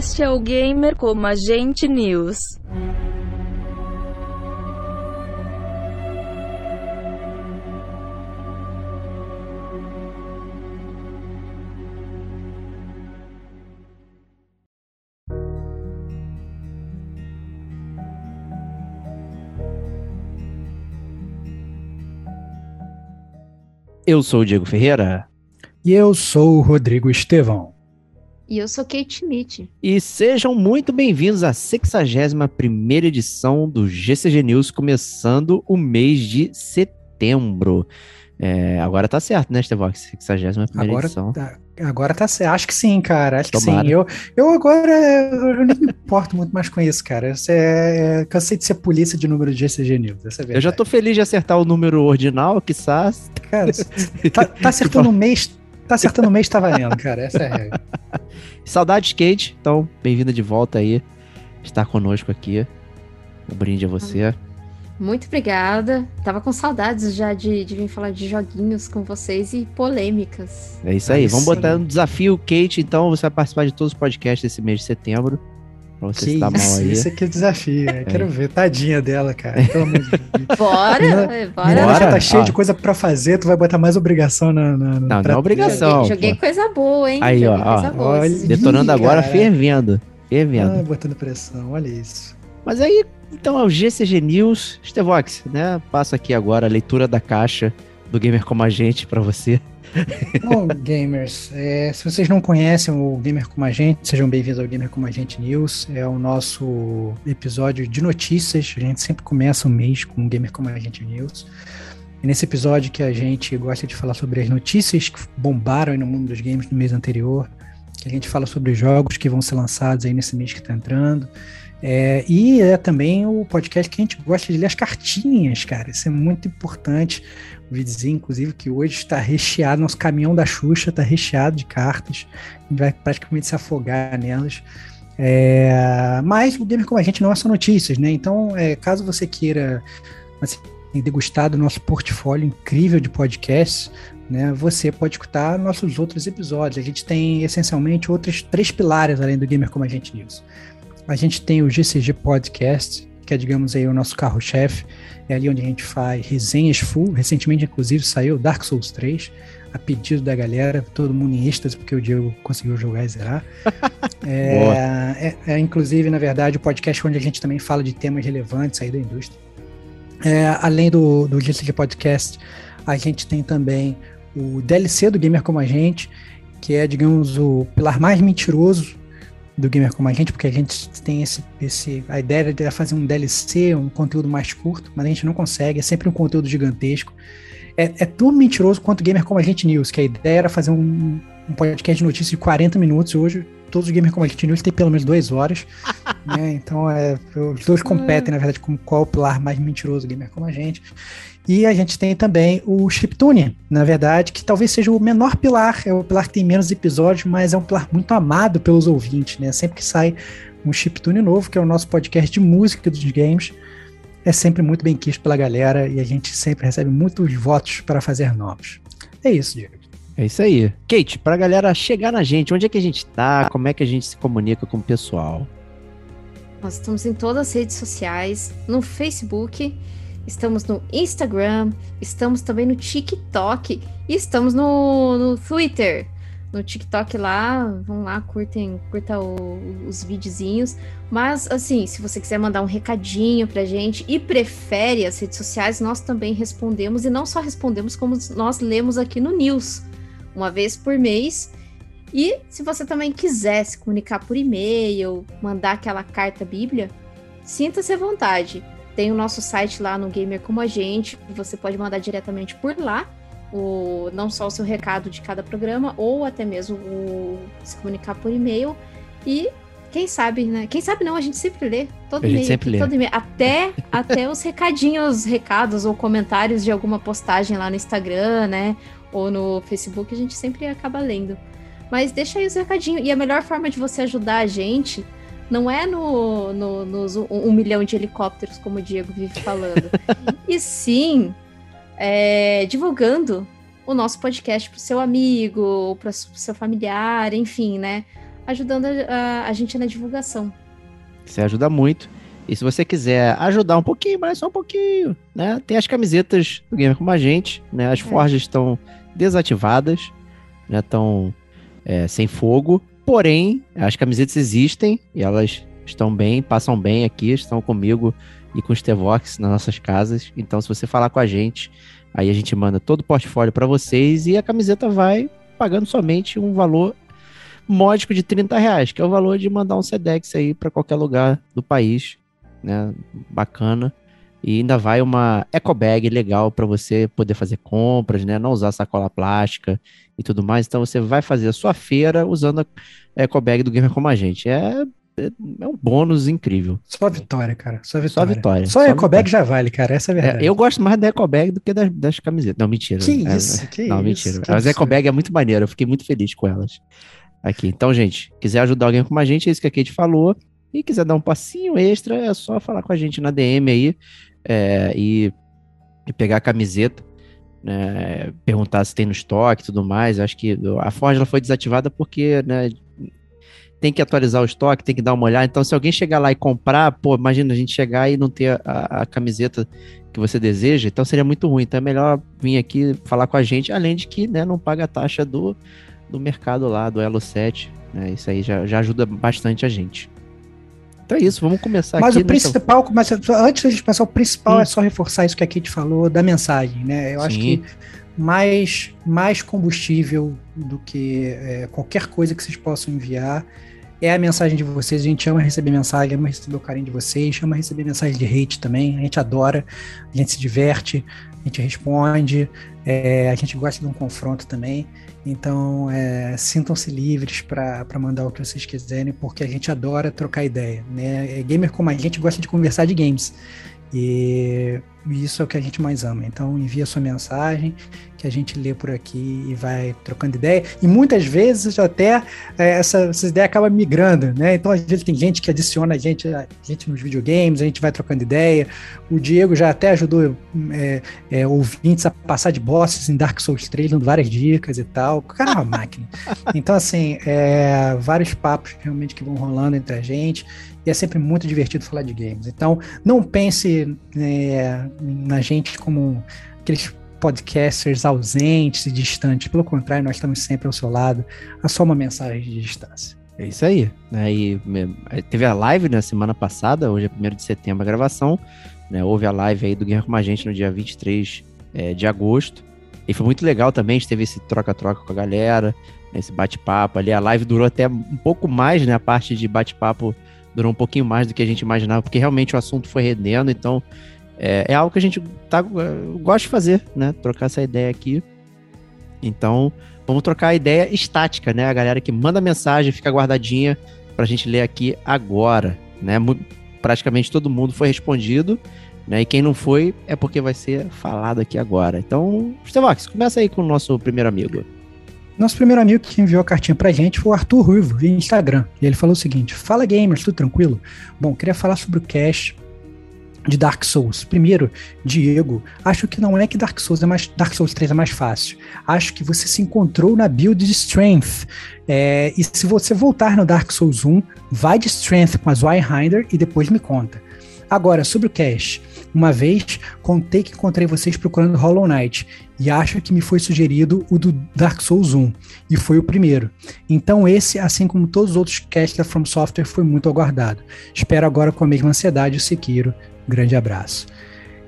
Este é o Gamer como Agente News. Eu sou o Diego Ferreira. E eu sou o Rodrigo Estevão. E eu sou Kate Schmidt. E sejam muito bem-vindos à 61 edição do GCG News, começando o mês de setembro. É, agora tá certo, né, Estevox? 61 agora, edição. Tá, agora tá certo. Acho que sim, cara. Acho Tomara. que sim. Eu, eu agora eu nem me importo muito mais com isso, cara. Eu é, cansei de ser polícia de número de GCG News. Essa é eu já tô feliz de acertar o número ordinal, que Cara, tá, tá acertando o mês Tá acertando o mês, tá valendo, cara. Essa é a regra. Saudades, Kate. Então, bem-vinda de volta aí. Estar conosco aqui. Um brinde a você. Muito obrigada. Tava com saudades já de, de vir falar de joguinhos com vocês e polêmicas. É isso aí. Vamos botar um desafio, Kate. Então, você vai participar de todos os podcasts desse mês de setembro. Pra você que estar mal aí. Isso aqui é desafio, né? Quero ver. Tadinha dela, cara. Pelo amor de Deus. Bora, bora. Ela já tá cheia de coisa pra fazer, tu vai botar mais obrigação na. na não, não é obrigação. Joguei, joguei coisa boa, hein? Aí, joguei ó, ó olha, Detonando agora, cara. fervendo. Fervendo. Ah, botando pressão, olha isso. Mas aí, então é o GCG News. Stevox, né? Passo aqui agora a leitura da caixa do Gamer Como a Gente pra você. Bom, gamers, é, se vocês não conhecem o Gamer Como a Gente, sejam bem-vindos ao Gamer Como a Gente News. É o nosso episódio de notícias. A gente sempre começa o mês com o Gamer Como a Gente News. E nesse episódio que a gente gosta de falar sobre as notícias que bombaram no mundo dos games no mês anterior, que a gente fala sobre jogos que vão ser lançados aí nesse mês que está entrando. É, e é também o podcast que a gente gosta de ler as cartinhas, cara. Isso é muito importante. Dizer, inclusive, que hoje está recheado, nosso caminhão da Xuxa está recheado de cartas. A gente vai praticamente se afogar nelas. É, mas o Gamer Como a Gente não é só notícias, né? Então, é, caso você queira assim, degustar do nosso portfólio incrível de podcasts, né, você pode escutar nossos outros episódios. A gente tem essencialmente outros três pilares além do Gamer Como a Gente News. A gente tem o GCG Podcast, que é, digamos aí, o nosso carro-chefe. É ali onde a gente faz resenhas full. Recentemente, inclusive, saiu Dark Souls 3, a pedido da galera, todo mundo em êxtase, porque o Diego conseguiu jogar e zerar. é, é, é, inclusive, na verdade, o podcast onde a gente também fala de temas relevantes aí da indústria. É, além do, do GCG Podcast, a gente tem também o DLC do Gamer Como a Gente, que é, digamos, o pilar mais mentiroso do Gamer Como a Gente, porque a gente tem esse, esse a ideia de fazer um DLC, um conteúdo mais curto, mas a gente não consegue, é sempre um conteúdo gigantesco. É, é tão mentiroso quanto o Gamer Como a Gente News, que a ideia era fazer um, um podcast de notícias de 40 minutos, hoje todos os Gamer Como a Gente News têm pelo menos duas horas, né? então é, os dois competem, na verdade, com qual é o pilar mais mentiroso Gamer Como a Gente. E a gente tem também o Chiptune, na verdade, que talvez seja o menor pilar, é o pilar que tem menos episódios, mas é um pilar muito amado pelos ouvintes, né? Sempre que sai um Chiptune novo, que é o nosso podcast de música dos games, é sempre muito bem quisto pela galera e a gente sempre recebe muitos votos para fazer novos. É isso, Diego. É isso aí. Kate, para a galera chegar na gente, onde é que a gente tá? Como é que a gente se comunica com o pessoal? Nós estamos em todas as redes sociais, no Facebook, estamos no Instagram, estamos também no TikTok e estamos no, no Twitter. No TikTok lá, vão lá, curtem, curta o, os videozinhos. Mas, assim, se você quiser mandar um recadinho pra gente e prefere as redes sociais, nós também respondemos. E não só respondemos, como nós lemos aqui no News, uma vez por mês. E se você também quiser se comunicar por e-mail, mandar aquela carta bíblia, sinta-se à vontade. Tem o nosso site lá no Gamer Como a Gente, você pode mandar diretamente por lá, o, não só o seu recado de cada programa, ou até mesmo o, se comunicar por e-mail. E quem sabe, né? Quem sabe não, a gente sempre lê. Todo e-mail, sempre lê. todo e-mail. Até, até os recadinhos, recados ou comentários de alguma postagem lá no Instagram, né? Ou no Facebook, a gente sempre acaba lendo. Mas deixa aí os recadinhos. E a melhor forma de você ajudar a gente não é no, no, nos um, milhão de helicópteros, como o Diego vive falando. e sim é, divulgando o nosso podcast pro seu amigo, pro seu familiar, enfim, né? Ajudando a, a- a gente na divulgação. Você ajuda muito. E se você quiser ajudar um pouquinho, mas só um pouquinho, né? Tem as camisetas do Gamer Como a Gente, né? As É. forjas estão desativadas, né? Estão é, sem fogo. Porém, as camisetas existem e elas estão bem, passam bem aqui, estão comigo e com o Stevox nas nossas casas. Então, se você falar com a gente, aí a gente manda todo o portfólio para vocês e a camiseta vai pagando somente um valor módico de 30 reais, que é o valor de mandar um Sedex aí para qualquer lugar do país, né? Bacana. E ainda vai uma eco bag legal para você poder fazer compras, né? Não usar sacola plástica e tudo mais. Então você vai fazer a sua feira usando a eco bag do Gamer Como a Gente. É, é, é um bônus incrível. Só vitória, cara. Só vitória. vitória, Só só ecobag vitória. já vale, cara. Essa é a É, verdade. eu gosto mais da eco bag do que das, das camisetas. Não, mentira. Que É, isso, que não, isso, mentira. que As absurdo. eco bag é muito maneiro. Eu fiquei muito feliz com elas aqui. Então, gente, quiser ajudar alguém como a gente, é isso que a Kate falou. E quiser dar um passinho extra, é só falar com a gente na DM aí é, e, e pegar a camiseta, né, perguntar se tem no estoque e tudo mais. Acho que a Forge ela foi desativada porque né, tem que atualizar o estoque, tem que dar uma olhada. Então, se alguém chegar lá e comprar, pô, imagina a gente chegar e não ter a, a camiseta que você deseja, então seria muito ruim. Então é melhor vir aqui falar com a gente, além de que né, não paga a taxa do, do mercado lá, do Elo 7. Né, isso aí já, já ajuda bastante a gente. Então é isso, vamos começar Mas aqui. o principal, mas antes de pensar, o principal Hum. é só reforçar isso que a Kate falou da mensagem, né? Eu acho Sim. que mais, mais combustível do que é, qualquer coisa que vocês possam enviar é a mensagem de vocês. A gente ama receber mensagem, ama receber o carinho de vocês, ama receber mensagem de hate também. A gente adora, a gente se diverte, a gente responde, é, a gente gosta de um confronto também. Então, é, sintam-se livres para mandar o que vocês quiserem, porque a gente adora trocar ideia. Né? É, Gamer como a gente gosta de conversar de games. E isso é o que a gente mais ama. Então, envia sua mensagem, que a gente lê por aqui e vai trocando ideia. E muitas vezes até é, essa, essa ideia acaba migrando, né? Então, às vezes tem gente que adiciona a gente, a gente nos videogames, a gente vai trocando ideia. O Diego já até ajudou é, é, ouvintes a passar de bosses em Dark Souls 3, dando várias dicas e tal. O cara é uma máquina. Então, assim, é, vários papos realmente que vão rolando entre a gente. E é sempre muito divertido falar de games. Então, não pense é, na gente como aqueles podcasters ausentes e distantes. Pelo contrário, nós estamos sempre ao seu lado. É só uma mensagem de distância. É isso aí. Me- aí teve a live na semana passada, hoje é 1 de setembro a gravação. Né, houve a live aí do Guerra com a gente no dia 23 é, de agosto. E foi muito legal também, a gente teve esse troca-troca com a galera, né, esse bate-papo ali. A live durou até um pouco mais, né? A parte de bate-papo durou um pouquinho mais do que a gente imaginava, porque realmente o assunto foi rendendo, então é, é algo que a gente tá, eu gosta de fazer, né? Trocar essa ideia aqui. Então, vamos trocar a ideia estática, né? A galera que manda mensagem, fica guardadinha pra gente ler aqui agora, né? Praticamente todo mundo foi respondido, né? E quem não foi é porque vai ser falado aqui agora. Então, Stevox, começa aí com o nosso primeiro amigo. Nosso primeiro amigo que enviou a cartinha pra gente foi o Arthur Ruivo, via Instagram. E ele falou o seguinte: Fala gamers, tudo tranquilo? Bom, queria falar sobre o cast de Dark Souls. Primeiro, Diego, acho que não é que Dark Souls é mais Dark Souls 3 é mais fácil. Acho que você se encontrou na build de Strength. É, e se você voltar no Dark Souls 1, vai de Strength com a Zweihander e depois me conta. Agora, sobre o cast. Uma vez contei que encontrei vocês procurando Hollow Knight e acho que me foi sugerido o do Dark Souls 1 e foi o primeiro. Então esse, assim como todos os outros casts da From Software, foi muito aguardado. Espero agora com a mesma ansiedade o Sekiro. Grande abraço.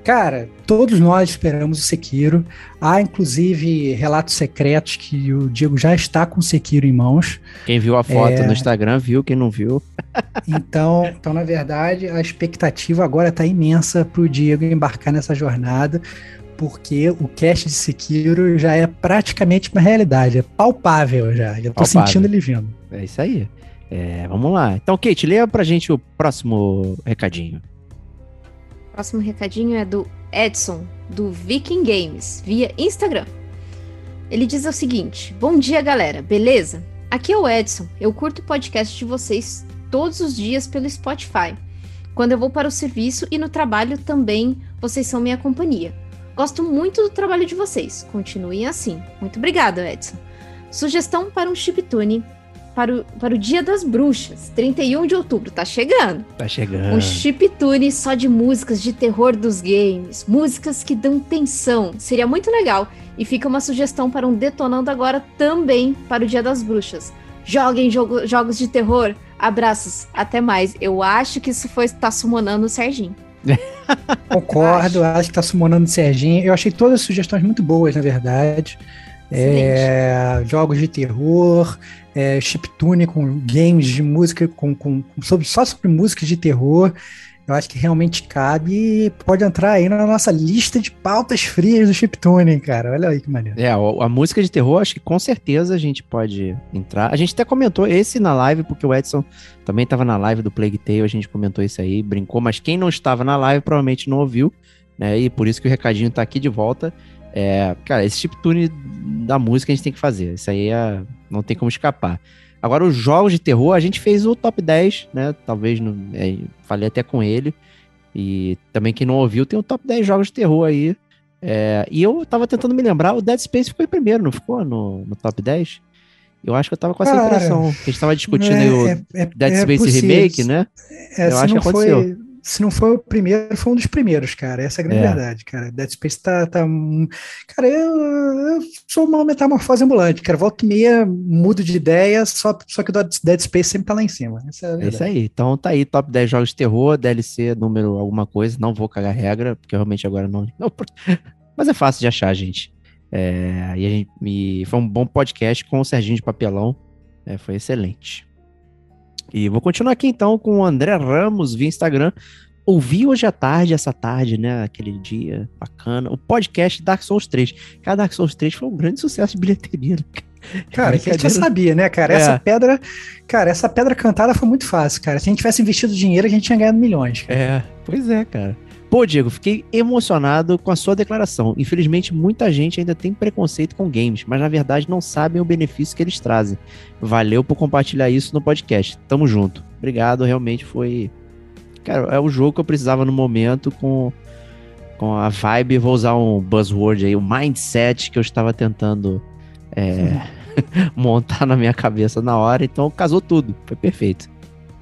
Cara, todos nós esperamos o Sekiro. Há, inclusive, relatos secretos que o Diego já está com o Sekiro em mãos. Quem viu a foto É. no Instagram viu, quem não viu. Então, então na verdade, a expectativa agora está imensa para o Diego embarcar nessa jornada, porque o cast de Sekiro já é praticamente uma realidade, é palpável já. Já tô Palpável. sentindo ele vindo. É isso aí. É, vamos lá. Então, Kate, leia pra gente o próximo recadinho. Próximo recadinho é do Edson, do Viking Games, via Instagram. Ele diz o seguinte: Bom dia, galera, beleza? Aqui é o Edson. Eu curto o podcast de vocês todos os dias pelo Spotify. Quando eu vou para o serviço e no trabalho também, vocês são minha companhia. Gosto muito do trabalho de vocês. Continuem assim. Muito obrigada, Edson. Sugestão para um chiptune para o, para o Dia das Bruxas, 31 de outubro. Tá chegando. Tá chegando. Um chiptune só de músicas de terror dos games, músicas que dão tensão. Seria muito legal. E fica uma sugestão para um Detonando Agora também para o Dia das Bruxas. Joguem jogo- jogos de terror. Abraços. Até mais. Eu acho que isso foi estar summonando o Serginho. Concordo, acho que tá summonando o Serginho. Eu achei todas as sugestões muito boas, na verdade. É, jogos de terror, é, chiptune com games de música, com, com, com- sobre, só sobre música de terror. Eu acho que realmente cabe e pode entrar aí na nossa lista de pautas frias do chiptune, cara. Olha aí que maneiro. É, a, música de terror, acho que com certeza a gente pode entrar. A gente até comentou esse na live, porque o Edson também estava na live do Plague Tale, a gente comentou isso aí, brincou, mas quem não estava na live provavelmente não ouviu, né? E por isso que o recadinho tá aqui de volta. É, cara, esse chiptune da música a gente tem que fazer. Isso aí é- não tem como escapar. Agora, os jogos de terror, a gente fez o top 10, né? Talvez, não, é, falei até com ele. E também quem não ouviu, tem o top 10 jogos de terror aí. É, e eu tava tentando me lembrar, o Dead Space ficou em primeiro, não ficou no, no top 10? Eu acho que eu tava com essa Cara, impressão. Que a gente tava discutindo aí o é, é- Dead é Space possível. Remake, né? É, Eu acho que foi, aconteceu. Se não foi o primeiro, foi um dos primeiros, cara. Essa é a grande É. verdade, cara. Dead Space tá. tá um- Cara, eu, eu sou uma metamorfose ambulante, cara. Volta e meia, mudo de ideia, só, só que o Dead Space sempre tá lá em cima. Essa é É isso aí. Então tá aí, top 10 jogos de terror, DLC, número alguma coisa. Não vou cagar regra, porque realmente agora não. não- Mas é fácil de achar, gente. É, e gente e foi um bom podcast com o Serginho de Papelão. É, foi excelente. E vou continuar aqui então com o André Ramos via Instagram. Ouvi hoje à tarde, essa tarde, né? Aquele dia bacana, o podcast Dark Souls 3. Cara, Dark Souls 3 foi um grande sucesso de bilheteria. né? Cara, que a gente já sabia, né, cara? É. Essa pedra. Cara, essa pedra cantada foi muito fácil, cara. Se a gente tivesse investido dinheiro, a gente tinha ganhado milhões. cara. É, pois é, cara. Pô, Diego, fiquei emocionado com a sua declaração. Infelizmente, muita gente ainda tem preconceito com games, mas na verdade não sabem o benefício que eles trazem. Valeu por compartilhar isso no podcast. Tamo junto. Obrigado, realmente foi. Cara, é o jogo que eu precisava no momento com, com a vibe. Vou usar um buzzword aí, o mindset que eu estava tentando é, montar na minha cabeça na hora. Então casou tudo. Foi perfeito.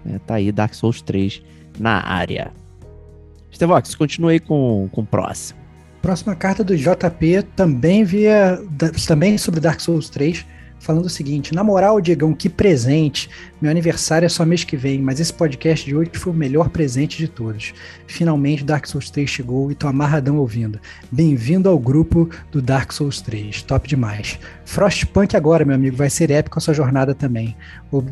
É, tá aí, Dark Souls 3 na área. Stevox, continue aí com, com o próximo. Próxima carta do JP, também via. também sobre Dark Souls 3, falando o seguinte: na moral, Diegão, que presente. Meu aniversário é só mês que vem, mas esse podcast de hoje foi o melhor presente de todos. Finalmente Dark Souls 3 chegou e tô amarradão ouvindo. Bem-vindo ao grupo do Dark Souls 3. Top demais. Frostpunk agora, meu amigo, vai ser épico a sua jornada também.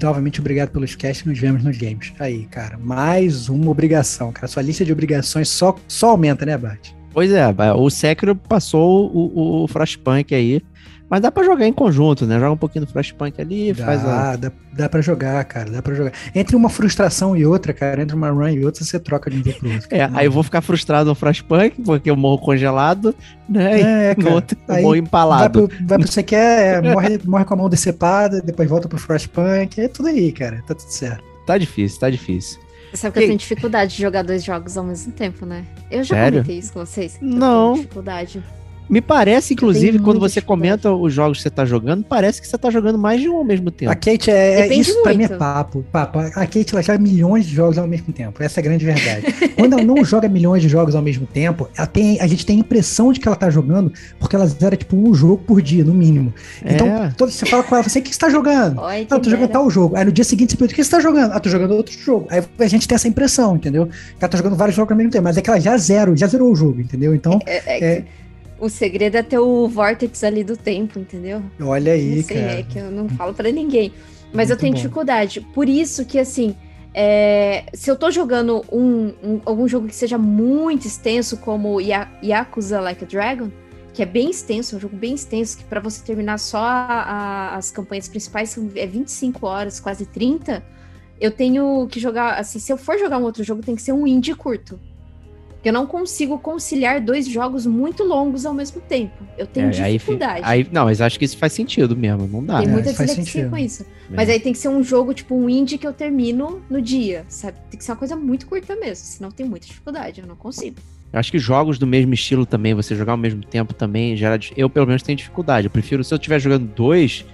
Novamente, obrigado pelos casts, nos vemos nos games. Aí, cara, mais uma obrigação, cara. Sua lista de obrigações só, só aumenta, né, Bart? Pois é, o Sekiro passou o, o Frostpunk aí. Mas dá pra jogar em conjunto, né? Joga um pouquinho do Frostpunk ali, faz a. Dá, dá, dá pra jogar, cara, dá pra jogar. Entre uma frustração e outra, cara, entre uma run e outra, você troca de um dia pro outro. É, aí eu vou ficar frustrado no Frostpunk, porque eu morro congelado, né? É, e cara. outro eu Aí morro Vai empalado. pro, vai pro que você quer, é, morre, morre com a mão decepada, depois volta pro Frostpunk, é tudo aí, cara, tá tudo certo. Tá difícil, tá difícil. Você sabe que E eu tenho dificuldade de jogar dois jogos ao mesmo tempo, né? Eu já Sério? comentei isso com vocês. Eu Não. tenho dificuldade. Me parece, inclusive, quando você comenta os jogos que você tá jogando, parece que você tá jogando mais de um ao mesmo tempo. A Kate é, é Depende isso pra mim é muito. papo, papo. A Kate ela joga milhões de jogos ao mesmo tempo. Essa é a grande verdade. Quando ela não joga milhões de jogos ao mesmo tempo, ela tem, a gente tem a impressão de que ela tá jogando, porque ela zera tipo um jogo por dia, no mínimo. Então, É. todo, você fala com ela, você, o que você tá jogando? Olha, Ah, eu tô jogando tal jogo. Aí no dia seguinte você pergunta, o que você tá jogando? Ah, tô jogando outro jogo. Aí a gente tem essa impressão, entendeu? Que ela tá jogando vários jogos ao mesmo tempo, mas é que ela já zero, já zerou o jogo, entendeu? Então, É- é É. O segredo é ter o vortex ali do tempo, entendeu? olha aí, não sei, cara. é que eu não falo pra ninguém. Mas eu Muito tenho bom. dificuldade. Por isso que, assim, é, se eu tô jogando um, um- algum jogo que seja muito extenso, como Ya- Yakuza Like a Dragon, que é bem extenso, é um jogo bem extenso, que pra você terminar só a- a- as campanhas principais são, é 25 horas, quase 30, eu tenho que jogar, assim, se eu for jogar um outro jogo, tem que ser um indie curto. Porque eu não consigo conciliar dois jogos muito longos ao mesmo tempo. Eu tenho É, aí, fi- dificuldade. aí, não, mas acho que isso faz sentido mesmo, não dá. Tem É, muita faz dislexia sentido. com isso. É. Mas aí tem que ser um jogo, tipo um indie que eu termino no dia, sabe? Tem que ser uma coisa muito curta mesmo, senão tem muita dificuldade, eu não consigo. Eu acho que jogos do mesmo estilo também, você jogar ao mesmo tempo também, gera. Eu, pelo menos, tenho dificuldade. Eu prefiro, se eu estiver jogando dois,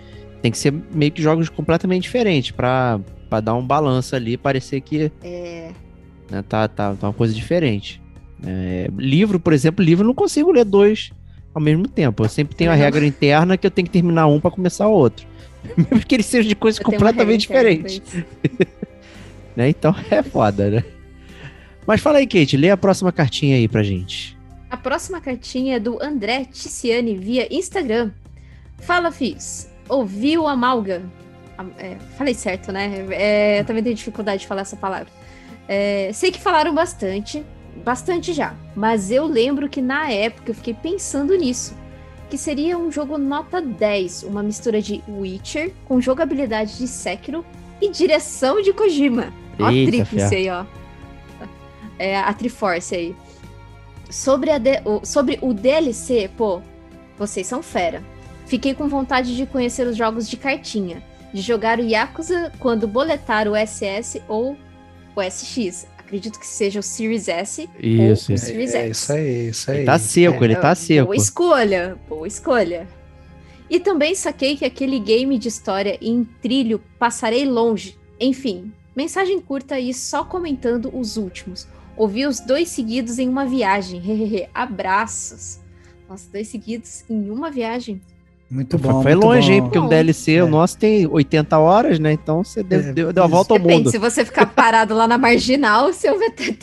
tem que ser meio que jogos completamente diferentes, pra, pra dar um balanço ali, parecer que É, né, tá, tá, tá uma coisa diferente. É, livro, por exemplo, livro eu não consigo ler dois ao mesmo tempo. Eu sempre tenho a Não. regra interna que eu tenho que terminar um pra começar o outro. Mesmo que eles sejam de coisas eu completamente diferentes. Né? Então é foda, né? Mas fala aí, Kate, lê a próxima cartinha aí pra gente. A próxima cartinha é do André Ticiani via Instagram. Fala, Fis. Ouviu o Amalga? Am- é, falei certo, né? É, eu também tenho dificuldade de falar essa palavra. É, sei que falaram bastante, bastante já, mas eu lembro que na época eu fiquei pensando nisso. Que seria um jogo nota 10, uma mistura de Witcher com jogabilidade de Sekiro e direção de Kojima. Ó a tríplice aí, ó. É a Triforce aí. Sobre, a D- o, sobre o DLC, pô, vocês são fera. Fiquei com vontade de conhecer os jogos de cartinha, de jogar o Yakuza quando boletar o SS ou o SX. Acredito que seja o Series S Isso, ou o isso. Series É X. isso aí, isso aí. Ele tá seco, ele tá É, seco. Boa escolha, boa escolha. E também saquei que aquele game de história em trilho passarei longe. Enfim, mensagem curta e só comentando os últimos. Ouvi os dois seguidos em uma viagem. Hehehe. Abraços. Nossa, dois seguidos em uma viagem. Muito Foi, bom. foi muito longe, bom. hein? Porque um Bom. DLC, o É. nosso tem 80 horas, né? Então você deu, É, deu, deu a volta ao Depende, mundo. se você ficar parado lá na marginal, você vai ter.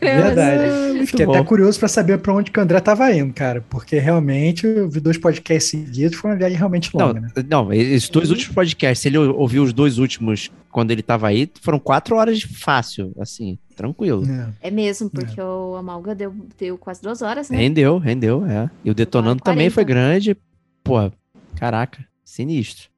Verdade. Ah, muito Fiquei bom. até curioso pra saber pra onde que o André tava indo, cara. Porque realmente eu vi dois podcasts seguidos, foi uma viagem realmente Não, longa, né? não, esses dois últimos podcasts, se ele ouviu os dois últimos quando ele tava aí, foram quatro horas de fácil, assim, tranquilo. É. É mesmo, porque o Amalga deu, deu quase duas horas, né? Rendeu, rendeu, é. E o Detonando também foi 40. grande. Pô, caraca, sinistro.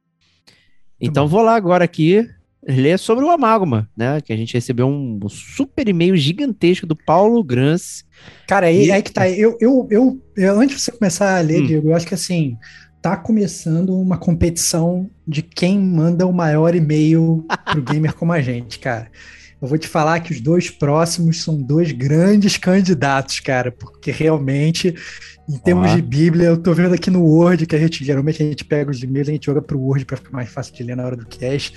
Então vou lá agora aqui ler sobre o Amálgama, né? Que a gente recebeu um super e-mail gigantesco do Paulo Grance. Cara, aí, E- aí que tá. Eu, eu, eu, eu- antes de você começar a ler, Hum. Diego, eu acho que assim, tá começando uma competição de quem manda o maior e-mail pro gamer como a gente, cara. Eu vou te falar que os dois próximos são dois grandes candidatos, cara, porque realmente, em termos de Bíblia, eu tô vendo aqui no Word, que a gente geralmente a gente pega os e-mails e a gente joga pro Word para ficar mais fácil de ler na hora do cast.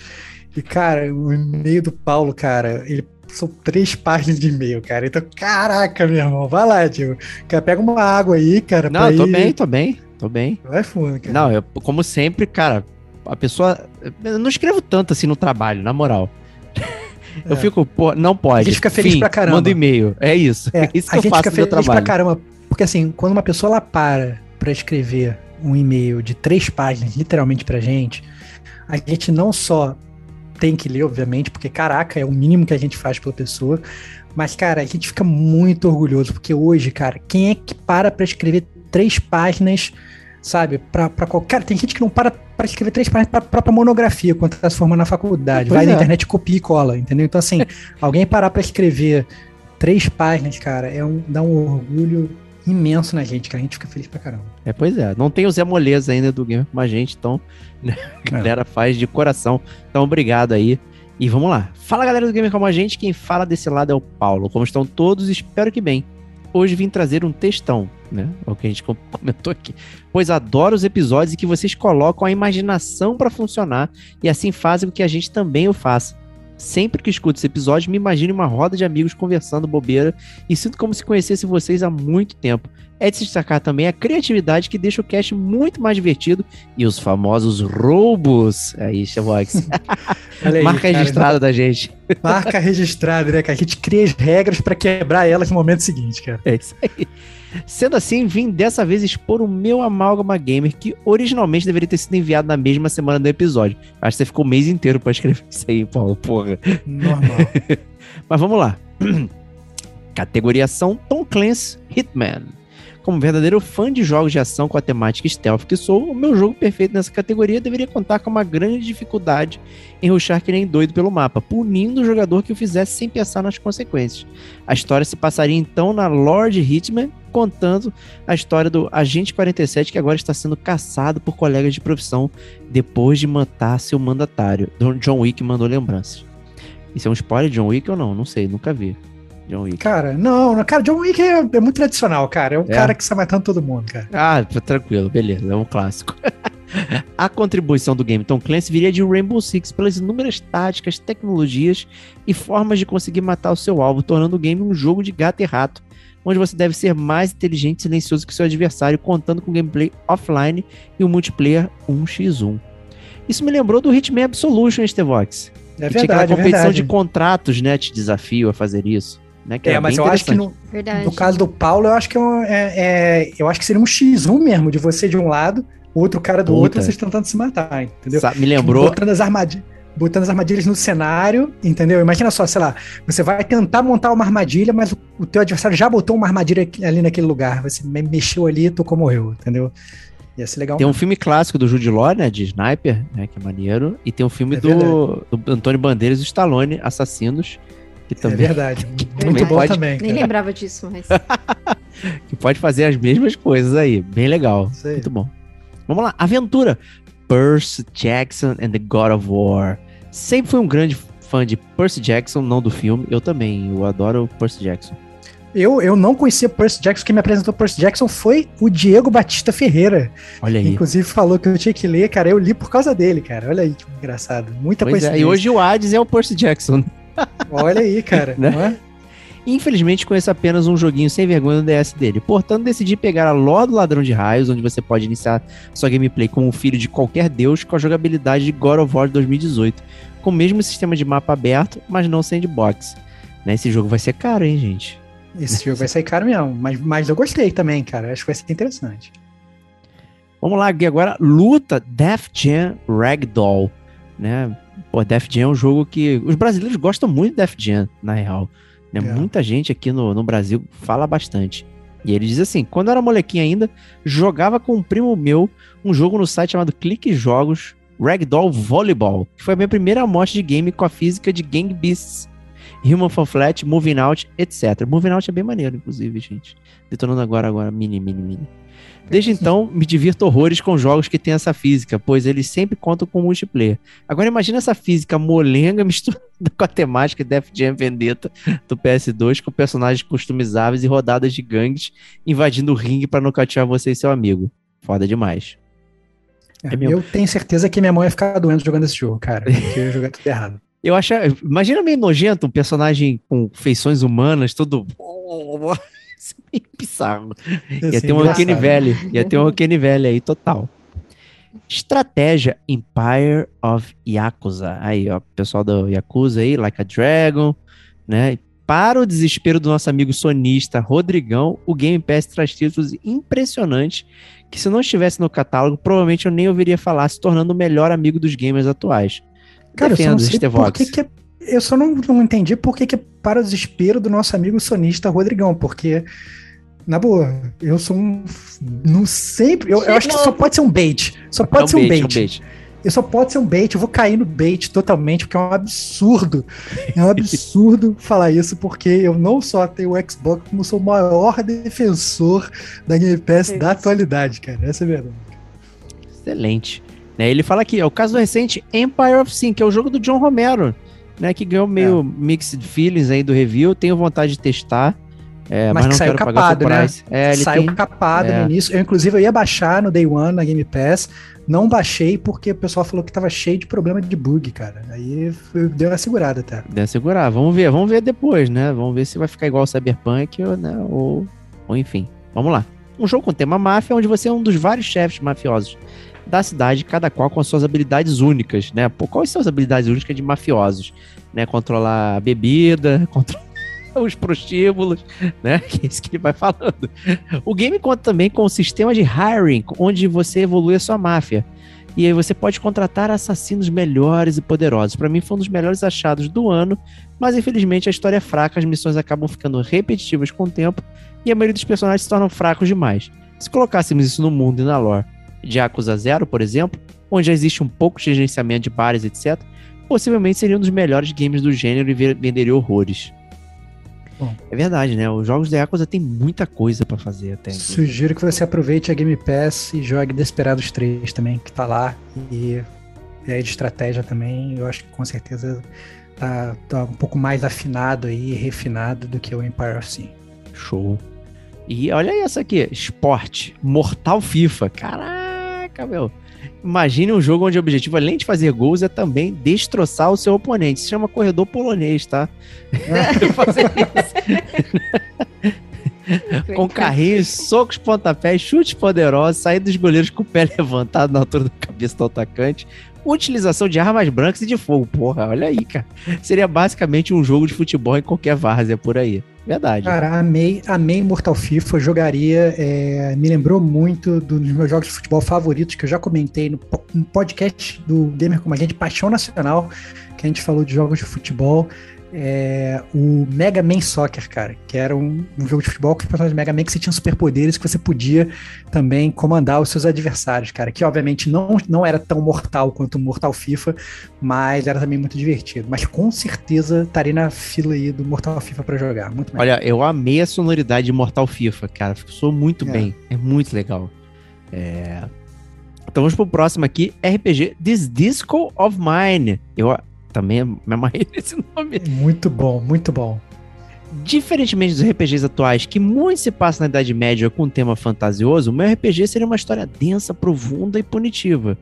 E, cara, o e-mail do Paulo, cara, ele são três páginas de e-mail, cara. Então, caraca, meu irmão, vai lá, tio. Cara, pega uma água aí, cara. Não, pra eu tô ir- bem, tô bem, tô bem. Vai fundo, cara. Não, eu, como sempre, cara, a pessoa. Eu não escrevo tanto assim no trabalho, na moral. Eu É. fico, pô, não pode. A gente fica feliz Fim, pra caramba. Manda e-mail. É isso. É, isso que a eu gente faço fica feliz pra trabalho. caramba. Porque assim, quando uma pessoa ela para pra escrever um e-mail de três páginas, literalmente pra gente, a gente não só tem que ler, obviamente, porque caraca, é o mínimo que a gente faz pela pessoa. Mas, cara, a gente fica muito orgulhoso, porque hoje, cara, quem é que para pra escrever três páginas, sabe? Pra, pra qualquer. Cara, tem gente que não para pra escrever três páginas pra própria monografia quando tá se formando na faculdade. Pois Vai na é. internet, copia e cola, entendeu? Então, assim, alguém parar pra escrever três páginas, cara, é um, dá um orgulho imenso na gente, cara. A gente fica feliz pra caramba. É, pois é. Não tem o Zé Moleza ainda do Game com a gente, então né, a galera faz de coração. Então, obrigado aí. E vamos lá. Fala galera do Gamer Como a gente, quem fala desse lado é o Paulo. Como estão todos? Espero que bem. hoje vim trazer um textão, né? É o que a gente com- comentou aqui. Pois adoro os episódios em que vocês colocam a imaginação para funcionar e assim fazem com que a gente também o faça. Sempre que escuto esse episódio, me imagino uma roda de amigos conversando bobeira e sinto como se conhecesse vocês há muito tempo. É de se destacar também a criatividade que deixa o cast muito mais divertido e os famosos roubos. Aí, Xavox. Aí, Marca registrada da gente. Marca registrada, né, cara? A gente cria as regras pra quebrar elas no momento seguinte, cara. É isso aí. Sendo assim, vim dessa vez expor o meu Amálgama Gamer, que originalmente deveria ter sido enviado na mesma semana do episódio. Acho que você ficou o mês inteiro pra escrever isso aí, Paulo, porra. Normal. Mas vamos lá. Categoria ação Tom Clancy Hitman. Como verdadeiro fã de jogos de ação com a temática stealth que sou, o meu jogo perfeito nessa categoria deveria contar com uma grande dificuldade em rushar que nem doido pelo mapa, punindo o jogador que o fizesse sem pensar nas consequências. A história se passaria então na Lord Hitman, contando a história do Agente 47 que agora está sendo caçado por colegas de profissão depois de matar seu mandatário. John Wick mandou lembranças. Isso é um spoiler de John Wick ou não? Não sei, nunca vi. John Wick. Cara, não, cara, John Wick é, é muito tradicional, cara. É um É? cara que está matando todo mundo, cara. Ah, tranquilo, beleza, é um clássico. A contribuição do game Tom Clancy viria de Rainbow Six pelas inúmeras táticas, tecnologias e formas de conseguir matar o seu alvo, tornando o game um jogo de gato e rato, onde você deve ser mais inteligente e silencioso que seu adversário, contando com gameplay offline e um multiplayer 1x1. Isso me lembrou do Hitman Absolution, Stevox. É que tinha aquela verdade, é competição verdade. de contratos, né? Te desafio a fazer isso. Né, que É, era mas eu acho que no, Verdade. no caso do Paulo, eu acho que é, é- é- eu acho que seria um X1 mesmo, de você de um lado, o outro cara do Puta. outro, vocês tentando se matar, entendeu? Me lembrou. Botando as, armadilhas, botando as armadilhas no cenário, entendeu? Imagina só, sei lá, você vai tentar montar uma armadilha, mas o, o teu adversário já botou uma armadilha ali naquele lugar. Você me- mexeu ali e tocou, morreu, entendeu? Ia ser legal. Tem um filme clássico do Jude Law, né, de Sniper, né, que é maneiro, e tem um filme É do, do Antônio Bandeiras e o Stallone, Assassinos, que é também verdade. também Muito bom pode- também, Nem lembrava disso, mas. que pode fazer as mesmas coisas aí, bem legal, aí. muito bom. Vamos lá, Aventura, Percy Jackson and the God of War. Sempre fui um grande fã de Percy Jackson, não do filme, eu também, eu adoro o Percy Jackson. Eu, eu não conhecia Percy Jackson, quem me apresentou Percy Jackson foi o Diego Batista Ferreira. Olha aí. Inclusive falou que eu tinha que ler, cara. Eu li por causa dele, cara. Olha aí que engraçado. Muita Pois é, e hoje o Hades é o Percy Jackson. Olha aí, cara. Né? é? Infelizmente conheço apenas um joguinho sem vergonha no DS dele. Portanto, decidi pegar a Ló do Ladrão de Raios, onde você pode iniciar sua gameplay como um filho de qualquer deus com a jogabilidade de God of War de 2018, com o mesmo sistema de mapa aberto, mas não sandbox. Né, Esse jogo vai ser caro, hein, gente? Esse jogo vai sair caro mesmo. Mas, mas eu gostei também, cara. Acho que vai ser interessante. Vamos lá, Gui, agora luta Def Jam Ragdoll, né? Pô, Def Jam é um jogo que os brasileiros gostam muito de Def Jam, na real. Né? É. Muita gente aqui no, no Brasil fala bastante. E ele diz assim: quando eu era molequinho ainda, jogava com um primo meu um jogo no site chamado Clique Jogos Ragdoll Volleyball, que foi a minha primeira amostra de game com a física de Gang Beasts, Human Fall Flat, Moving Out, etc. Moving Out é bem maneiro, inclusive, gente. Detonando agora, agora, mini, mini, mini. Desde então, me divirto horrores com jogos que têm essa física, pois eles sempre contam com multiplayer. Agora imagina essa física molenga misturada com a temática Def Jam Vendetta do PS2, com personagens customizáveis e rodadas de gangues invadindo o ringue para nocautear você e seu amigo. Foda demais. É, É mesmo. eu tenho certeza que minha mão ia ficar doendo jogando esse jogo, cara. Porque eu ia jogar tudo errado. Eu acho. Imagina meio nojento um personagem com feições humanas, todo. Isso é meio bizarro. Ia Assim, ter um. Uncanny Valley. Ia ter um Uncanny Valley aí, total. Estratégia Empire of Yakuza. Aí, ó, pessoal do Yakuza aí, Like a Dragon, né? Para o desespero do nosso amigo sonista Rodrigão, o Game Pass traz títulos impressionantes que se não estivesse no catálogo, provavelmente eu nem ouviria falar, se tornando o melhor amigo dos gamers atuais. Cara, eu só não Defendo, sei por que, que é- Eu só não, não entendi por que, que é para o desespero do nosso amigo sonista Rodrigão, porque, na boa, eu sou um. Não sempre. Eu, eu acho que só pode ser um bait. Só pode É um ser um bait, é um bait. bait. Eu só pode ser um bait. Eu vou cair no bait totalmente, porque é um absurdo. É um absurdo falar isso, porque eu não só tenho o Xbox, como sou o maior defensor da Game Pass É da atualidade, cara. Essa é a verdade. Excelente. Né, ele fala aqui, é o caso do recente Empire of Sin, que é o jogo do John Romero, né, que ganhou meio É. mixed feelings aí do review. Tenho vontade de testar. É, Mas mas, que não saiu capado, né? É, Saiu tem... capado é. no início. Eu, inclusive, eu ia baixar no Day One, na Game Pass. Não baixei porque o pessoal falou que tava cheio de problema de bug, cara. Aí deu uma segurada até. Deve segurar. Vamos ver, vamos ver depois, né? Vamos ver se vai ficar igual o Cyberpunk ou, né? ou, ou enfim. Vamos lá. Um jogo com tema máfia, onde você é um dos vários chefes mafiosos da cidade, cada qual com as suas habilidades únicas, né? Pô, quais são as habilidades únicas de mafiosos? Né? Controlar a bebida, controlar os prostíbulos, né? Que é isso que ele vai falando. O game conta também com o sistema de hiring, onde você evolui a sua máfia. E aí você pode contratar assassinos melhores e poderosos. Pra mim foi um dos melhores achados do ano, mas infelizmente a história é fraca, as missões acabam ficando repetitivas com o tempo e a maioria dos personagens se tornam fracos demais. Se colocássemos isso no mundo e na lore de Yakuza Zero, por exemplo, onde já existe um pouco de gerenciamento de bares, etc., possivelmente seria um dos melhores games do gênero e venderia horrores. Bom. É verdade, né? Os jogos da Yakuza tem muita coisa pra fazer até. Sugiro que você aproveite a Game Pass e jogue Desperados 3 também, que tá lá. E é de estratégia também. Eu acho que com certeza tá, tá um pouco mais afinado aí, refinado do que o Empire of Sin. Show. E olha essa aqui, esporte, Mortal FIFA. Caraca, meu. Imagine um jogo onde o objetivo, além de fazer gols, é também destroçar o seu oponente. Se chama corredor polonês, tá? Isso. com carrinhos, socos, pontapés, chutes poderosos, sair dos goleiros com o pé levantado na altura da cabeça do atacante, utilização de armas brancas e de fogo. Porra, olha aí, cara. Seria basicamente um jogo de futebol em qualquer várzea por aí. Verdade. Cara, amei, amei Mortal FIFA, jogaria, é, me lembrou muito dos meus jogos de futebol favoritos, que eu já comentei no, no podcast do Gamer Como a Gente, Paixão Nacional, que a gente falou de jogos de futebol, é, o Mega Man Soccer, cara, que era um, um jogo de futebol com os personagens de Mega Man que você tinha superpoderes que você podia também comandar os seus adversários, cara, que obviamente não, não era tão mortal quanto o Mortal FIFA, mas era também muito divertido. Mas com certeza estaria na fila aí do Mortal FIFA pra jogar, muito mais. Olha, eu amei a sonoridade de Mortal FIFA, cara. Soou muito É. bem. É muito legal. É... Então vamos pro próximo aqui. RPG This Disco of Mine. Eu também me amarrei nesse nome. Muito bom, muito bom. Diferentemente dos RPGs atuais, que muito se passa na Idade Média com um tema fantasioso, o meu RPG seria uma história densa, profunda e punitiva.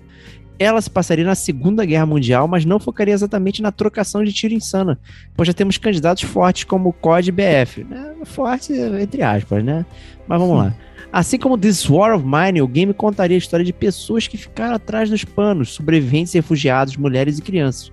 Ela se passaria na Segunda Guerra Mundial, mas não focaria exatamente na trocação de tiro insana, pois já temos candidatos fortes como o COD e BF. Né? Forte, entre aspas, né? Mas vamos lá. Assim como This War of Mine, o game contaria a história de pessoas que ficaram atrás dos panos, sobreviventes, refugiados, mulheres e crianças,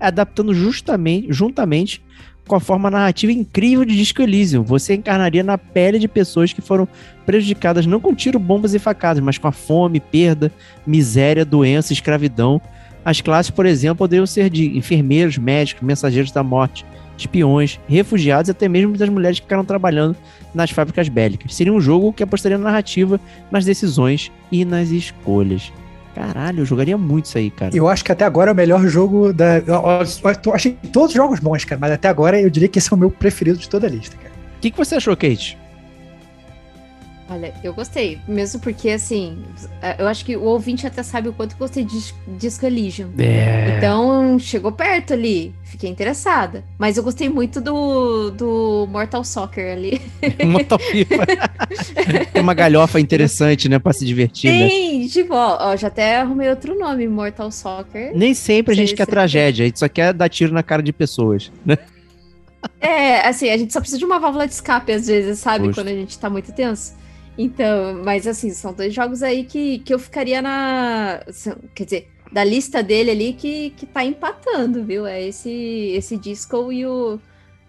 adaptando justamente, juntamente com a forma narrativa incrível de Disco Elysium. Você encarnaria na pele de pessoas que foram prejudicadas não com tiro, bombas e facadas, mas com a fome, perda, miséria, doença, escravidão. As classes, por exemplo, poderiam ser de enfermeiros, médicos, mensageiros da morte, espiões, refugiados e até mesmo das mulheres que ficaram trabalhando nas fábricas bélicas. Seria um jogo que apostaria na narrativa, nas decisões e nas escolhas. Caralho, eu jogaria muito isso aí, cara. Eu acho que até agora é o melhor jogo da. Eu, achei todos os jogos bons, cara, mas até agora eu diria que esse é o meu preferido de toda a lista, cara. O que, que você achou, Kate? Olha, eu gostei. Mesmo porque, assim, eu acho que o ouvinte até sabe o quanto eu gostei de Disco Elysium. É. Então, chegou perto ali. Fiquei interessada. Mas eu gostei muito do, do Mortal Soccer ali. Mortal FIFA. Tem uma galhofa interessante, né? Pra se divertir, né? Tem, tipo, ó, ó, já até arrumei outro nome, Mortal Soccer. Nem sempre a gente quer sei. tragédia, a gente só quer dar tiro na cara de pessoas, né? É, assim, a gente só precisa de uma válvula de escape às vezes, sabe? Quando a gente tá muito tenso. Então, mas assim, são dois jogos aí que, que eu ficaria na. Quer dizer, da lista dele ali que, que tá empatando, viu? É esse, esse Disco e o,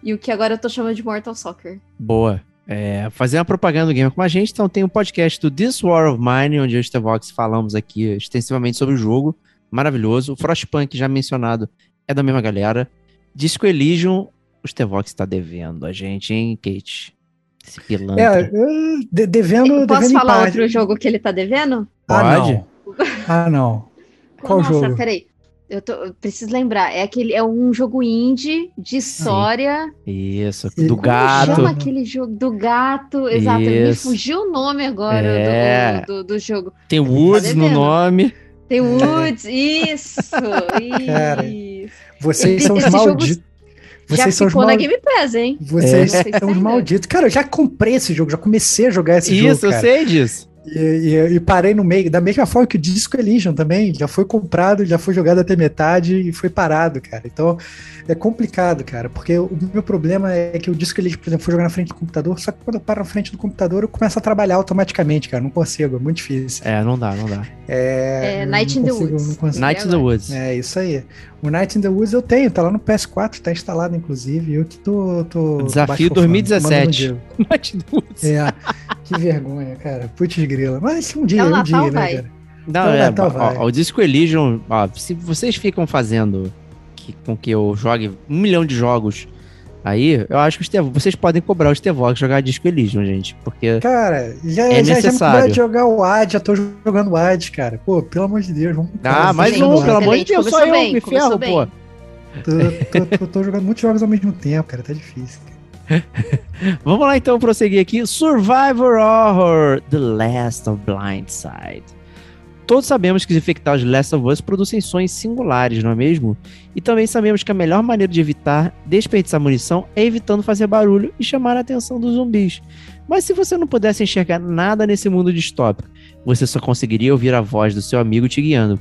e o que agora eu tô chamando de Mortal Soccer. Boa. É, fazer uma propaganda do game com a gente, então tem um podcast do This War of Mine, onde eu e o Stevox falamos aqui extensivamente sobre o jogo. Maravilhoso. O Frostpunk, já mencionado, é da mesma galera. Disco Elysium, o Stevox tá devendo a gente, hein, Kate? Esse pilantra. É, eu, de- devendo. Posso devendo falar outro jogo que ele tá devendo? Ah, Pode? não. Ah, não. Qual Nossa, jogo? peraí. Eu, tô, eu preciso lembrar. É aquele, é um jogo indie de história. Isso, do Como gato. Chama aquele jogo do gato, exato. Me fugiu o nome agora do- É. do, do, jogo. Tem Woods no devendo. nome. Tem Woods, isso, Cara, isso. Vocês são os malditos. Vocês Já são os ficou na mal- Game Pass, hein? Vocês É. são os malditos. Cara, eu já comprei esse jogo, já comecei a jogar esse jogo. Isso, eu cara. sei disso. E, e- e parei no meio, da mesma forma que o Disco Elysium também, já foi comprado, já foi jogado até metade e foi parado, cara. Então é complicado, cara, porque o meu problema é que o Disco Elysium, por exemplo, foi jogar na frente do computador, só que quando eu paro na frente do computador eu começo a trabalhar automaticamente, cara, não consigo, é muito difícil. É, não dá, não dá. É, É, Night in the consigo- Woods. não consigo- Night in the Woods. É, isso aí. O Night in the Woods eu tenho, tá lá no PS4, tá instalado, inclusive. Eu que tô. tô Desafio tô baixo 2017. fofando, manda no Night in the Woods. É, que vergonha, cara. Putz grila. Mas um dia, É um Natal, dia, né, vai. cara? Não, Então, é, Natal ó, vai. ó, o Disco Elysium, ó, se vocês ficam fazendo que- com que eu jogue um milhão de jogos aí, eu acho que os Tevo- vocês podem cobrar os Tevox jogar Disco Elysium, gente, porque Cara, já, É já, já me necessário. cobraram de jogar o AD, já tô jogando o AD, cara. Pô, pelo amor de Deus, vamos. Ah, mais um, pelo amor de. Deus, só Começou eu bem, me ferro, bem. pô. Tô, tô- tô- tô jogando muitos jogos ao mesmo tempo, cara. Tá difícil. Vamos lá então prosseguir aqui. Survivor Horror, The Last of Blindside. Todos sabemos que os infectados de Last of Us produzem sons singulares, não é mesmo? E também sabemos que a melhor maneira de evitar desperdiçar munição é evitando fazer barulho e chamar a atenção dos zumbis. Mas se você não pudesse enxergar nada nesse mundo distópico, você só conseguiria ouvir a voz do seu amigo te guiando.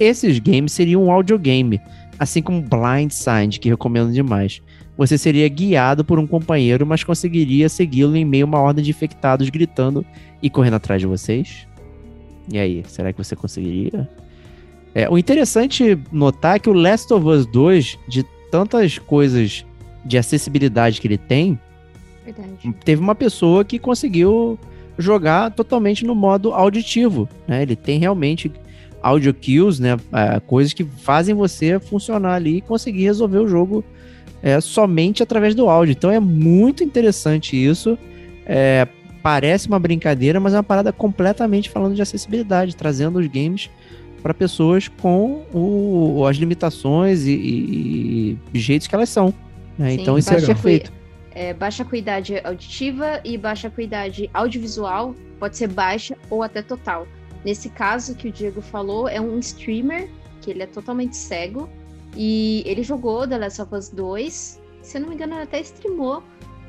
Esses games seriam um audiogame, assim como Blindside, que recomendo demais. Você seria guiado por um companheiro, mas conseguiria segui-lo em meio a uma horda de infectados gritando e correndo atrás de vocês? E aí, será que você conseguiria? É, o interessante notar é que o Last of Us 2, de tantas coisas de acessibilidade que ele tem, Verdade. teve uma pessoa que conseguiu jogar totalmente no modo auditivo, né? Ele tem realmente audio cues, né? É, coisas que fazem você funcionar ali e conseguir resolver o jogo é, somente através do áudio. Então é muito interessante isso. É, parece uma brincadeira, mas é uma parada completamente falando de acessibilidade, trazendo os games para pessoas com o- as limitações e, e- e jeitos que elas são. né? Sim, Então isso é perfeito. É, baixa acuidade auditiva e baixa acuidade audiovisual pode ser baixa ou até total. Nesse caso que o Diego falou, é um streamer que ele é totalmente cego e ele jogou The Last of Us 2. Se eu não me engano, ele até streamou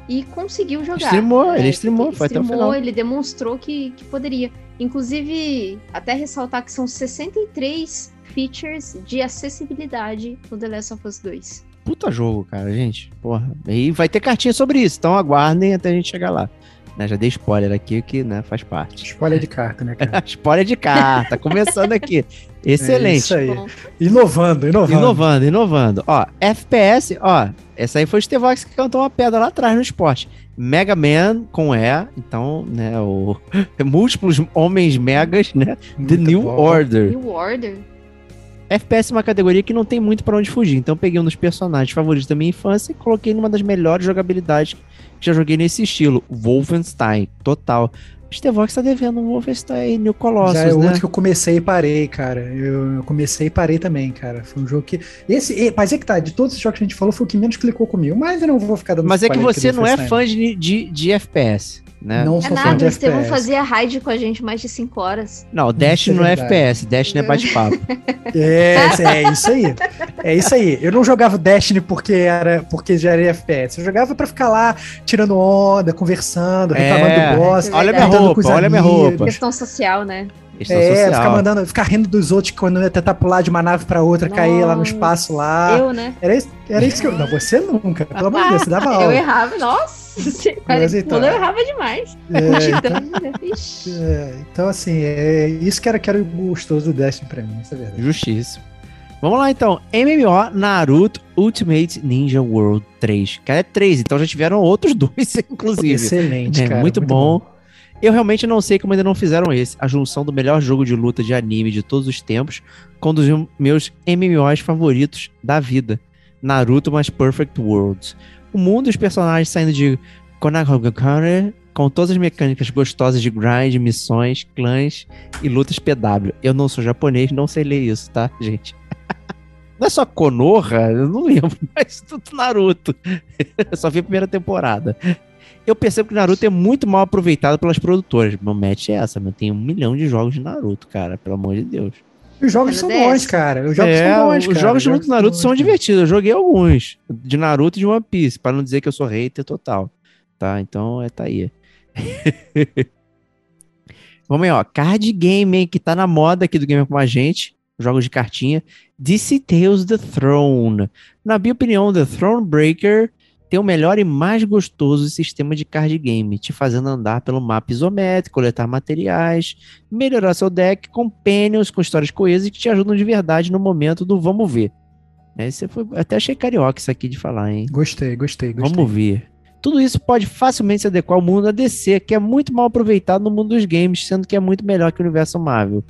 e conseguiu jogar. Streamou, É, ele streamou, foi até o streamou, final. Ele demonstrou que, que poderia. Inclusive, até ressaltar que são 63 features de acessibilidade no The Last of Us 2. puta jogo, cara, gente. Porra. E vai ter cartinha sobre isso, então aguardem até a gente chegar lá. Né, já dei spoiler aqui, que né, faz parte. Spoiler de carta, né, cara? spoiler de carta, começando aqui. É Excelente. isso aí. Inovando, inovando. inovando, inovando. Ó, FPS, ó, essa aí foi o Stevox que cantou uma pedra lá atrás no esporte. Mega Man com E, então, né, o múltiplos homens megas, né? The Muito New bom. Order. New Order. FPS é uma categoria que não tem muito pra onde fugir, então eu peguei um dos personagens favoritos da minha infância e coloquei numa das melhores jogabilidades já joguei nesse estilo, Wolfenstein, total. Stevox tá devendo um Wolfenstein New Colossus, Já é né? outro que eu comecei e parei, cara. Eu, eu comecei e parei também, cara. Foi um jogo que. Esse, mas é que tá, de todos os jogos que a gente falou, foi o que menos clicou comigo. Mas eu não vou ficar dando Mas é que você não é fã de, de, de FPS, né? Não É nada, o Estevão fazia raid com a gente mais de 5 horas. Não, Dash é não é verdade. FPS, Dash não é bate-papo. É, é isso aí. É isso aí. Eu não jogava Destiny porque era porque já era FPS. Eu jogava pra ficar lá tirando onda, conversando, reclamando É. do boss. olha minha roupa, olha minha roupa. Questão social, né? Questão É, social. ficar mandando, ficar rindo dos outros quando ia tentar pular de uma nave pra outra, cair lá no Nossa, espaço lá. Eu, né? Era isso, era isso que eu. Não, você nunca, pelo amor de Deus, você dava Eu aula. errava, nossa. Mas então- Quando eu errava demais. É, então, Titã, ixi. é, então, assim, é isso que era, que era o gostoso do Destiny pra mim, isso é verdade. Justíssimo. Vamos lá então. MMO Naruto Ultimate Ninja World 3. Cara, é 3, então já tiveram outros dois, inclusive. Excelente, É, cara. muito bom. Eu realmente não sei como ainda não fizeram esse. A junção do melhor jogo de luta de anime de todos os tempos com um dos meus MMOs favoritos da vida. Naruto mais Perfect Worlds. O mundo e os personagens saindo de Konagakure com todas as mecânicas gostosas de grind, missões, clãs e lutas PW. Eu não sou japonês, não sei ler isso, tá, gente? Não é só Konoha, eu não lembro, mas tudo Naruto. Eu só vi a primeira temporada eu percebo que Naruto é muito mal aproveitado pelas produtoras. Meu match é essa, meu. Tem um milhão de jogos de Naruto, cara, pelo amor de Deus. Os jogos É são DS. bons, cara. Os jogos É, são bons, os cara. jogos de luta Naruto bons, são divertidos. Eu joguei alguns. De Naruto e de One Piece, pra não dizer que eu sou hater total. Tá? Então, é tá aí. Vamos aí, ó. Card game, hein, que tá na moda aqui do Gamer com a gente. Jogos de cartinha. DC Tales The Throne. Na minha opinião, The Throne Breaker tem o melhor e mais gostoso sistema de card game, te fazendo andar pelo mapa isométrico, coletar materiais, melhorar seu deck, companions com histórias coesas que te ajudam de verdade no momento do vamos ver. É, você foi, até achei carioca isso aqui de falar, hein? Gostei, gostei, gostei. Vamos ver. Tudo isso pode facilmente se adequar ao mundo da DC, que é muito mal aproveitado no mundo dos games, sendo que é muito melhor que o universo Marvel.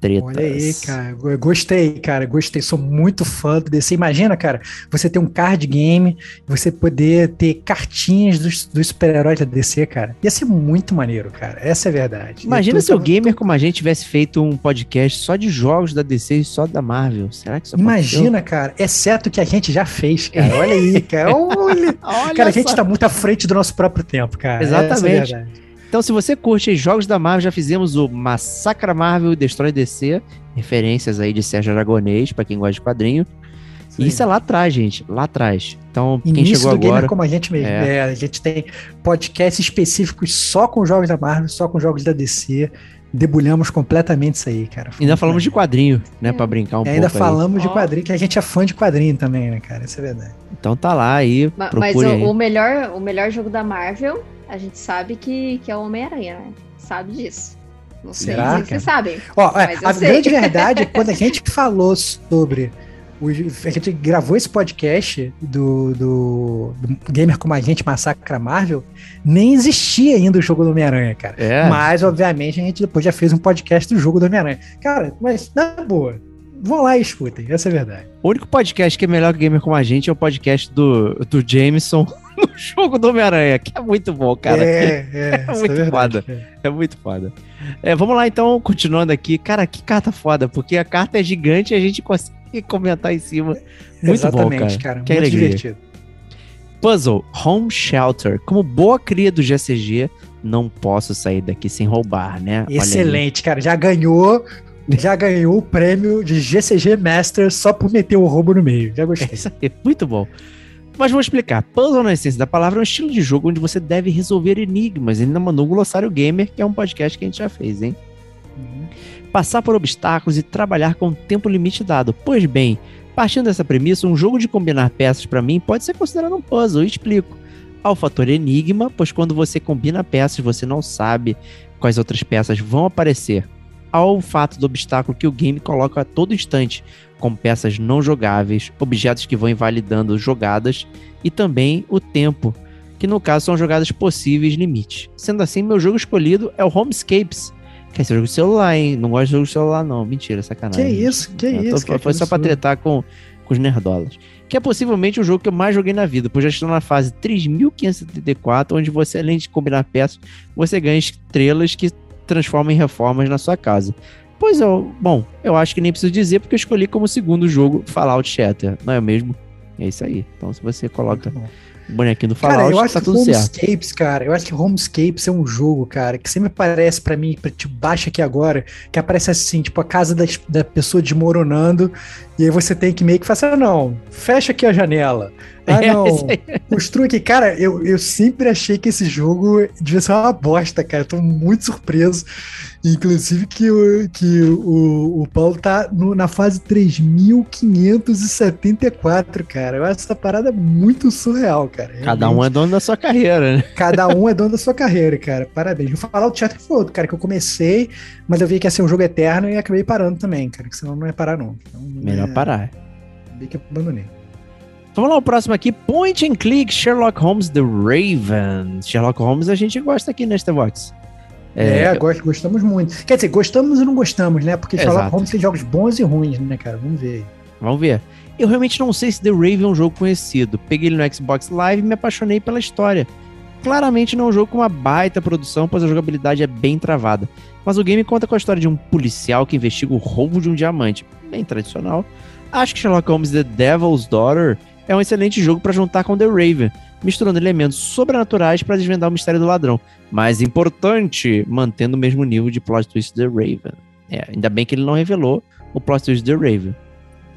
Tretas. Olha aí, cara. Eu Gostei, cara. Gostei. Sou muito fã do DC. Imagina, cara, você ter um card game, você poder ter cartinhas dos, dos super-heróis da DC, cara. Ia ser muito maneiro, cara. Essa é a verdade. Imagina Eu se o tô- gamer como a gente tivesse feito um podcast só de jogos da DC e só da Marvel. Será que isso aconteceu? Imagina, cara. Exceto que a gente já fez, cara. Olha aí, cara. Olha. Olha Cara, a gente só. tá muito à frente do nosso próprio tempo, cara. Essa é a Exatamente. verdade. Então, se você curte jogos da Marvel, já fizemos o Massacra Marvel e Destrói DC, referências aí de Sérgio Aragonês, pra quem gosta de quadrinho. E isso é lá atrás, gente, lá atrás. Então, quem Início chegou do gamer agora, como a gente mesmo. É. É, a gente tem podcasts específicos só com jogos da Marvel, só com jogos da DC. Debulhamos completamente isso aí, cara. Foi ainda falamos de quadrinho, né, Pra brincar um É, ainda pouco aí. falamos de quadrinho, que a gente é fã de quadrinho também, né, cara? Isso é verdade. Então tá lá aí, Ma- Mas aí. o, o melhor, o melhor jogo da Marvel, a gente sabe que, que é o Homem-Aranha, né? Sabe disso. Não sei Será, se vocês sabem. Ó, é, Mas eu a sei. grande verdade é que quando a gente falou sobre. o- a gente gravou esse podcast do, do, do Gamer como a gente Massacra Marvel, nem existia ainda o jogo do Homem-Aranha, cara. É, Mas, obviamente, a gente depois já fez um podcast do jogo do Homem-Aranha. Cara, mas na boa, vão lá e escutem, essa é a verdade. o único podcast que é melhor que Gamer como a gente é o podcast do, do Jameson no jogo do Homem-Aranha, que é muito bom, cara. é, é, isso muito verdade. É muito foda. É, vamos lá então, continuando aqui. Cara, que carta foda, porque a carta é gigante e a gente consegue comentar em cima. Muito bom, Exatamente, cara. cara. Que muito alegria. divertido. Puzzle Home Shelter. Como boa cria do GCG, não posso sair daqui sem roubar, né? Excelente, cara. Já ganhou. Já ganhou o prêmio de GCG Master só por meter o roubo no meio. Já É gostei. isso aí, muito bom. Mas vou explicar. Puzzle, na essência da palavra, é um estilo de jogo onde você deve resolver enigmas. Ele ainda mandou um glossário gamer, que é um podcast que a gente já fez, hein? Passar por obstáculos e trabalhar com o tempo limite dado. Pois bem, partindo dessa premissa, um jogo de combinar peças para mim pode ser considerado um puzzle. Eu explico. Há o fator enigma, pois quando você combina peças, você não sabe quais outras peças vão aparecer. Há o fato do obstáculo que o game coloca a todo instante, com peças não jogáveis, objetos que vão invalidando jogadas e também o tempo, que no caso são jogadas possíveis limites. Sendo assim, meu jogo escolhido é o Homescapes, que é esse jogo de celular, hein? Não gosto de jogo de celular, não. Mentira, Que sacanagem. isso, que Eu tô- isso. foi que só pra tretar com, com os nerdolas. Que é possivelmente o jogo que eu mais joguei na vida, pois já estou na fase 3574, onde você, além de combinar peças, você ganha estrelas que transformam em reformas na sua casa. Pois é, bom, eu acho que nem preciso dizer, porque eu escolhi como segundo jogo Fallout Shatter, não é mesmo? É isso aí. Então, se você coloca o bonequinho do Cara, Fallout, eu acho tá que tudo certo. Homescapes, cara, eu acho que Homescapes é um jogo, cara, que sempre parece pra mim, pra, tipo, baixa aqui agora, que aparece assim, tipo, a casa das- da pessoa desmoronando, e aí você tem que meio que fazer, ah, não, fecha aqui a janela. Ah, É, não, construa aqui. Cara, eu, eu sempre achei que esse jogo devia ser uma bosta, cara, tô muito surpreso. Inclusive que o, que o, o Paulo tá no- na fase 3574, cara. Eu acho essa parada muito surreal, cara. Cada Realmente. um é dono da sua carreira, né? Cada um é dono da sua carreira, cara. Parabéns. Vou falar o Chatter foi outro, cara, que eu comecei, mas eu vi que ia ser um jogo eterno e acabei parando também, cara, que senão não ia parar, não. Então, Melhor é, parar. Vi que abandonei. Vamos lá, o próximo aqui, Point and Click, Sherlock Holmes The Raven. Sherlock Holmes a gente gosta aqui nesta box. É, gost- gostamos muito. Quer dizer, gostamos ou não gostamos, né? Porque Sherlock Exato. Holmes tem jogos bons e ruins, né, cara? Vamos ver. Vamos ver. Eu realmente não sei se The Raven é um jogo conhecido. Peguei ele no Xbox Live e me apaixonei pela história. Claramente não é um jogo com uma baita produção, pois a jogabilidade é bem travada. Mas o game conta com a história de um policial que investiga o roubo de um diamante. Bem tradicional. Acho que Sherlock Holmes The Devil's Daughter é um excelente jogo para juntar com The Raven, misturando elementos sobrenaturais para desvendar o mistério do ladrão. Mais importante, mantendo o mesmo nível de plot twist The Raven. É, ainda bem que ele não revelou o plot twist The Raven.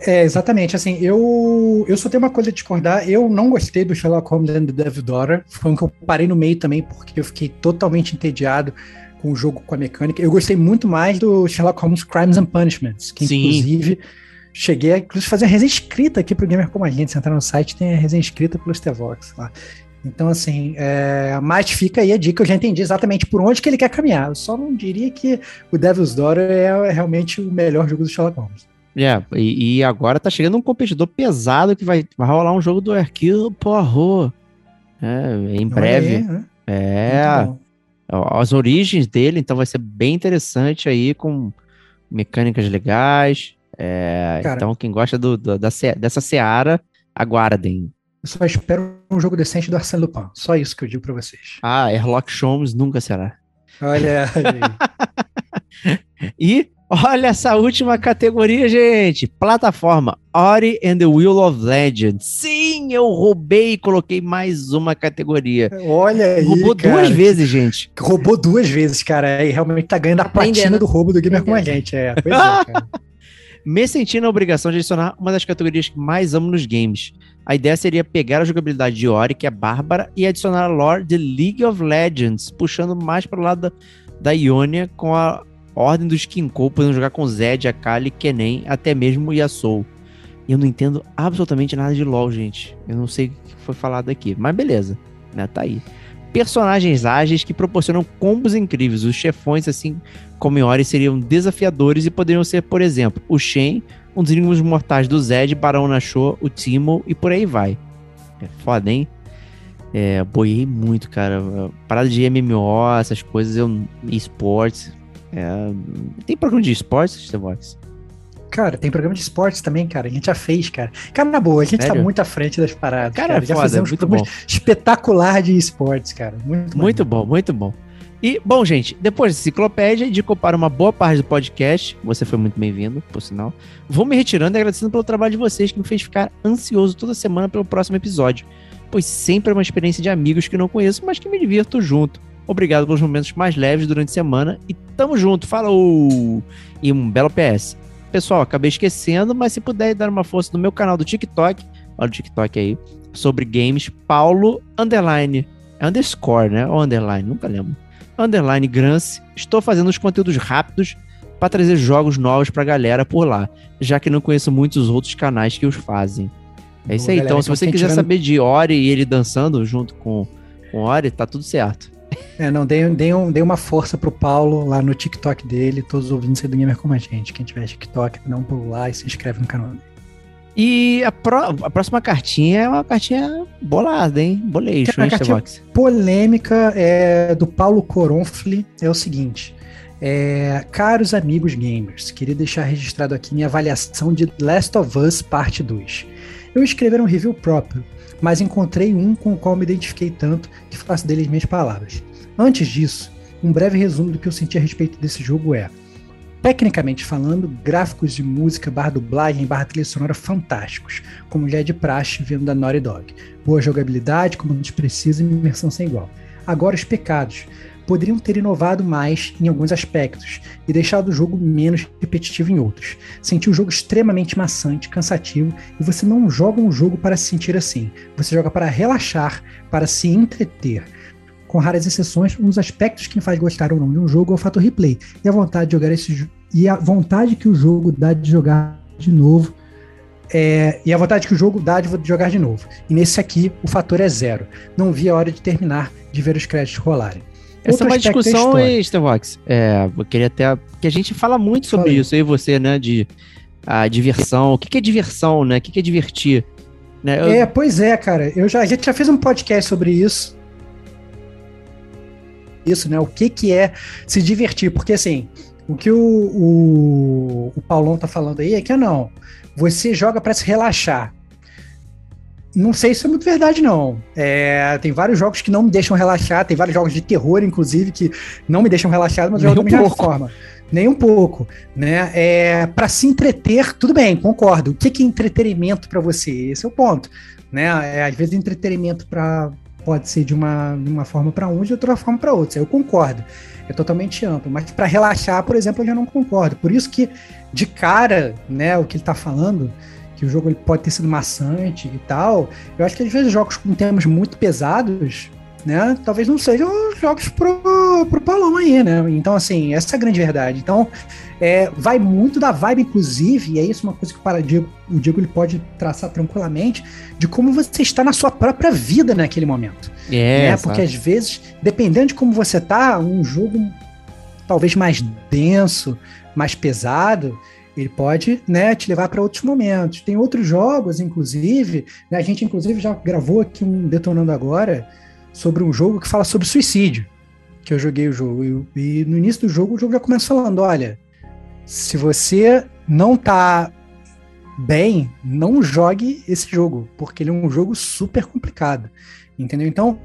É, exatamente. Assim, eu, eu só tenho uma coisa a discordar. Eu não gostei do Sherlock Holmes and the Devil Daughter. Foi um que eu parei no meio também, porque eu fiquei totalmente entediado com o jogo, com a mecânica. Eu gostei muito mais do Sherlock Holmes Crimes and Punishments, que Sim. inclusive cheguei a inclusive, fazer a resenha escrita aqui pro Gamer Como a Gente. Se entrar no site, tem a resenha escrita pelo Stevox lá. Então, assim, é, mas fica aí a dica, eu já entendi exatamente por onde que ele quer caminhar. Eu só não diria que o Devil's Daughter é realmente o melhor jogo do Sherlock Holmes. É, e, e agora tá chegando um competidor pesado que vai, vai rolar um jogo do Hercule Poirot. É, em breve. Olha aí, né? É, bom. as origens dele, então vai ser bem interessante aí, com mecânicas legais. É, Cara. então, quem gosta do, do- da, dessa seara, aguardem. Eu só espero um jogo decente do Arsène Lupin. Só isso que eu digo pra vocês. Ah, Sherlock Holmes nunca será. Olha aí. E olha essa última categoria, gente. Plataforma Ori and the Will of Legend. Sim, eu roubei e coloquei mais uma categoria. Olha aí, Roubou cara. duas vezes, gente. Roubou duas vezes, cara. E realmente tá ganhando a platina do roubo do Gamer com a gente. É, pois é, cara. Me senti na obrigação de adicionar uma das categorias que mais amo nos games. A ideia seria pegar a jogabilidade de Ori, que é bárbara, e adicionar a lore de League of Legends, puxando mais para o lado da, da Ionia com a Ordem dos Kinkou, podendo jogar com Zed, Akali, Kennen, até mesmo Yasuo. E eu não entendo absolutamente nada de LoL, gente. Eu não sei o que foi falado aqui, mas beleza, né? Tá aí. Personagens ágeis que proporcionam combos incríveis. Os chefões, assim como em Ori, seriam desafiadores e poderiam ser, por exemplo, o Shen, um dos inimigos mortais do Zed, Barão Nashor, o Timo e por aí vai. É foda, hein? É, boiei muito, cara. Parada de MMO, essas coisas, eu, esportes. É, tem programa de esportes, Stevox? Cara, tem programa de esportes também, cara. A gente já fez, cara. Cara, na boa, a gente tá Sério? muito à frente das paradas. Cara, Cara, já foda, fizemos muito bom. espetacular de esportes, cara. Muito, Muito bom, muito bom. E, bom, gente, depois da enciclopédia, de para uma boa parte do podcast, você foi muito bem-vindo, por sinal. Vou me retirando e agradecendo pelo trabalho de vocês, que me fez ficar ansioso toda semana pelo próximo episódio. Pois sempre é uma experiência de amigos que não conheço, mas que me divirto junto. Obrigado pelos momentos mais leves durante a semana e tamo junto, falou! E um belo PS. Pessoal, acabei esquecendo, mas se puder dar uma força no meu canal do TikTok, olha o TikTok aí, sobre games, Paulo Underline. É underscore, né? Ou underline, nunca lembro. Underline Grance. Estou fazendo os conteúdos rápidos para trazer jogos novos pra galera por lá, já que não conheço muitos outros canais que os fazem. É isso aí. galera. Então, se Então, você quem quiser tiver- saber de Ori e ele dançando junto com, com Ori, tá tudo certo. É, não, dei, dei, um, dei uma força pro Paulo lá no TikTok dele, todos os ouvintes do Gamer como a gente. Quem tiver TikTok, dá um pulo lá e se inscreve no canal. E a, pró- a próxima cartinha é uma cartinha bolada, hein? Boleixo, Cara, hein, Stevox? polêmica é, do Paulo Coronfli é o seguinte. é, caros amigos gamers, queria deixar registrado aqui minha avaliação de Last of Us Parte 2. Eu escrevi um review próprio, mas encontrei um com o qual me identifiquei tanto que faço dele as minhas palavras. Antes disso, um breve resumo do que eu senti a respeito desse jogo é Tecnicamente falando, gráficos de música, barra dublagem, barra trilha sonora fantásticos, como já é de praxe vindo da Naughty Dog. Boa jogabilidade, comandos precisos e imersão sem igual. Agora os pecados. Poderiam ter inovado mais em alguns aspectos e deixado o jogo menos repetitivo em outros. Senti o jogo extremamente maçante, cansativo e você não joga um jogo para se sentir assim. Você joga para relaxar, para se entreter. Com raras exceções, um dos aspectos que faz gostar ou não de um jogo é o fator replay e a vontade de jogar esse e a vontade que o jogo dá de jogar de novo é, e a vontade que o jogo dá de jogar de novo. E nesse aqui, o fator é zero. Não vi a hora de terminar de ver os créditos rolarem. Essa é uma discussão, Stevox? É, eu queria até. que a gente fala muito sobre Fala aí. isso, eu e você, né? De a diversão. O que, que é diversão, né? O que, que é divertir? Né? Eu- É, pois é, cara. Eu já, a gente já fez um podcast sobre isso. Isso, né? O que, que é se divertir? Porque assim, o que o, o, o Paulão tá falando aí é que não. Você joga para se relaxar. Não sei se é muito verdade, não. É, tem vários jogos que não me deixam relaxar, tem vários jogos de terror, inclusive, que não me deixam relaxado, mas eu jogo da mesma forma. Nem um pouco, né? É, para se entreter, tudo bem, concordo. O que, que é entretenimento para você? Esse é o ponto, né? É, às vezes entretenimento para pode ser de uma, de uma forma para um, de outra forma para outra. Eu concordo. é totalmente amplo. Mas para relaxar, por exemplo, eu já não concordo. Por isso que, de cara, né, o que ele está falando, que o jogo ele pode ter sido maçante e tal, eu acho que às vezes jogos com temas muito pesados né? Talvez não sejam jogos pro, pro Paulão aí, né? Então, assim, essa é a grande verdade. Então, é, vai muito da vibe, inclusive, e é isso uma coisa que o, Diego, o Diego ele pode traçar tranquilamente, de como você está na sua própria vida naquele momento. É, né? Porque às vezes, dependendo de como você tá, um jogo talvez mais denso, mais pesado, ele pode né, te levar para outros momentos. Tem outros jogos, inclusive, né, a gente inclusive já gravou aqui um Detonando Agora, sobre um jogo que fala sobre suicídio. Que eu joguei o jogo. E, e no início do jogo, o jogo já começa falando: olha, se você não tá bem, não jogue esse jogo, porque ele é um jogo super complicado. Entendeu? Então,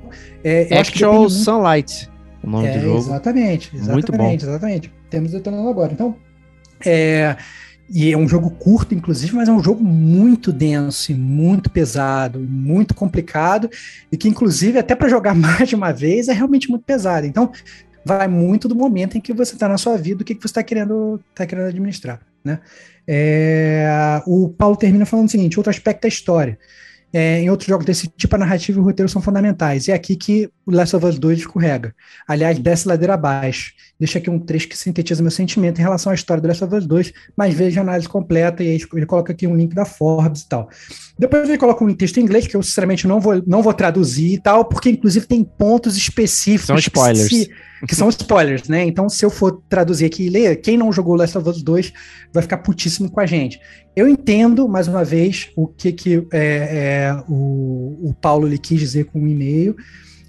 é, eu acho que. Sunlight, o nome é, do jogo. Exatamente, exatamente, muito bom. exatamente. Temos detonando agora. Então, é, e é um jogo curto, inclusive, mas é um jogo muito denso, muito pesado, muito complicado, e que, inclusive, até para jogar mais de uma vez, é realmente muito pesado. Então, vai muito do momento em que você está na sua vida, do que, que você está querendo, tá querendo administrar. Né? É, o Paulo termina falando o seguinte: outro aspecto da história. É, em outros jogos desse tipo, a narrativa e o roteiro são fundamentais. E é aqui que o Last of Us 2 escorrega. Aliás, desce ladeira abaixo. Deixa aqui um trecho que sintetiza meu sentimento em relação à história do Last of Us 2, mas veja a análise completa e aí ele coloca aqui um link da Forbes e tal. Depois ele coloca um texto em inglês que eu, sinceramente, não vou, não vou traduzir e tal, porque inclusive tem pontos específicos. São spoilers. Que, que são spoilers, né? Então, se eu for traduzir aqui e ler, quem não jogou Last of Us 2 vai ficar putíssimo com a gente. Eu entendo, mais uma vez, o que, que é, é, o, o Paulo lhe quis dizer com o um e-mail.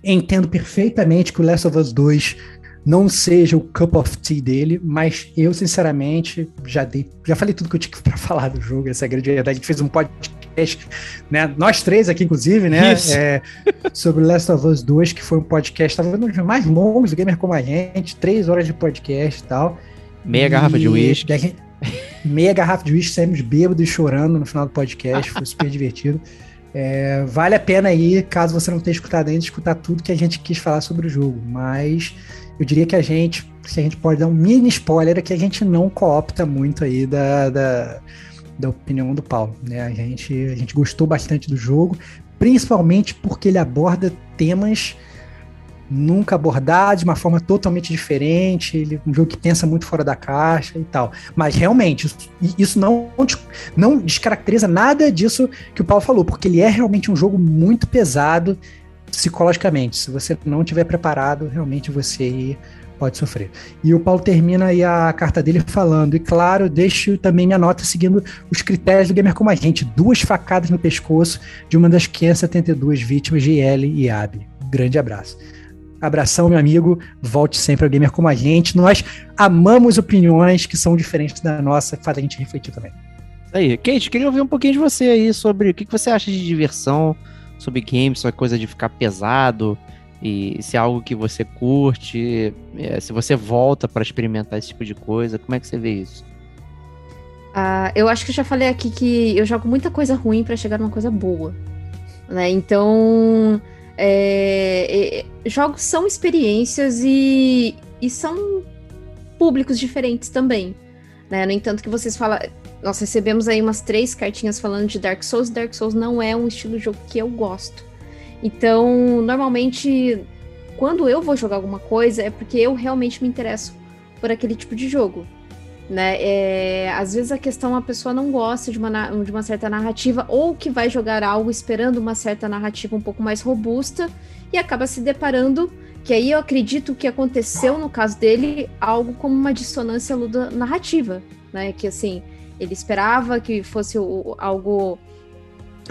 Entendo perfeitamente que o Last of Us 2 não seja o cup of tea dele, mas eu, sinceramente, já dei, já falei tudo que eu tinha para falar do jogo, essa é a grande verdade. A gente fez um podcast, né? Nós três aqui, inclusive, né? É, sobre Last of Us 2, que foi um podcast, talvez um dos mais longos do Gamer Como a Gente, três horas de podcast e tal. Meia e garrafa de uísque. Meia garrafa de uísque, saímos bêbados e chorando no final do podcast, foi super divertido. É, vale a pena aí, caso você não tenha escutado ainda, escutar tudo que a gente quis falar sobre o jogo. Mas eu diria que a gente, se a gente pode dar um mini spoiler, é que a gente não coopta muito aí da, da, da opinião do Paulo. Né? A, gente, a gente gostou bastante do jogo, principalmente porque ele aborda temas nunca abordados de uma forma totalmente diferente, ele um jogo que pensa muito fora da caixa e tal. Mas realmente, isso, isso não, não descaracteriza nada disso que o Paulo falou, porque ele é realmente um jogo muito pesado psicologicamente. Se você não estiver preparado, realmente você pode sofrer. E o Paulo termina aí a carta dele falando, e claro, deixo também minha nota seguindo os critérios do Gamer Como a Gente, duas facadas no pescoço de uma das 572 vítimas de L e Abby. Grande abraço. Abração, meu amigo. Volte sempre ao Gamer Como a Gente. Nós amamos opiniões que são diferentes da nossa, fazem a gente refletir também. Aí, Kate, queria ouvir um pouquinho de você aí sobre o que você acha de diversão, sobre games, é coisa de ficar pesado e se é algo que você curte, é, se você volta para experimentar esse tipo de coisa, como é que você vê isso? Uh, eu acho que eu já falei aqui que eu jogo muita coisa ruim para chegar numa coisa boa, né? Então, é, é, jogos são experiências e, e são públicos diferentes também, né? No entanto, que vocês falam, nós recebemos aí umas três cartinhas falando de Dark Souls. Dark Souls não é um estilo de jogo que eu gosto. Então, normalmente, quando eu vou jogar alguma coisa, é porque eu realmente me interesso por aquele tipo de jogo. Né? É, às vezes a questão a pessoa não gosta de uma, de uma certa narrativa ou que vai jogar algo esperando uma certa narrativa um pouco mais robusta e acaba se deparando que aí eu acredito que aconteceu no caso dele algo como uma dissonância narrativa, né? Que assim, ele esperava que fosse o, algo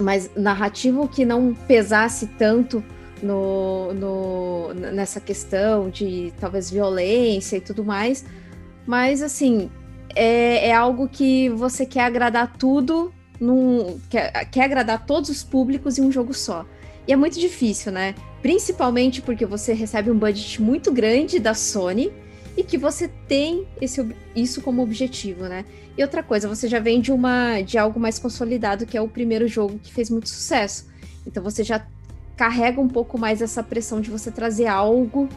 mais narrativo que não pesasse tanto no, no, nessa questão de talvez violência e tudo mais. Mas assim, é, é algo que você quer agradar tudo, num, quer, quer agradar todos os públicos em um jogo só. E é muito difícil, né? Principalmente porque você recebe um budget muito grande da Sony e que você tem esse, isso como objetivo, né? E outra coisa, você já vem de uma de algo mais consolidado, que é o primeiro jogo que fez muito sucesso. Então você já carrega um pouco mais essa pressão de você trazer algo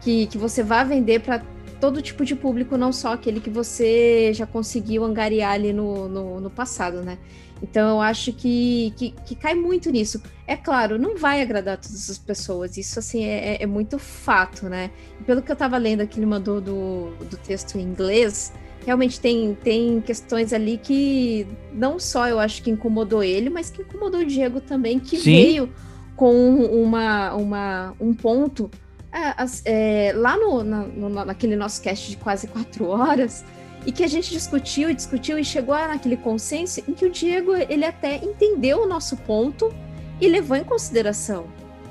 que, que você vá vender para todo tipo de público, não só aquele que você já conseguiu angariar ali no, no, no passado, né? Então eu acho que, que, que, cai muito nisso. É claro, não vai agradar todas as pessoas, isso assim é, é, é muito fato, né? Pelo que eu estava lendo aqui, ele mandou do, do texto em inglês, realmente tem, tem questões ali que não só eu acho que incomodou ele, mas que incomodou o Diego também, que Sim. veio com uma, uma, um ponto. É, é, lá no, na, no, naquele nosso cast de quase quatro horas, e que a gente discutiu e discutiu e chegou naquele consenso em que o Diego ele até entendeu o nosso ponto e levou em consideração.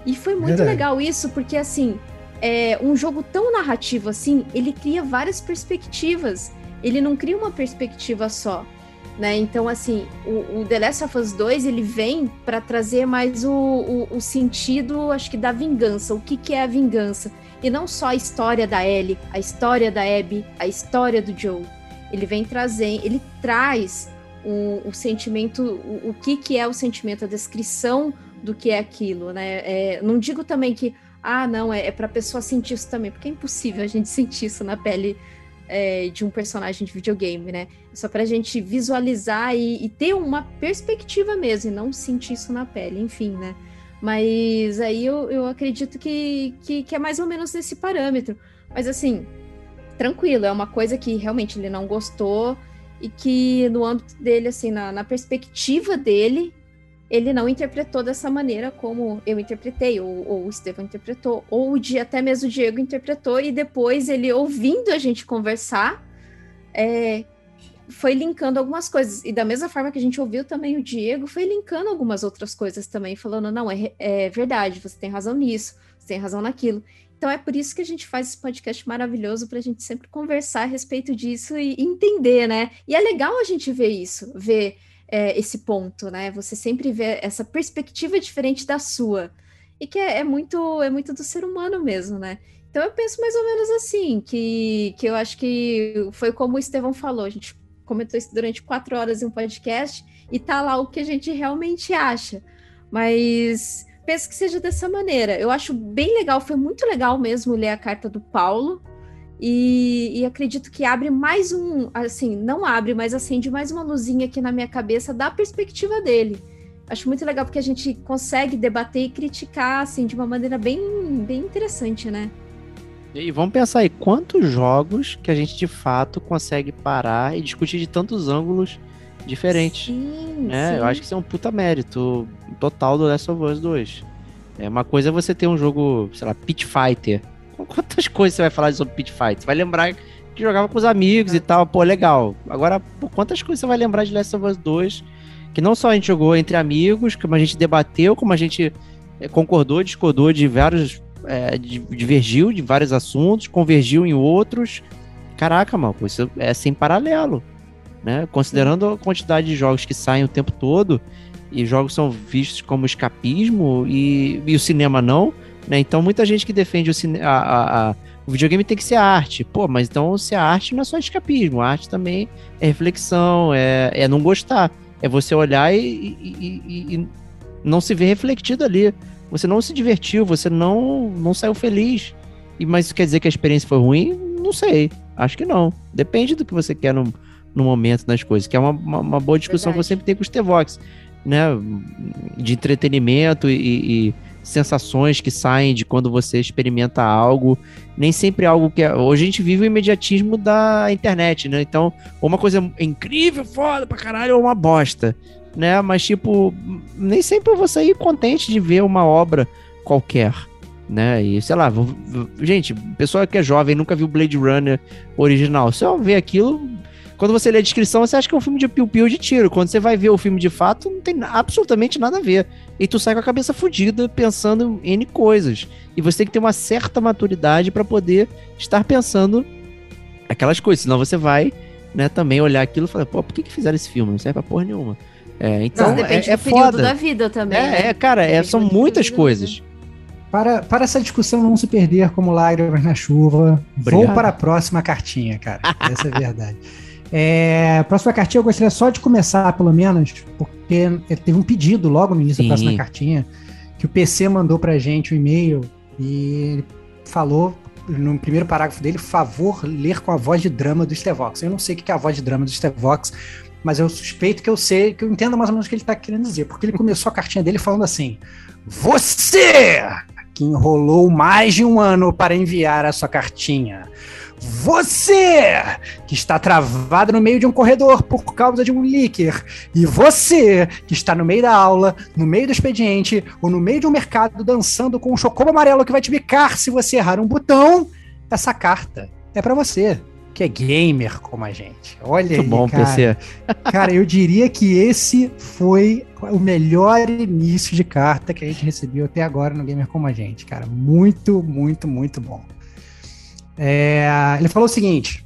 E foi muito Verdade. legal isso, porque assim, é, um jogo tão narrativo assim, ele cria várias perspectivas. Ele não cria uma perspectiva só. Né? Então, assim, o, o, The Last of Us 2 ele vem para trazer mais o, o, o, sentido, acho que, da vingança. O que, que é a vingança? E não só a história da Ellie, a história da Abby, a história do Joe ele vem trazer, ele traz o, o sentimento, o, o, que, que é o sentimento, a descrição do que é aquilo, né? É, não digo também que, ah, não, é, é para a pessoa sentir isso também, porque é impossível a gente sentir isso na pele é, de um personagem de videogame, né? É só para a gente visualizar e, e, ter uma perspectiva mesmo, e não sentir isso na pele, enfim, né? Mas aí eu, eu acredito que, que, que é mais ou menos nesse parâmetro. Mas assim, tranquilo, é uma coisa que realmente ele não gostou e que no âmbito dele, assim, na, na perspectiva dele, ele não interpretou dessa maneira como eu interpretei, ou, ou o Estevão interpretou, ou o dia até mesmo o Diego interpretou, e depois ele, ouvindo a gente conversar, é, foi linkando algumas coisas. E da mesma forma que a gente ouviu também o Diego, foi linkando algumas outras coisas também, falando: não, é, é verdade, você tem razão nisso, você tem razão naquilo. Então é por isso que a gente faz esse podcast maravilhoso para a gente sempre conversar a respeito disso e entender, né? E é legal a gente ver isso, ver é, esse ponto, né? Você sempre vê essa perspectiva diferente da sua. E que é, é, muito é muito do ser humano mesmo, né? Então eu penso mais ou menos assim, que, que eu acho que foi como o Estevão falou, a gente comentou isso durante quatro horas em um podcast, e tá lá o que a gente realmente acha. Mas penso que seja dessa maneira. Eu acho bem legal, foi muito legal mesmo ler a carta do Paulo. E, e, acredito que abre mais um, assim, não abre, mas acende mais uma luzinha aqui na minha cabeça da perspectiva dele. Acho muito legal porque a gente consegue debater e criticar, assim, de uma maneira bem, bem interessante, né? E vamos pensar aí, quantos jogos que a gente de fato consegue parar e discutir de tantos ângulos diferentes. Sim, né? Sim. Eu acho que isso é um puta mérito total do Last of Us 2. É uma coisa é você ter um jogo, sei lá, Pit Fighter. Quantas coisas você vai falar sobre Pit Fighter? Você vai lembrar que jogava com os amigos e tal, pô, legal. Agora, pô, quantas coisas você vai lembrar de Last of Us 2? Que não só a gente jogou entre amigos, como a gente debateu, como a gente é, concordou, discordou de vários. É, divergiu de vários assuntos, convergiu em outros. Caraca, mano, isso é sem paralelo né? Considerando a quantidade de jogos que saem o tempo todo, e jogos são vistos como escapismo e, e o cinema não, né? Então muita gente que defende o, cine, a, a, a, o videogame tem que ser arte. Pô, mas então se a arte não é só escapismo, a arte também é reflexão, é, é não gostar. É você olhar e, e, e, e não se ver refletido ali. Você não se divertiu, você não, não saiu feliz. E, mas isso quer dizer que a experiência foi ruim? Não sei. Acho que não. Depende do que você quer no, no momento das coisas, que é uma, uma, uma boa discussão Verdade. que eu sempre tenho com os T-Vox, né? De entretenimento e, e, sensações que saem de quando você experimenta algo. Nem sempre é algo que é. Hoje a gente vive o imediatismo da internet, né? Então, uma coisa incrível, foda pra caralho, ou uma bosta, né? Mas, tipo, nem sempre eu vou sair contente de ver uma obra qualquer né? E sei lá, gente, pessoa que é jovem nunca viu Blade Runner original, se eu ver aquilo, quando você lê a descrição, você acha que é um filme de piu-piu de tiro. Quando você vai ver o filme de fato, não tem absolutamente nada a ver. E tu sai com a cabeça fodida pensando em N coisas. E você tem que ter uma certa maturidade para poder estar pensando aquelas coisas. Senão você vai, né, também olhar aquilo e falar, pô, por que, que fizeram esse filme? Não serve pra porra nenhuma. É, então, depende é, é do período foda. da vida também. É, né? é cara, é, são muitas coisas. Para, para essa discussão não se perder como lágrimas na chuva, Obrigado. vou para a próxima cartinha, cara. Essa é a verdade. É, próxima cartinha eu gostaria só de começar, pelo menos, porque teve um pedido logo no início Sim. da próxima cartinha, que o PC mandou pra gente um e-mail e ele falou no primeiro parágrafo dele, favor ler com a voz de drama do Stevox. Eu não sei o que é a voz de drama do Stevox, mas eu suspeito que eu sei, que eu entendo mais ou menos o que ele está querendo dizer, porque ele começou a cartinha dele falando assim: Você que enrolou mais de um ano para enviar a sua cartinha. Você que está travado no meio de um corredor por causa de um líquier. E você que está no meio da aula, no meio do expediente ou no meio de um mercado dançando com um chocobo amarelo que vai te bicar se você errar um botão. Essa carta é para você que é gamer como a gente. Olha Muito aí, bom, cara. PC. Cara, eu diria que esse foi o melhor início de carta que a gente recebeu até agora no Gamer Como a Gente, cara. Muito, muito, muito bom. É, ele falou o seguinte: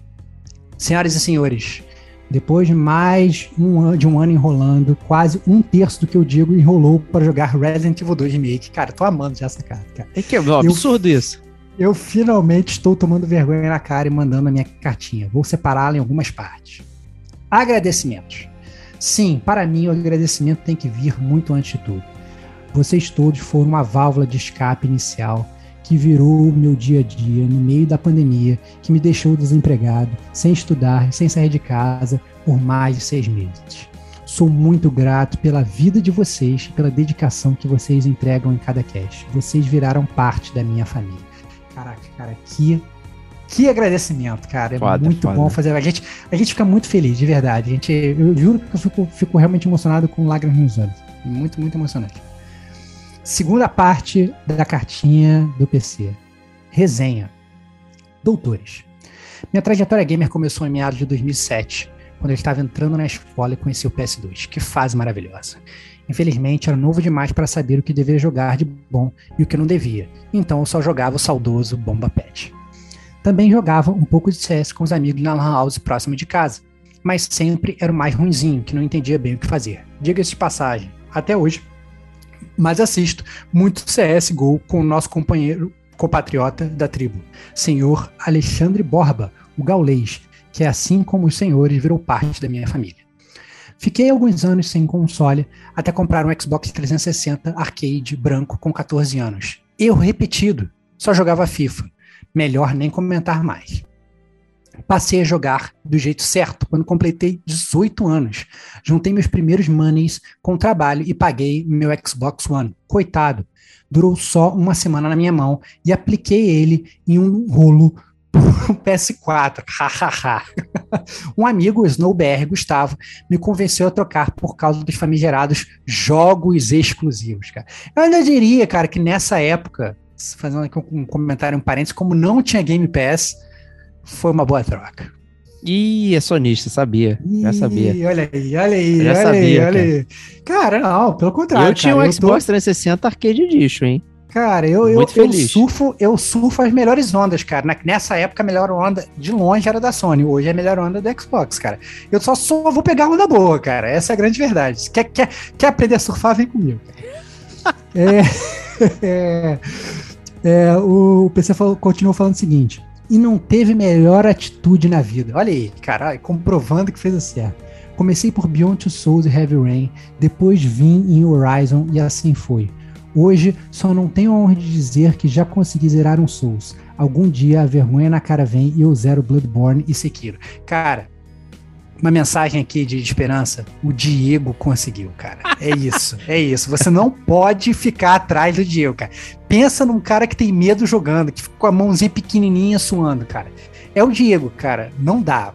Senhoras e senhores, depois de mais um an- de um ano enrolando, quase um terço do que eu digo enrolou para jogar Resident Evil 2 Remake. Cara, tô amando já essa carta, cara. É que é um absurdo isso. Eu finalmente estou tomando vergonha na cara e mandando a minha cartinha. Vou separá-la em algumas partes. Agradecimentos. Sim, para mim o agradecimento tem que vir muito antes de tudo. Vocês todos foram uma válvula de escape inicial que virou o meu dia a dia no meio da pandemia, que me deixou desempregado, sem estudar, sem sair de casa por mais de seis meses. Sou muito grato pela vida de vocês e pela dedicação que vocês entregam em cada cast. Vocês viraram parte da minha família. Caraca, cara, que, que agradecimento, cara. É Foda, muito foda. bom fazer. A gente, a gente fica muito feliz, de verdade. A gente, eu juro que eu fico, fico realmente emocionado com lágrimas nos olhos. Muito, muito emocionante. Segunda parte da cartinha do PC. Resenha. Doutores. Minha trajetória gamer começou em meados de 2007, quando eu estava entrando na escola e conheci o PS2. Que fase maravilhosa. Infelizmente, era novo demais para saber o que deveria jogar de bom e o que não devia. Então eu só jogava o saudoso Bomba Pet. Também jogava um pouco de CS com os amigos na Lan House próximo de casa, mas sempre era o mais ruinzinho, que não entendia bem o que fazer. Diga-se de passagem, até hoje, mas assisto muito CSGO com o nosso companheiro compatriota da tribo, senhor Alexandre Borba, o gaulês, que assim como os senhores virou parte da minha família. Fiquei alguns anos sem console até comprar um Xbox 360 arcade branco com 14 anos. Eu repetido, só jogava FIFA. Melhor nem comentar mais. Passei a jogar do jeito certo quando completei 18 anos. Juntei meus primeiros monies com trabalho e paguei meu Xbox One. Coitado, durou só uma semana na minha mão e apliquei ele em um rolo pro PS4. Hahaha. um amigo, SnowBR Gustavo, me convenceu a trocar por causa dos famigerados jogos exclusivos, cara. Eu ainda diria, cara, que nessa época, fazendo aqui um comentário, um parênteses, como não tinha Game Pass, foi uma boa troca. Ih, é sonista, sabia. Já Ih, sabia. Olha aí, olha aí, olha sabia, aí, olha cara. aí. Cara, não, pelo contrário. eu tinha cara, um tô- Xbox 360 Arcade Edition, hein? Cara, eu, eu, eu surfo, eu surfo as melhores ondas, cara. Nessa época, a melhor onda de longe era da Sony. Hoje é a melhor onda do Xbox, cara. Eu só, só vou pegar onda boa, cara. Essa é a grande verdade. Quer, quer, quer aprender a surfar, vem comigo. É, é, é, o PC falou, continuou falando o seguinte. E não teve melhor atitude na vida. Olha aí, cara, comprovando que fez o certo. Comecei por Beyond Two Souls e Heavy Rain, depois vim em Horizon e assim foi. Hoje só não tenho a honra de dizer que já consegui zerar um Souls. Algum dia a vergonha na cara vem e eu zero Bloodborne e Sekiro. Cara, uma mensagem aqui de esperança. O Diego conseguiu, cara. É isso, é isso. Você não pode ficar atrás do Diego, cara. Pensa num cara que tem medo jogando, que fica com a mãozinha pequenininha suando, cara. É o Diego, cara. Não dá.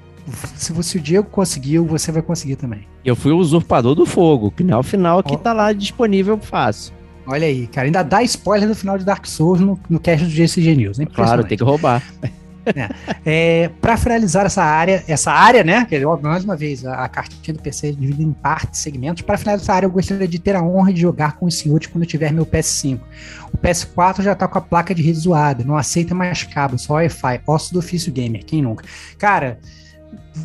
Se, você, o Diego conseguiu, você vai conseguir também. Eu fui o usurpador do fogo, que não é o final que Ó. tá lá disponível fácil. Olha aí, cara. Ainda dá spoiler do final de Dark Souls no, no cast do GCG News. Claro, tem que roubar. É, para finalizar essa área, essa área, né? Mais uma vez, a, a cartinha do PC é dividida em partes, segmentos. Para finalizar essa área, eu gostaria de ter a honra de jogar com os senhores quando tiver meu PS5. O PS4 já tá com a placa de rede zoada, não aceita mais cabo, só Wi-Fi. Osso do ofício gamer, quem nunca? Cara,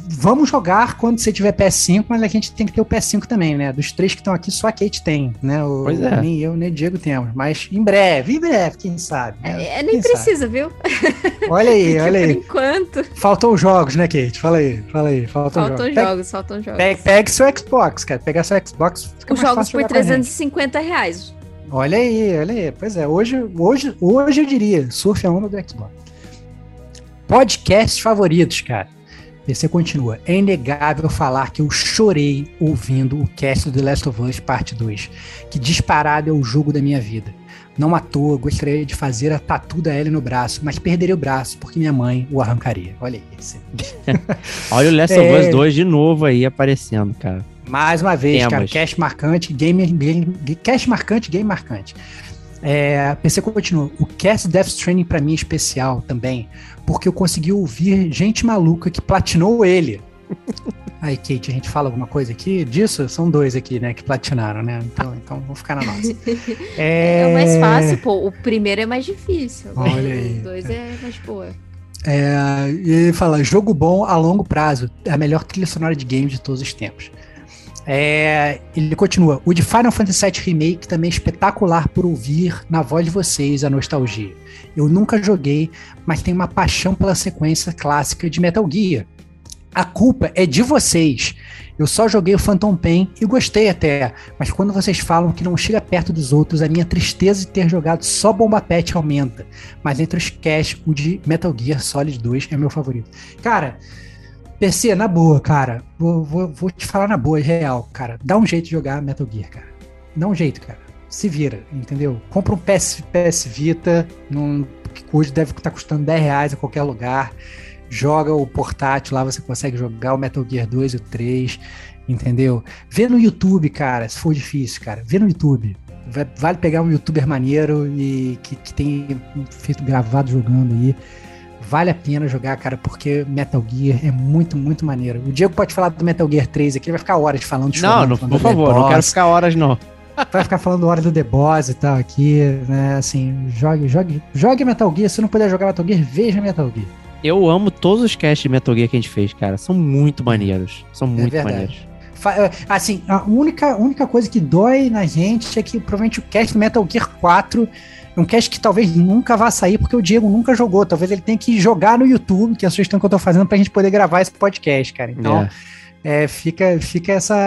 vamos jogar quando você tiver PS5, mas a gente tem que ter o PS5 também, né? Dos três que estão aqui, só a Kate tem, né? O, Pois é. Nem eu, nem o Diego temos. Mas em breve, em breve, quem sabe? né? É, nem Quem sabe? precisa, viu? Olha aí, olha por aí. enquanto, Faltam os jogos, né, Kate? Fala aí, fala aí. Faltam, faltam jogos. jogos, faltam jogos. Pegue, pegue seu Xbox, cara. Pegar seu Xbox fica Os mais jogos fácil por jogar com a gente. 350 reais. Olha aí, olha aí. Pois é, hoje, hoje, hoje eu diria, surfe a onda do Xbox. podcasts favoritos, cara. PC continua. É inegável falar que eu chorei ouvindo o cast do The Last of Us Parte 2, que disparado é o jogo da minha vida. Não à toa, gostaria de fazer a tatu da Ellie no braço, mas perderia o braço porque minha mãe o arrancaria. Olha isso. Olha o Last of Us 2 de novo aí aparecendo, cara. Mais uma vez, Temas. cara, cast marcante, game, game, cast marcante, game marcante. É, PC continua. O cast Death Stranding pra mim é especial também, porque eu consegui ouvir gente maluca que platinou ele. Aí, Kate, a gente fala alguma coisa aqui disso? São dois aqui, né, que platinaram, né? Então, então vamos ficar na nossa. É... o mais fácil, pô. O primeiro é mais difícil. Olha aí. O dois é mais boa. É, e ele fala: jogo bom a longo prazo. É a melhor trilha sonora de game de todos os tempos. É, ele continua: o de Final Fantasy VII Remake também é espetacular por ouvir na voz de vocês a nostalgia. Eu nunca joguei, mas tenho uma paixão pela sequência clássica de Metal Gear. A culpa é de vocês. Eu só joguei o Phantom Pain e gostei até, mas quando vocês falam que não chega perto dos outros, a minha tristeza de ter jogado só Bomba Pet aumenta. Mas entre os cash, o de Metal Gear Solid 2 é meu favorito. Cara, PC, na boa, cara, vou, vou, vou te falar na boa, real, cara. Dá um jeito de jogar Metal Gear, cara. Dá um jeito, cara. Se vira, entendeu? Compra um PS, PS Vita, num, que hoje deve estar custando 10 reais em qualquer lugar joga o portátil lá, você consegue jogar o Metal Gear 2 e o 3, entendeu? Vê no YouTube, cara, se for difícil, cara, vê no YouTube. Vale pegar um youtuber maneiro e que, que tem feito gravado jogando aí. Vale a pena jogar, cara, porque Metal Gear é muito, muito maneiro. O Diego pode falar do Metal Gear 3 aqui, ele vai ficar horas falando de Não, não por favor, não quero ficar horas, não. Vai ficar falando horas do The Boss e tal aqui, né? Assim, jogue, jogue, jogue Metal Gear. Se não puder jogar Metal Gear, veja Metal Gear. Eu amo todos os casts de Metal Gear que a gente fez, cara. São muito maneiros. São muito é maneiros. Assim, a única, única coisa que dói na gente é que provavelmente o cast do Metal Gear 4 é um cast que talvez nunca vá sair, porque o Diego nunca jogou. Talvez ele tenha que jogar no YouTube, que é a sugestão que eu tô fazendo pra gente poder gravar esse podcast, cara. Então. É. É, fica, fica essa,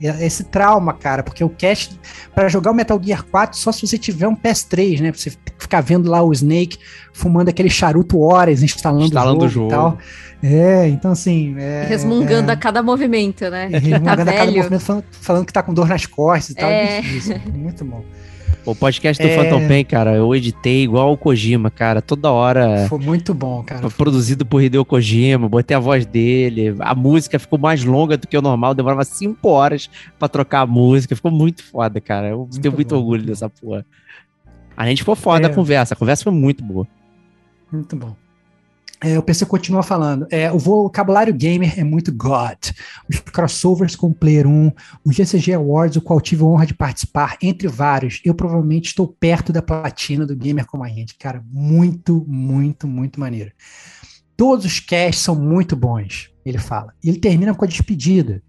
esse trauma, cara, porque o cast para jogar o Metal Gear 4 só se você tiver um PS3, né? Pra você ficar vendo lá o Snake fumando aquele charuto horas, instalando, instalando o jogo, o jogo. e tal. É, então assim. É, resmungando é, a cada movimento, né? Resmungando tá a cada velho. movimento, falando, falando, que tá com dor nas costas e tal. É. Difícil, muito bom. O podcast do é... Phantom Pain, cara, eu editei igual o Kojima, cara, toda hora. Foi muito bom, cara. Produzido por Hideo Kojima, botei a voz dele. A música ficou mais longa do que o normal, demorava cinco horas para trocar a música. Ficou muito foda, cara. Eu muito tenho muito bom, orgulho dessa porra. A gente ficou foda é... a conversa, a conversa foi muito boa. Muito bom. É, o PC continua falando. É, o vocabulário gamer é muito God. Os crossovers com o Player 1, o GCG Awards, o qual tive a honra de participar, entre vários. Eu provavelmente estou perto da platina do Gamer como a gente. Cara, muito, muito, muito maneiro. Todos os casts são muito bons, ele fala. E ele termina com a despedida.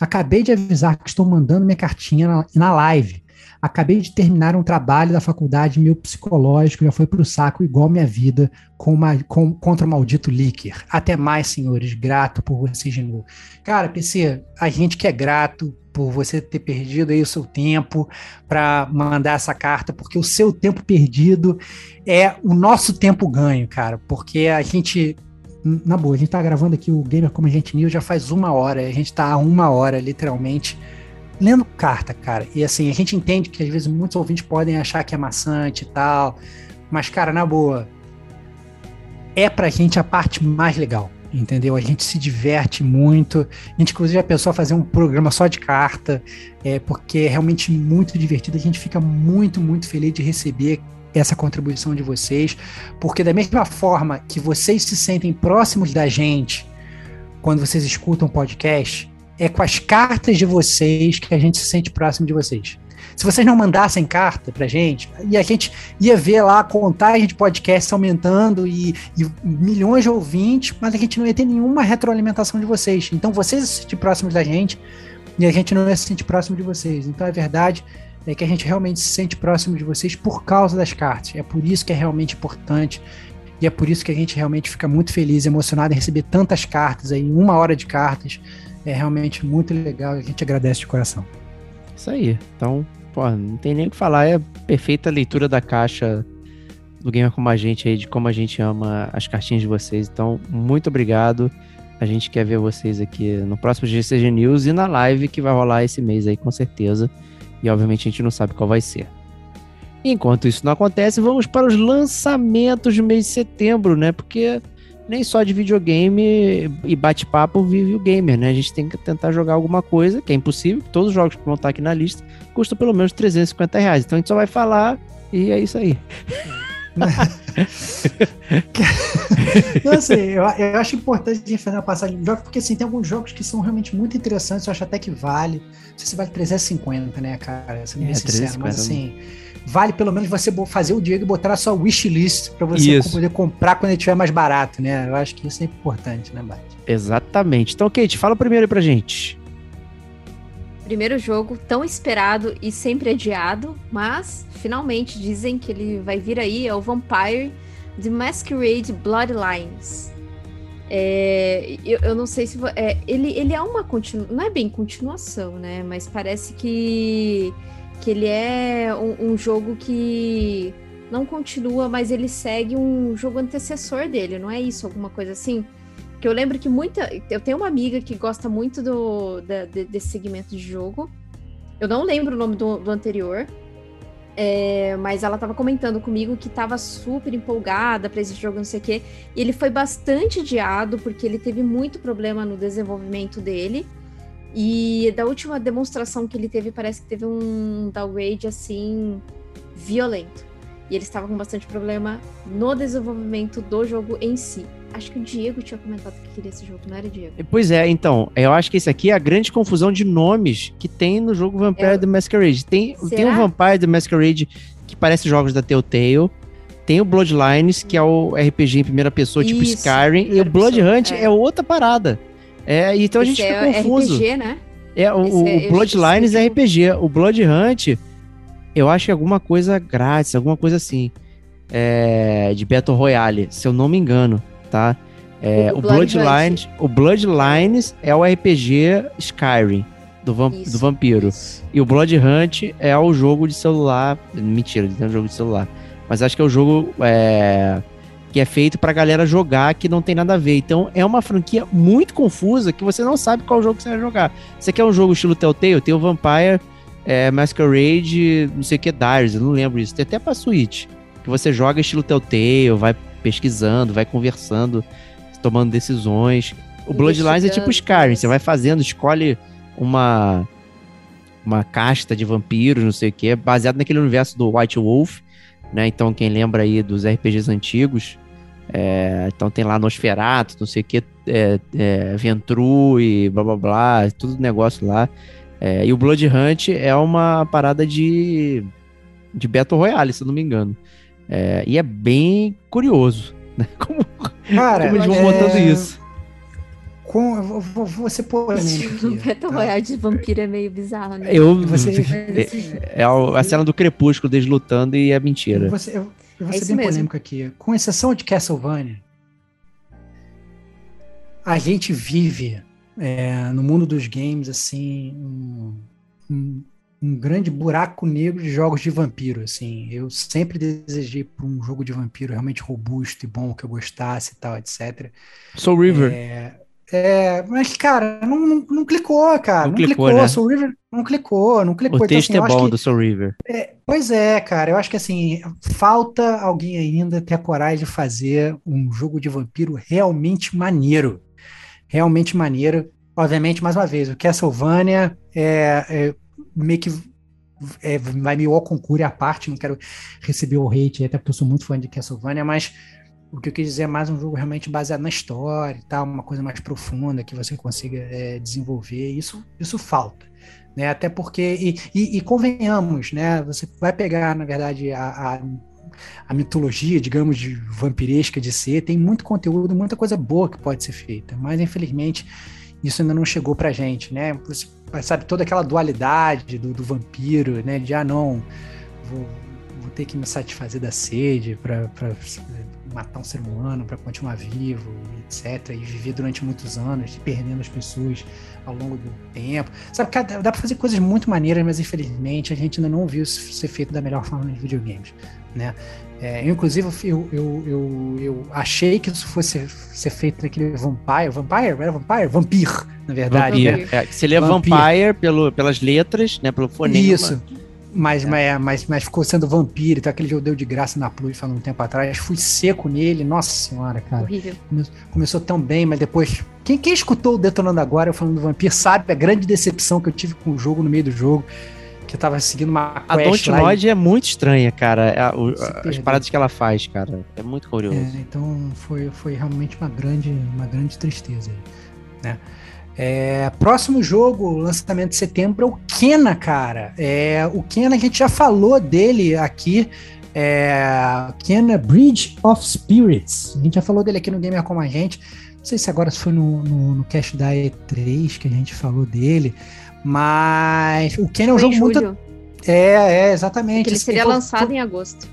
Acabei de avisar que estou mandando minha cartinha na, na live. Acabei de terminar um trabalho da faculdade, meu psicológico já foi pro saco igual minha vida com uma, com, contra o maldito Licker. Até mais, senhores. Grato por vocês de novo. Cara, PC, a gente que é grato por você ter perdido aí o seu tempo para mandar essa carta, porque o seu tempo perdido é o nosso tempo ganho, cara. Porque a gente na boa, a gente tá gravando aqui o Gamer Como a Gente News já faz uma hora, a gente tá há uma hora, literalmente, lendo carta, cara. E assim, a gente entende que às vezes muitos ouvintes podem achar que é maçante e tal, mas, cara, na boa, é pra gente a parte mais legal. Entendeu? A gente se diverte muito. A gente, inclusive, já pensou fazer um programa só de carta, é, porque é realmente muito divertido. A gente fica muito, muito feliz de receber essa contribuição de vocês, porque da mesma forma que vocês se sentem próximos da gente quando vocês escutam podcast, é com as cartas de vocês que a gente se sente próximo de vocês. Se vocês não mandassem carta pra gente, e a gente ia ver lá a contagem de podcasts aumentando e, e, milhões de ouvintes, mas a gente não ia ter nenhuma retroalimentação de vocês. Então vocês se sentir próximos da gente e a gente não ia se sentir próximo de vocês. Então a verdade é que a gente realmente se sente próximo de vocês por causa das cartas. É por isso que é realmente importante e é por isso que a gente realmente fica muito feliz, emocionado em receber tantas cartas aí, uma hora de cartas é realmente muito legal e a gente agradece de coração. Isso aí. Então, pô, não tem nem o que falar, é perfeita leitura da caixa do Gamer Como a Gente aí, de como a gente ama as cartinhas de vocês. Então, muito obrigado. A gente quer ver vocês aqui no próximo GCG News e na live que vai rolar esse mês aí, com certeza. E obviamente a gente não sabe qual vai ser. Enquanto isso não acontece, vamos para os lançamentos do mês de setembro, né? Porque nem só de videogame e bate-papo vive o gamer, né? A gente tem que tentar jogar alguma coisa, que é impossível, todos os jogos que vão estar aqui na lista custam pelo menos 350 reais. Então a gente só vai falar e é isso aí. Não, assim, eu, eu acho importante a gente fazer uma passagem de jogos, porque assim, tem alguns jogos que são realmente muito interessantes, eu acho até que vale. Não sei se vale 350, né, cara? Bem É, sincero, mas 350, assim, vale pelo menos você fazer o Diego e botar na sua wishlist pra você Isso. poder comprar quando ele estiver mais barato, né? Eu acho que isso é importante, né, Bate? Exatamente. Então, Kate, fala primeiro aí pra gente. Primeiro jogo tão esperado e sempre adiado, mas finalmente dizem que ele vai vir aí, é o Vampire The Masquerade Bloodlines. É, eu, eu não sei se. vo- É, ele, ele é uma continuação. Não é bem continuação, né? Mas parece que, que ele é um, um jogo que não continua, mas ele segue um jogo antecessor dele, não é isso? Alguma coisa assim? Que eu lembro que muita. Eu tenho uma amiga que gosta muito do, da- de- desse segmento de jogo. Eu não lembro o nome do, do anterior. é, mas ela tava comentando comigo que tava super empolgada pra esse jogo, não sei o quê. E ele foi bastante adiado, porque ele teve muito problema no desenvolvimento dele. E da última demonstração que ele teve, parece que teve um downgrade assim violento. E ele estava com bastante problema no desenvolvimento do jogo em si. Acho que o Diego tinha comentado que queria esse jogo, não era Diego? Pois é, então, eu acho que esse aqui é a grande confusão de nomes que tem no jogo Vampire É. the Masquerade. Tem, Será? tem o Vampire the Masquerade que parece jogos da Telltale. Tem o Bloodlines, que é o RPG em primeira pessoa, tipo Isso, Skyrim. E o Blood pessoa, Hunt é. é. outra parada. É, então a gente Esse fica é confuso. RPG, né? É, o, Esse o é- esse- Bloodlines esse é RPG. O Blood Hunt, eu acho que é alguma coisa grátis, alguma coisa assim. É, de Battle Royale, se eu não me engano, tá? É, O o, Blood Bloodlines, o Bloodlines é o RPG Skyrim do, vam- Isso, do vampiro. isso. E o Blood Hunt é o jogo de celular. Mentira, não é um jogo de celular. Mas acho que é o jogo é, que é feito pra galera jogar que não tem nada a ver. Então é uma franquia muito confusa que você não sabe qual jogo você vai jogar. Você quer um jogo estilo Telltale? Tem o Vampire é, Masquerade, não sei o que, Diaries, eu não lembro isso. Tem até pra Switch. Que você joga estilo Telltale, vai pesquisando, vai conversando, tomando decisões. O Bloodlines é tipo Skyrim, você vai fazendo, escolhe uma uma casta de vampiros, não sei o que, baseado naquele universo do White Wolf, né? Então quem lembra aí dos RPGs antigos, é, então tem lá Nosferatu, não sei o que, é, é, Ventru e blá blá blá, tudo negócio lá. É, e o Blood Hunt é uma parada de de Battle Royale, se eu não me engano. É, e é bem curioso, né? Como, Cara, como eles vão é, botando isso. Com, eu vou, vou, vou ser polêmico. Battle tá? Royale de vampiro é meio bizarro, né? Eu, Você- Mas, assim, é, é a cena do Crepúsculo deles lutando e é mentira. Eu vou ser, eu- eu vou É ser bem mesmo. polêmico aqui. Com exceção de Castlevania, a gente vive é, no mundo dos games assim um, um- um grande buraco negro de jogos de vampiro. Assim, eu sempre desejei por um jogo de vampiro realmente robusto e bom que eu gostasse e tal, etc. Soul River. É, é, mas cara, não, não, não clicou, cara. Não Não, clicou, clicou. né? Soul River não clicou, não clicou. o Então, texto assim, é bom que- do Soul River. Pois é, cara, eu acho que assim, falta alguém ainda ter a coragem de fazer um jogo de vampiro realmente maneiro. Realmente maneiro. Obviamente, mais uma vez, o Castlevania é, é meio que é, vai meio ao concurso à parte, não quero receber o hate, até porque eu sou muito fã de Castlevania, mas o que eu quis dizer é mais um jogo realmente baseado na história e tal, uma coisa mais profunda que você consiga é, desenvolver. Isso, isso falta né? Até porque e, e, e convenhamos, né? Você vai pegar, na verdade, a, a, a mitologia, digamos, de vampiresca de ser, tem muito conteúdo, muita coisa boa que pode ser feita, mas infelizmente isso ainda não chegou pra gente, né? Você sabe toda aquela dualidade do, do vampiro, né? De ah não, vou- vou ter que me satisfazer da sede para matar um ser humano, para continuar vivo, etc. E viver durante muitos anos, perdendo as pessoas ao longo do tempo. Sabe, cara, dá para fazer coisas muito maneiras, mas infelizmente a gente ainda não viu isso ser feito da melhor forma nos videogames, né? É, eu, inclusive, eu, eu, eu, eu, achei que isso fosse ser feito naquele Vampire. Vampire? Era Vampire? Vampir, na verdade. Vampire. Né? É, seria Vampire, Vampire pelo, pelas letras, né? Pelo fonema. Isso. Mas, é. mas, mas, ficou sendo vampiro, então aquele jogo deu de graça na Plus falando um tempo atrás. Fui seco nele, nossa senhora, cara. Horrível. Come, começou tão bem, mas depois. Quem, quem escutou o Detonando Agora, eu falando do vampiro, sabe a grande decepção que eu tive com o jogo no meio do jogo que eu tava seguindo uma A Dontnod e... é muito estranha, cara. É a, o, as paradas que ela faz, cara. É muito curioso. É, então foi, foi realmente uma grande, uma grande tristeza. Né? É, próximo jogo, lançamento de setembro, é o Kena, cara. É, o Kena, a gente já falou dele aqui. É, Kena Bridge of Spirits. A gente já falou dele aqui no Gamer Como a Gente. Não sei se agora foi no, no, no cast da E3 que a gente falou dele. Mas o Ken é um Foi jogo muito. É, é, exatamente. Porque ele seria lançado em agosto.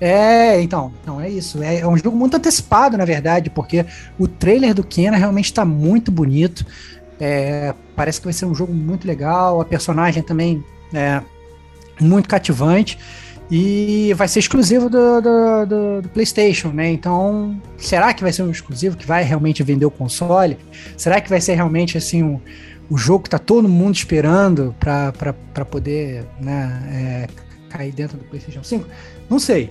É, então, não é isso. É, é, um jogo muito antecipado, na verdade, porque o trailer do Kena realmente está muito bonito. É, parece que vai ser um jogo muito legal. A personagem também é muito cativante. E vai ser exclusivo do, do, do, do, PlayStation, né? Então, será que vai ser um exclusivo que vai realmente vender o console? Será que vai ser realmente assim um, o jogo que tá todo mundo esperando para poder né, é, cair dentro do PlayStation 5? Não sei.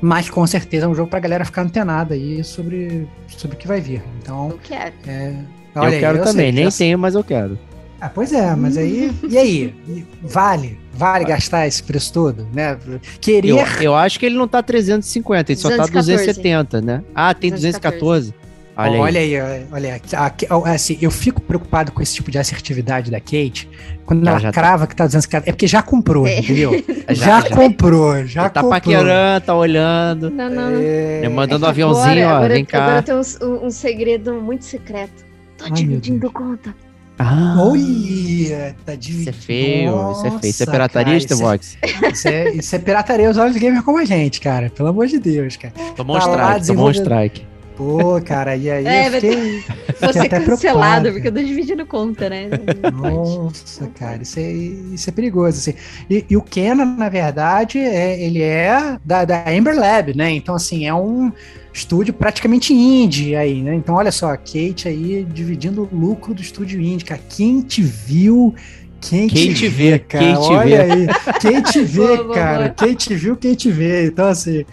Mas com certeza é um jogo pra galera ficar antenada aí sobre, sobre o que vai vir. Então. Eu quero. É, eu quero eu também, nem tenho, mas eu quero. Ah, pois é, mas aí. e aí? Vale? Vale gastar esse preço todo, né? Querer. Eu, eu acho que ele não tá 350, ele 214. só tá 270, né? Ah, tem 214. 214. Olha, olha aí. aí, olha aí. Assim, eu fico preocupado com esse tipo de assertividade da Kate. Quando ela, ela crava tá... que tá 200 É porque já comprou, é. entendeu? já, já, já, comprou, já tá comprou. paquerando, tá olhando. Não, não. É... Mandando é um aviãozinho, agora, ó, vem cá. Agora tem um, um segredo muito secreto. Tô Ai, dividindo conta. Ah, Olha, tá dividindo. Isso é feio, Nossa, isso é feio. Isso é pirataria, Stevox? Isso, é, isso é pirataria os olhos gamer como a gente, cara. Pelo amor de Deus, cara. Tomou um tá strike, tomou um strike. Pô, cara, e aí é, eu fiquei, Vou ser cancelado, porque eu tô dividindo conta, né? Nossa, cara, isso é, isso é perigoso, assim. E, e o Kenan, na verdade, é, ele é da, da Amber Lab, né? Então, assim, é um estúdio praticamente indie aí, né? Então, olha só, a Kate aí dividindo o lucro do estúdio indie, cara. Quem te viu... Quem, quem te, vê, vê, cara, quem te olha vê. aí, quem te vê, boa, cara, boa. quem te viu, quem te vê, então assim,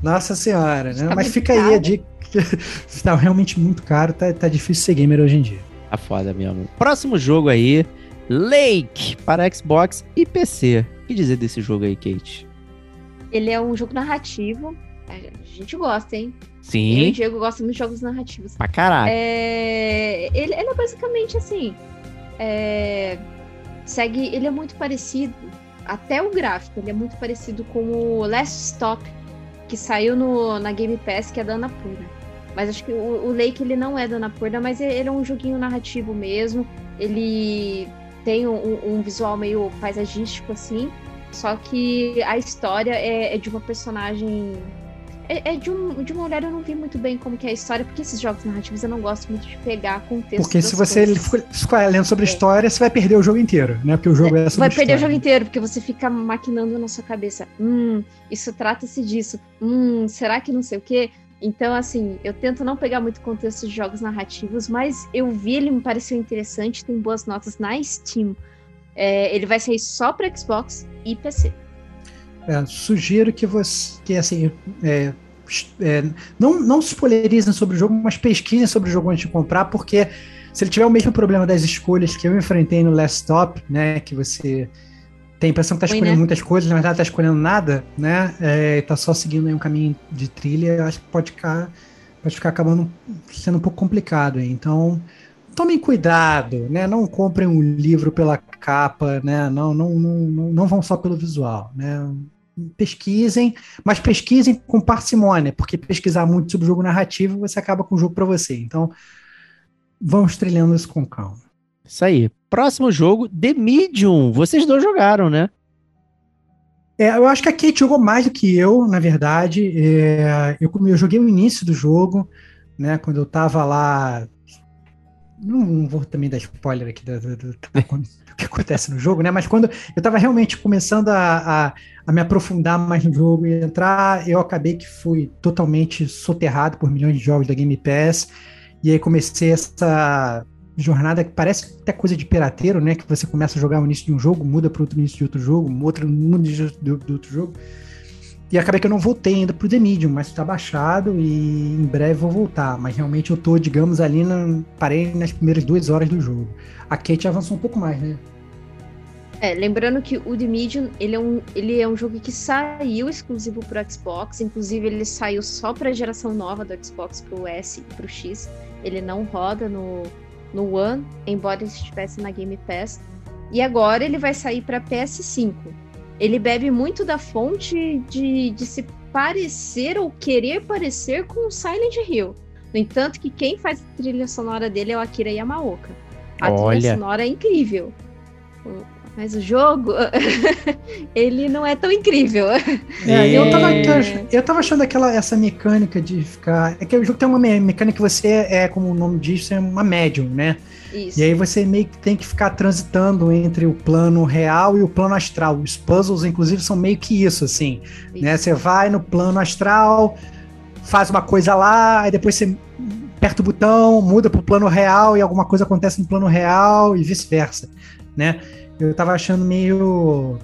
nossa senhora, né? Mas fica aí a dica, tá realmente muito caro, tá, tá difícil ser gamer hoje em dia. Tá foda mesmo. Próximo jogo aí, Lake, para Xbox e PC. O que dizer desse jogo aí, Kate? Ele é um jogo narrativo. A gente gosta, hein? Sim. Eu e o Diego gostam de jogos narrativos. Pra caralho. É... Ele, ele é basicamente assim. É... Segue. Ele é muito parecido. Até o gráfico, ele é muito parecido com o Last Stop, que saiu no, na Game Pass, que é da Annapurna. Mas acho que o, o Lake ele não é da Annapurna, mas ele é um joguinho narrativo mesmo. Ele tem um, um visual meio paisagístico assim. Só que a história é, é de uma personagem. É, é, de, um, de uma mulher, eu não vi muito bem como que é a história, porque esses jogos narrativos eu não gosto muito de pegar contexto. Porque se você ficar lendo sobre é. história, você vai perder o jogo inteiro, né? Porque o jogo é, é sobre Vai perder história. o jogo inteiro, porque você fica maquinando na sua cabeça. Hum, isso trata-se disso. Hum, será que não sei o quê? Então, assim, eu tento não pegar muito contexto de jogos narrativos, mas eu vi, ele me pareceu interessante, tem boas notas na Steam. É, ele vai sair só para Xbox e PC. É, sugiro que você, que assim, é, é, não, não se spoilerizem sobre o jogo, mas pesquisem sobre o jogo antes de comprar, porque se ele tiver o mesmo problema das escolhas que eu enfrentei no Last Stop, né, que você tem a impressão que tá escolhendo né? muitas coisas, na verdade tá escolhendo nada, né? É, tá só seguindo um caminho de trilha, eu acho que pode ficar, pode ficar acabando sendo um pouco complicado. Então, tomem cuidado, né? Não comprem um livro pela capa, né? Não, não, não, não vão só pelo visual, né? Pesquisem, mas pesquisem com parcimônia, porque pesquisar muito sobre o jogo narrativo você acaba com o jogo para você. Então, vamos trilhando isso com calma. Isso aí. Próximo jogo, The Medium. Vocês dois jogaram, né? É, eu acho que a Kate jogou mais do que eu, na verdade. É, eu, eu joguei o início do jogo, né? Quando eu tava lá. Não, não vou também dar spoiler aqui do, que acontece no jogo, né? Mas quando eu tava realmente começando a, a, a, me aprofundar mais no jogo e entrar, eu acabei que fui totalmente soterrado por milhões de jogos da Game Pass. E aí comecei essa jornada que parece até coisa de pirateiro, né? Que você começa a jogar no início de um jogo, muda para outro início de outro jogo, outro mundo de, de, de outro jogo. E acabei que eu não voltei ainda pro The Medium, mas está baixado e em breve vou voltar. Mas realmente eu tô, digamos, ali na. Parei nas primeiras duas horas do jogo. A Kate avançou um pouco mais, né? É, lembrando que o The Medium, ele é um, ele é um jogo que saiu exclusivo pro Xbox, inclusive ele saiu só para a geração nova do Xbox pro S e pro X. Ele não roda no, no One, embora ele estivesse na Game Pass. E agora ele vai sair para PS5. Ele bebe muito da fonte de, de se parecer ou querer parecer com o Silent Hill. No entanto, que quem faz a trilha sonora dele é o Akira Yamaoka. A Olha. trilha sonora é incrível. Mas o jogo, ele não é tão incrível. É, eu, tava, eu tava achando aquela, essa mecânica de ficar. É que o jogo tem uma mecânica que você é, como o nome diz, é uma médium, né? Isso. E aí você meio que tem que ficar transitando entre o plano real e o plano astral. Os puzzles, inclusive, são meio que isso, assim. Isso. Né? Você vai no plano astral, faz uma coisa lá, aí depois você aperta o botão, muda pro plano real e alguma coisa acontece no plano real e vice-versa, né? Eu tava achando meio.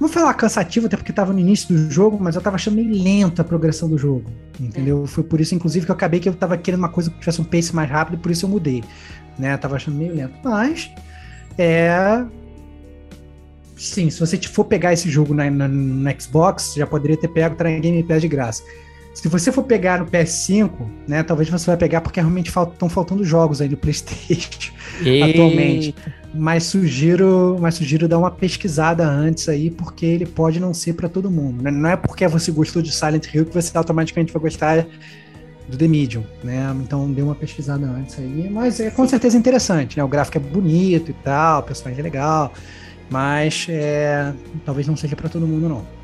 Não vou falar cansativo, até porque tava no início do jogo, mas eu tava achando meio lenta a progressão do jogo. Entendeu? É. Foi por isso, inclusive, que eu acabei que eu tava querendo uma coisa que tivesse um pace mais rápido, por isso eu mudei. Né? Eu tava achando meio lento. Mas. É. Sim, se você for pegar esse jogo na, na, no Xbox, já poderia ter pego, tá na Game Pass de graça. Se você for pegar no PS5, né, talvez você vai pegar porque realmente estão faltando jogos aí no PlayStation atualmente. Mas sugiro, mas sugiro dar uma pesquisada antes aí, porque ele pode não ser para todo mundo. Né? Não é porque você gostou de Silent Hill que você automaticamente vai gostar do The Medium, né? Então dê uma pesquisada antes aí, mas é com certeza interessante, né? O gráfico é bonito e tal, o personagem é legal, mas é, talvez não seja para todo mundo não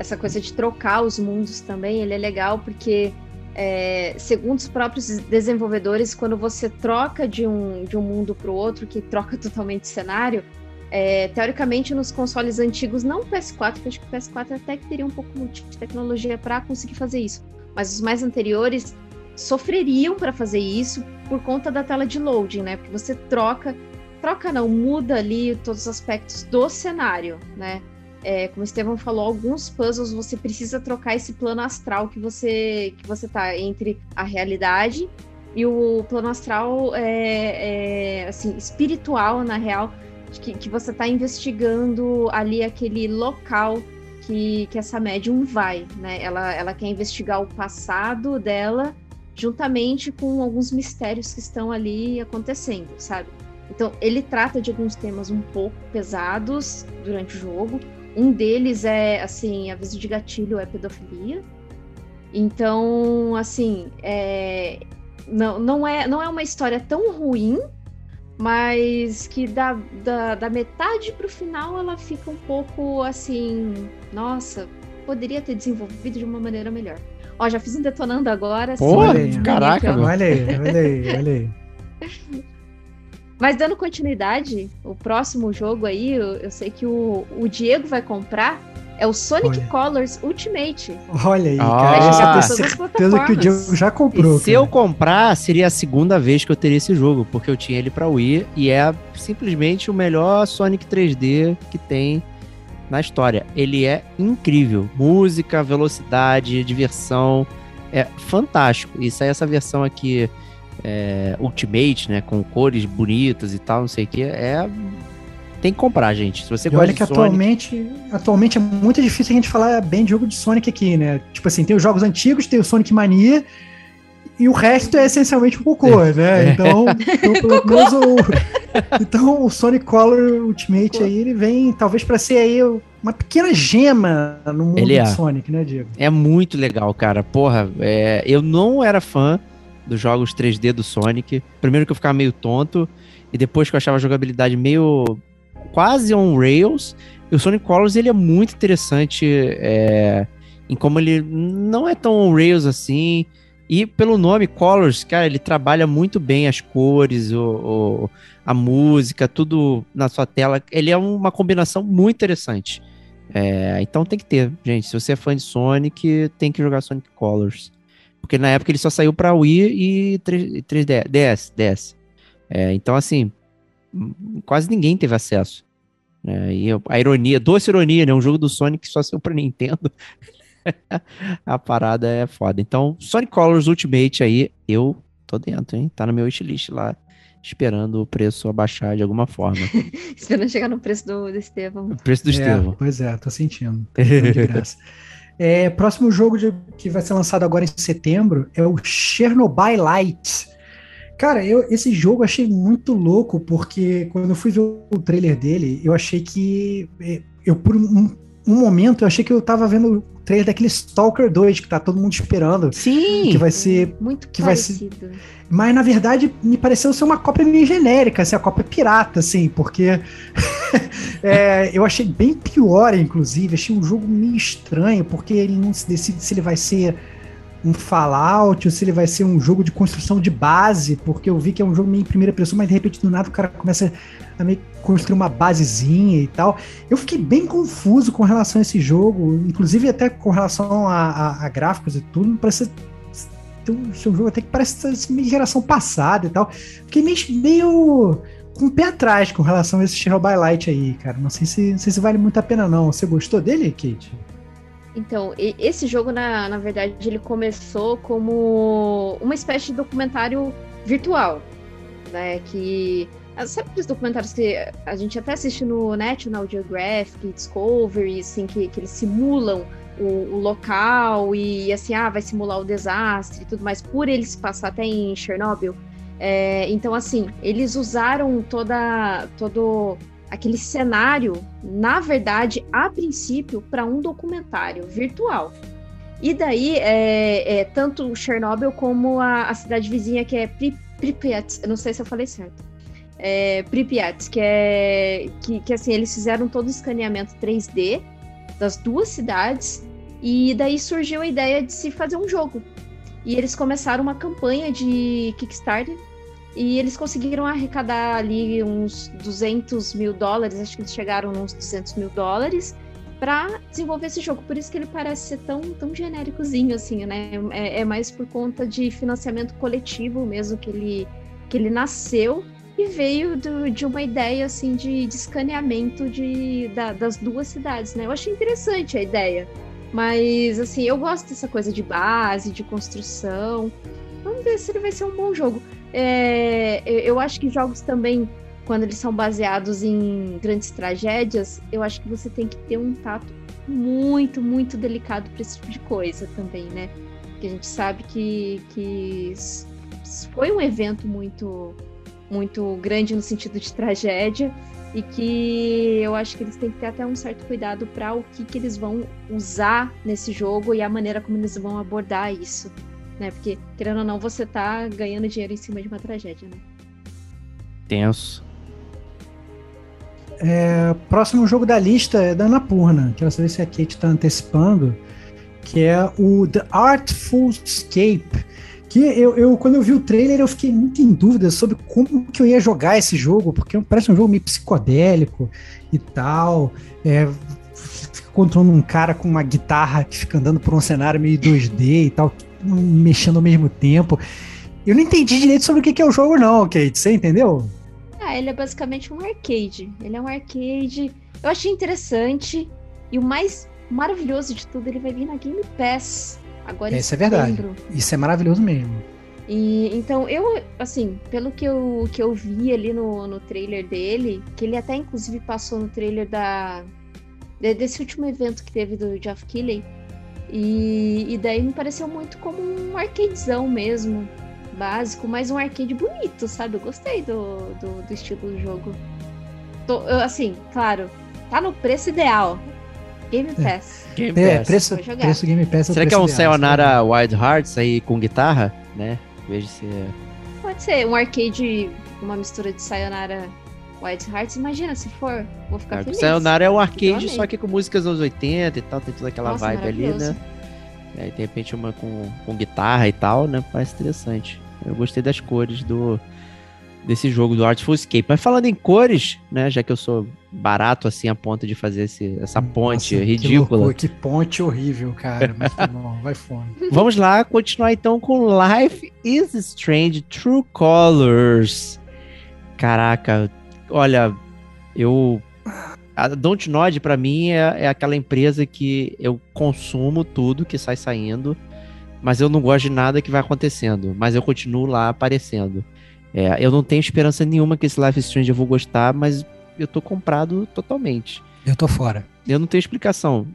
essa coisa de trocar os mundos também, ele é legal porque, é, segundo os próprios desenvolvedores, quando você troca de um, de um mundo para o outro, que troca totalmente cenário, é, teoricamente nos consoles antigos, não o PS4, porque acho que o PS4 até que teria um pouco de tecnologia para conseguir fazer isso, mas os mais anteriores sofreriam para fazer isso por conta da tela de loading, né? Porque você troca, troca não, muda ali todos os aspectos do cenário, né? é, como o Estevão falou, alguns puzzles você precisa trocar esse plano astral que você que você tá entre a realidade e o plano astral é, é assim espiritual na real que, que você está investigando ali aquele local que, que essa médium vai, né? Ela, ela quer investigar o passado dela juntamente com alguns mistérios que estão ali acontecendo, sabe? Então, ele trata de alguns temas um pouco pesados durante o jogo, um deles é, assim, aviso de gatilho é pedofilia. Então, assim, é, não, não, é, não é uma história tão ruim, mas que da, da, da metade pro final ela fica um pouco assim, nossa, poderia ter desenvolvido de uma maneira melhor. Ó, já fiz um detonando agora. Pô, assim, caraca, olha aí, olha aí, olha aí. Mas dando continuidade, o próximo jogo aí, eu, eu sei que o, o Diego vai comprar. É o Sonic Olha. Colors Ultimate. Olha aí, ah. cara. Eu tenho certeza que o Diego já comprou. E se eu comprar, seria a segunda vez que eu teria esse jogo, porque eu tinha ele pra Wii e é simplesmente o melhor Sonic 3D que tem na história. Ele é incrível. Música, velocidade, diversão. É fantástico. E sai essa versão aqui é, Ultimate, né? Com cores bonitas e tal, não sei o que. É. Tem que comprar, gente. Se você e olha que Sonic... atualmente, atualmente é muito difícil a gente falar bem de jogo de Sonic aqui, né? Tipo assim, tem os jogos antigos, tem o Sonic Mania, e o resto é essencialmente um cocô, é. né? É. Então, então, pelo menos o, então o Sonic Color Ultimate aí, ele vem talvez para ser aí uma pequena gema no mundo ele é. do Sonic, né, Diego? É muito legal, cara. Porra, é, eu não era fã dos jogos 3D do Sonic. Primeiro que eu ficava meio tonto, e depois que eu achava a jogabilidade meio quase on rails. E o Sonic Colors ele é muito interessante é, em como ele não é tão on rails assim. E pelo nome Colors, cara, ele trabalha muito bem as cores, o, o, a música, tudo na sua tela. Ele é uma combinação muito interessante. É, então tem que ter, gente. Se você é fã de Sonic, tem que jogar Sonic Colors. Porque na época ele só saiu para Wii e 3, 3DS. DS, DS. É, então, assim, quase ninguém teve acesso. É, e a ironia, doce ironia, né? Um jogo do Sonic só saiu pra Nintendo. a parada é foda. Então, Sonic Colors Ultimate aí, eu tô dentro, hein? Tá no meu wishlist lá, esperando o preço abaixar de alguma forma. Esperando chegar no preço do, do Estevão. O preço do É, Estevão. pois é, tô sentindo. Tô de graça. É, próximo jogo de- que vai ser lançado agora em setembro é o Chernobyl Light. Cara, eu, esse jogo eu achei muito louco, porque quando eu fui ver o trailer dele, eu achei que. é, Eu, por um, um momento, eu achei que eu tava vendo trailer daquele Stalker 2, que tá todo mundo esperando. Sim! Que vai ser Muito que vai ser- parecido. mas na verdade me pareceu ser uma cópia meio genérica, assim, a cópia pirata, assim, porque é, eu achei bem pior, inclusive. Achei um jogo meio estranho, porque ele não se decide se ele vai ser um Fallout ou se ele vai ser um jogo de construção de base, porque eu vi que é um jogo meio em primeira pessoa, mas de repente do nada o cara começa a meio construir uma basezinha e tal. Eu fiquei bem confuso com relação a esse jogo, inclusive até com relação a, a- a gráficos e tudo, parece tem um seu jogo até que parece ser meio geração passada e tal. Fiquei meio, meio com o pé atrás com relação a esse Chernobyl Light aí, cara. Não sei se, não sei se vale muito a pena, não. Você gostou dele, Kate? Então, esse jogo, na, na verdade, ele começou como uma espécie de documentário virtual, né? Que. Ah, Sabe aqueles documentários que a gente até assiste no National Geographic, Discovery, assim, que, que eles simulam o, o local e, assim, ah, vai simular o desastre e tudo mais, por eles passar até em Chernobyl. É, então, assim, eles usaram toda, todo aquele cenário, na verdade, a princípio, para um documentário virtual. E daí, é, é, tanto Chernobyl como a, a cidade vizinha, que é Pri- Pripyat, não sei se eu falei certo. É, Pripyat, que é que, que assim, eles fizeram todo o escaneamento 3D das duas cidades, e daí surgiu a ideia de se fazer um jogo. E eles começaram uma campanha de Kickstarter e eles conseguiram arrecadar ali uns 200 mil dólares, acho que eles chegaram uns 200 mil dólares, para desenvolver esse jogo. Por isso que ele parece ser tão, tão genéricozinho, assim, né? É, é mais por conta de financiamento coletivo mesmo que ele, que ele nasceu e veio do- de uma ideia, assim, de, de escaneamento de, da- das duas cidades, né? Eu achei interessante a ideia. Mas, assim, eu gosto dessa coisa de base, de construção. Vamos ver se ele vai ser um bom jogo. É, eu- acho que jogos também, quando eles são baseados em grandes tragédias, eu acho que você tem que ter um tato muito, muito delicado para esse tipo de coisa também, né? Porque a gente sabe que, que foi um evento muito, muito grande no sentido de tragédia e que eu acho que eles têm que ter até um certo cuidado para o que, que eles vão usar nesse jogo e a maneira como eles vão abordar isso né? Porque, querendo ou não, você tá ganhando dinheiro em cima de uma tragédia, né? Tenso. É, próximo jogo da lista é da Anapurna. Quero saber se a Kate tá antecipando. Que é o The Artful Escape. Que eu, eu, quando eu vi o trailer, eu fiquei muito em dúvida sobre como que eu ia jogar esse jogo, porque parece um jogo meio psicodélico e tal. É, fica controlando um cara com uma guitarra que fica andando por um cenário meio 2D e tal, mexendo ao mesmo tempo. Eu não entendi direito sobre o que que é o jogo, não, Kate. Você entendeu? Ah, ele é basicamente um arcade. Ele é um arcade. Eu achei interessante. E o mais maravilhoso de tudo, ele vai vir na Game Pass. Agora Isso é verdade. Isso é maravilhoso mesmo. E então eu, assim, pelo que eu, que eu vi ali no, no trailer dele, que ele até inclusive passou no trailer da de- desse último evento que teve do Geoff Keighley. E, e daí me pareceu muito como um arcadezão mesmo, básico, mas um arcade bonito, sabe? Eu gostei do, do, do estilo do jogo. Tô- eu, assim, claro, tá no preço ideal. Game Pass. Game É, Pass. preço, Vou jogar. preço Game Pass. é Será que é preço um Sayonara Wild Hearts aí com guitarra, né? Em vez de ser... Pode ser um arcade, uma mistura de Sayonara Wild Hearts, imagina se for, vou ficar É, feliz. Sayonara é um arcade, só que com músicas dos anos 80 e tal, tem toda aquela Nossa, vibe ali, né? E aí, de repente, uma com, com guitarra e tal, né? Parece interessante. Eu gostei das cores do desse jogo do Artful Escape. Mas falando em cores, né? Já que eu sou barato assim a ponto de fazer esse, essa ponte Nossa, Que, ridícula. loucura, que ponte horrível, cara. Mas tá bom, vai fundo. Vamos lá, continuar então com Life is Strange True Colors. Caraca, olha, eu. A Dontnod pra mim é, é aquela empresa que eu consumo tudo que sai saindo, mas eu não gosto de nada que vai acontecendo, mas eu continuo lá aparecendo. É, eu não tenho esperança nenhuma que esse Life is Strange eu vou gostar, mas eu tô comprado totalmente. Eu tô fora. Eu não tenho explicação.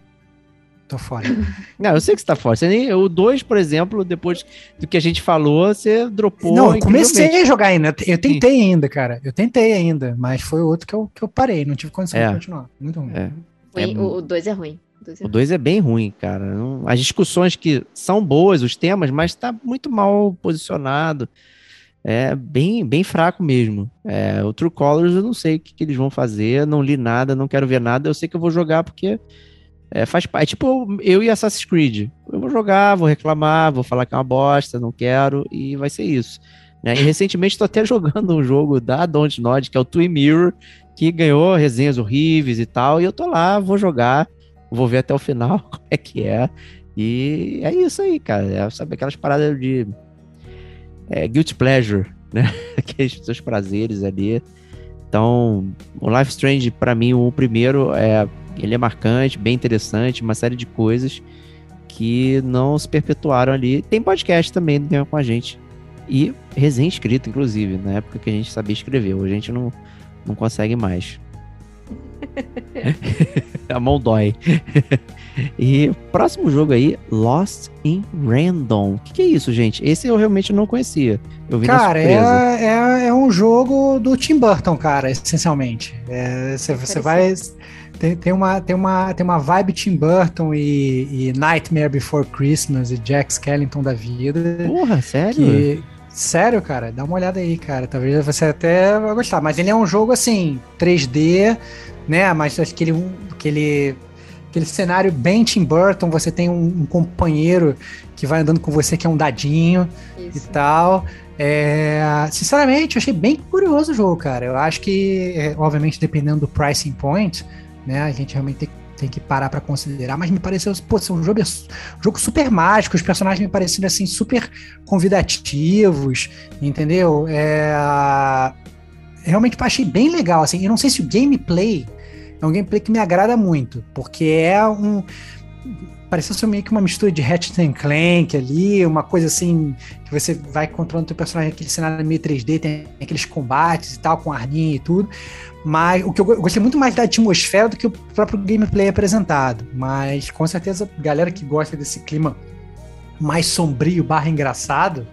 Tô fora. Não, eu sei que você tá fora. Você nem, o 2, por exemplo, depois do que a gente falou, você dropou. não, eu comecei a jogar ainda. Eu tentei ainda, cara. Eu tentei ainda, mas foi o outro que eu, que eu parei. Não tive condição É. de continuar. Muito ruim. É, Ruim, É o 2 é ruim. O dois é o ruim. 2 é bem ruim, cara. As discussões que são boas, os temas, mas tá muito mal posicionado. É bem, bem fraco mesmo. É, o True Colors eu não sei o que, que eles vão fazer, não li nada, não quero ver nada. Eu sei que eu vou jogar porque é, faz parte. Tipo eu e Assassin's Creed. Eu vou jogar, vou reclamar, vou falar que é uma bosta, não quero, e vai ser isso. né? E recentemente estou até jogando um jogo da Dontnod, que é o Twin Mirror, que ganhou resenhas horríveis e tal, e eu tô lá, vou jogar, vou ver até o final como é que é. E é isso aí, cara. É, sabe aquelas paradas de é, guilty pleasure, né? Aqueles seus prazeres ali. Então, o Life Strange, pra mim, o primeiro, é, ele é marcante, bem interessante, uma série de coisas que não se perpetuaram ali. Tem podcast também Game com a gente. E resenha escrita, inclusive, na época que a gente sabia escrever. Hoje a gente não, não consegue mais. a mão dói. e próximo jogo aí, Lost in Random. O que, que é isso, gente? Esse eu realmente não conhecia. Eu vi Cara, na surpresa. é, é, é um jogo do Tim Burton, cara, essencialmente. É, você, você vai. Tem, tem, uma, tem, uma, tem uma vibe Tim Burton e, e Nightmare Before Christmas e Jack Skellington da vida. Porra, sério? Que, sério, cara, dá uma olhada aí, cara. Talvez você até vai gostar. Mas ele é um jogo assim, 3D, né? Mas aquele, aquele, aquele cenário bem Tim Burton. Você tem um, um companheiro que vai andando com você que é um dadinho e Isso. tal. É, sinceramente, eu achei bem curioso o jogo, cara. Eu acho que, é, obviamente, dependendo do pricing point, né, a gente realmente tem, tem que parar pra considerar. Mas me pareceu, pô, ser um jogo, um jogo super mágico. Os personagens me pareceram assim super convidativos, entendeu? É, realmente achei bem legal. Assim, eu não sei se o gameplay é um gameplay que me agrada muito, porque é um pareceu ser meio que uma mistura de Ratchet and Clank ali, uma coisa assim, que você vai controlando teu personagem aquele cenário meio 3D, tem aqueles combates e tal, com arminha e tudo. Mas o que eu eu gostei muito mais da atmosfera do que o próprio gameplay apresentado. Mas com certeza, galera que gosta desse clima mais sombrio barra engraçado,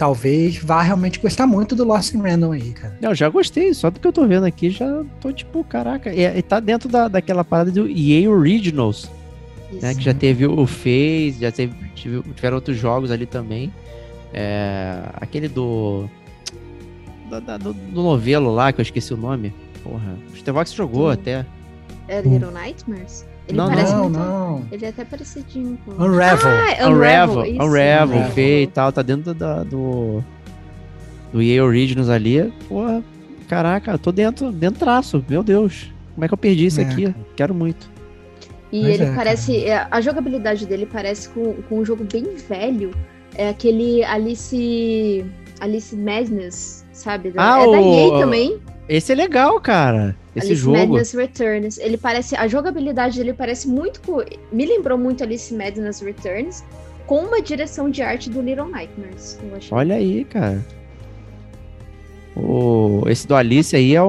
talvez vá realmente gostar muito do Lost in Random aí, cara. Não, já gostei, só do que eu tô vendo aqui, já tô tipo, caraca. E, e tá dentro da, daquela parada do EA Originals, né? Isso. Que já teve o Phase, já teve, tive- tiveram outros jogos ali também. É, aquele do, da- da- do. do novelo lá, que eu esqueci o nome. Porra, o Stevox jogou Sim. até. É Little Nightmares? Ele Não, parece não, muito. não. Ele é até parecidinho com. Unravel. Ah, é Unravel, isso. Unravel, Unravel. E tal, tá dentro da, do. Do EA Originals ali. Porra, caraca, eu tô dentro, dentro traço, meu Deus. Como é que eu perdi isso É, aqui? Quero muito. E Mas ele é, parece. é, a jogabilidade dele parece com, com um jogo bem velho. É aquele Alice. Alice Madness, sabe? Da- Ah, é da o- EA também. Esse é legal, cara. Esse Alice jogo. Madness Returns. Ele parece. A jogabilidade dele parece muito. co- Me lembrou muito Alice Madness Returns. Com uma direção de arte do Little Nightmares. Eu achei. Olha aí, cara. O, esse do Alice aí é um,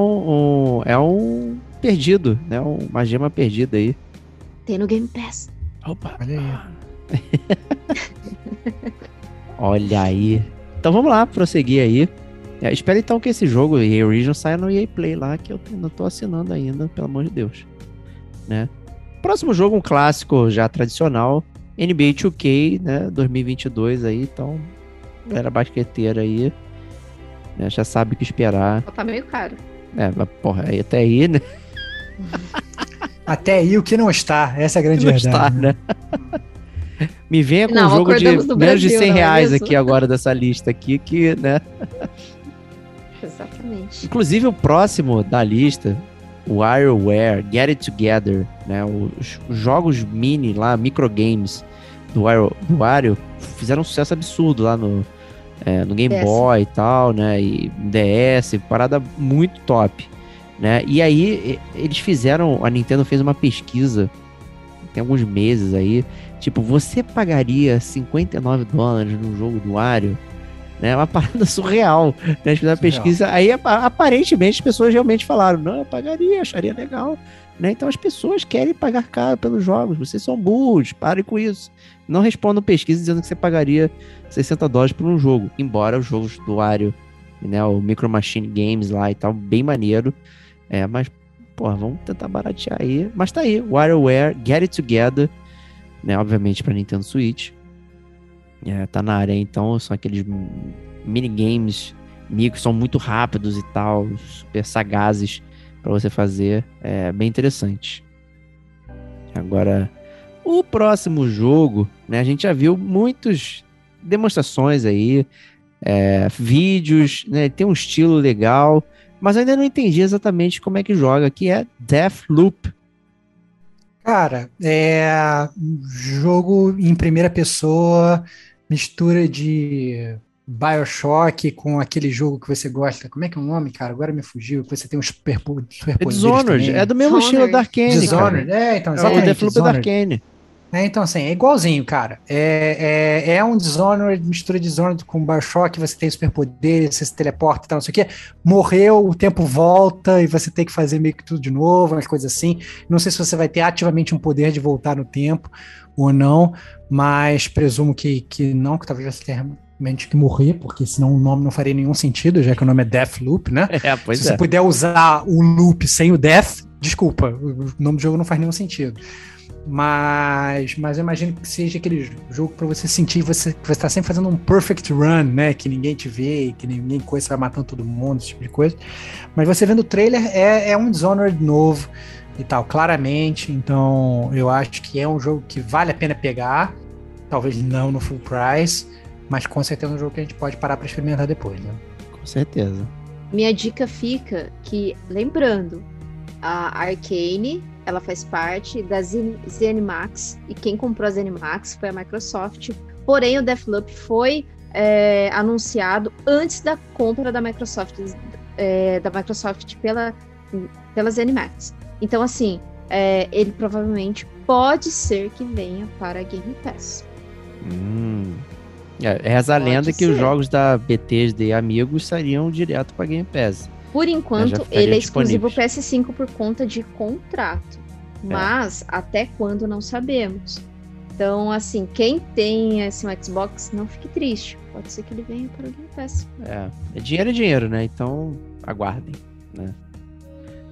um- é um perdido, né? Um- Uma gema perdida aí. Tem no Game Pass. Opa. Olha aí. Olha aí. Então vamos lá, prosseguir aí. É, espero então que esse jogo, EA Origin, saia no EA Play lá, que eu não tô assinando ainda, pelo amor de Deus. Né? Próximo jogo, um clássico já tradicional, NBA 2K, né? 2022 aí, então, galera basqueteira aí, né, já sabe o que esperar. Tá meio caro. É, mas porra, aí até aí, né? Até aí o que não está, essa é a grande Não verdade. está, né? né? Me venha com Não, um jogo de menos de Brasil, 100 não é reais mesmo? aqui agora dessa lista aqui, que, né? Exatamente. Inclusive o próximo da lista, o WarioWare Get It Together, né? Os, os jogos mini lá, microgames do Wario, do Wario fizeram um sucesso absurdo lá no, é, no Game DS. Boy e tal, né? E DS, parada muito top, né? E aí eles fizeram, a Nintendo fez uma pesquisa tem alguns meses aí, tipo, você pagaria 59 dólares num jogo do Wario? Né, uma parada surreal. Né? Surreal. pesquisa, aí apa- aparentemente as pessoas realmente falaram, não, eu pagaria, acharia legal. Né? Então as pessoas querem pagar caro pelos jogos, vocês são burros, parem com isso. Não respondam pesquisa dizendo que você pagaria 60 dólares por um jogo, embora os jogos do Wario, né, o Micro Machine Games lá e tal, bem maneiro. É, mas, porra, vamos tentar baratear aí. Mas tá aí, WarioWare, Get It Together, né, obviamente pra Nintendo Switch. É, tá na área, então, são aqueles minigames micros, são muito rápidos e tal, super sagazes pra você fazer. É bem interessante. Agora, o próximo jogo, né, a gente já viu muitas demonstrações aí, é, vídeos, né, tem um estilo legal, mas ainda não entendi exatamente como é que joga, que é Deathloop. Cara, é jogo em primeira pessoa, mistura de BioShock com aquele jogo que você gosta. Como é que é o nome, cara? Agora me fugiu, que você tem um super, É superpoderes Dishonored, também. é do mesmo estilo da Arkane, Dishonored, cara. é, então, É, o exatamente. Deathloop é da. Arkane. É, então, assim, é igualzinho, cara. É, é, é um Dishonored, mistura de Dishonored com Bioshock, você tem superpoderes, você se teleporta e tal, não sei o quê. Morreu, o tempo volta e você tem que fazer meio que tudo de novo, umas coisas assim. Não sei se você vai ter ativamente um poder de voltar no tempo ou não, mas presumo que, que não, que talvez você tenha realmente que morrer, porque senão o nome não faria nenhum sentido, já que o nome é Deathloop, né? É, pois Se é. você puder usar o loop sem o death, desculpa, o nome do jogo não faz nenhum sentido. Mas, mas eu imagino que seja aquele jogo para você sentir você, que você tá sempre fazendo um perfect run, né? Que ninguém te vê, que ninguém coisa, você vai matando todo mundo, esse tipo de coisa. Mas você vendo o trailer, é, é um Dishonored novo e tal, claramente. Então eu acho que é um jogo que vale a pena pegar. Talvez não no full price, mas com certeza é um jogo que a gente pode parar para experimentar depois, né? Com certeza. Minha dica fica que, lembrando, a Arcane, ela faz parte da Zen- ZeniMax, e quem comprou a ZeniMax foi a Microsoft. Porém, o Deathloop foi é, anunciado antes da compra da Microsoft, é, da Microsoft pela, pela ZeniMax. Então, assim, é, ele provavelmente pode ser que venha para Game Pass. Hum. É, reza a lenda que os ser. jogos da Bethesda e Amigos sairiam direto pra Game Pass. Por enquanto, ele é exclusivo disponíveis. PS5 por conta de contrato. É. Mas até quando não sabemos. Então, assim, quem tem esse um Xbox, não fique triste. Pode ser que ele venha para o Game Pass. É, é dinheiro é dinheiro, né? Então, aguardem, né?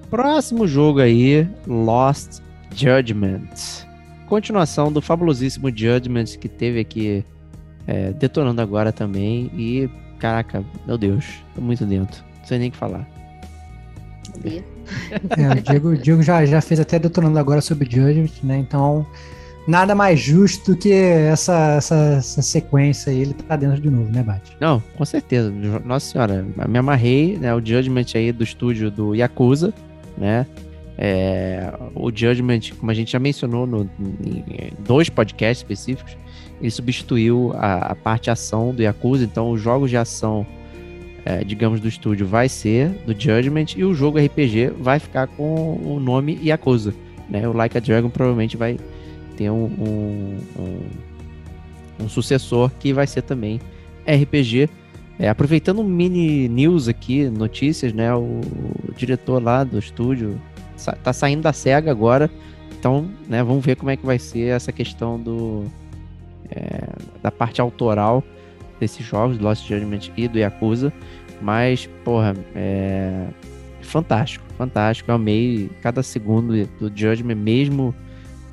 Próximo jogo aí, Lost Judgment. Continuação do fabulosíssimo Judgment que teve aqui é, detonando agora também. E, caraca, meu Deus, tô muito dentro. Não sei nem o que falar. É, o Diego, o Diego já, já fez até detonando agora sobre Judgment, né? Então, nada mais justo do que essa, essa, essa sequência aí, ele tá dentro de novo, né, Bate? Não, com certeza. Nossa senhora, me amarrei, né? O Judgment aí do estúdio do Yakuza, né? É, o Judgment, como a gente já mencionou no, em dois podcasts específicos, ele substituiu a, a parte ação do Yakuza, então os jogos de ação, é, digamos, do estúdio vai ser do Judgment e o jogo RPG vai ficar com o nome Yakuza, né? O Like a Dragon provavelmente vai ter um, um, um, um sucessor que vai ser também RPG. É, aproveitando mini news aqui, notícias, né? O, o diretor lá do estúdio sa tá saindo da SEGA agora. Então, né, vamos ver como é que vai ser essa questão do é, da parte autoral desses jogos, Lost Judgment e do Yakuza. Mas, porra, é fantástico, fantástico. Eu amei cada segundo do Judgment, mesmo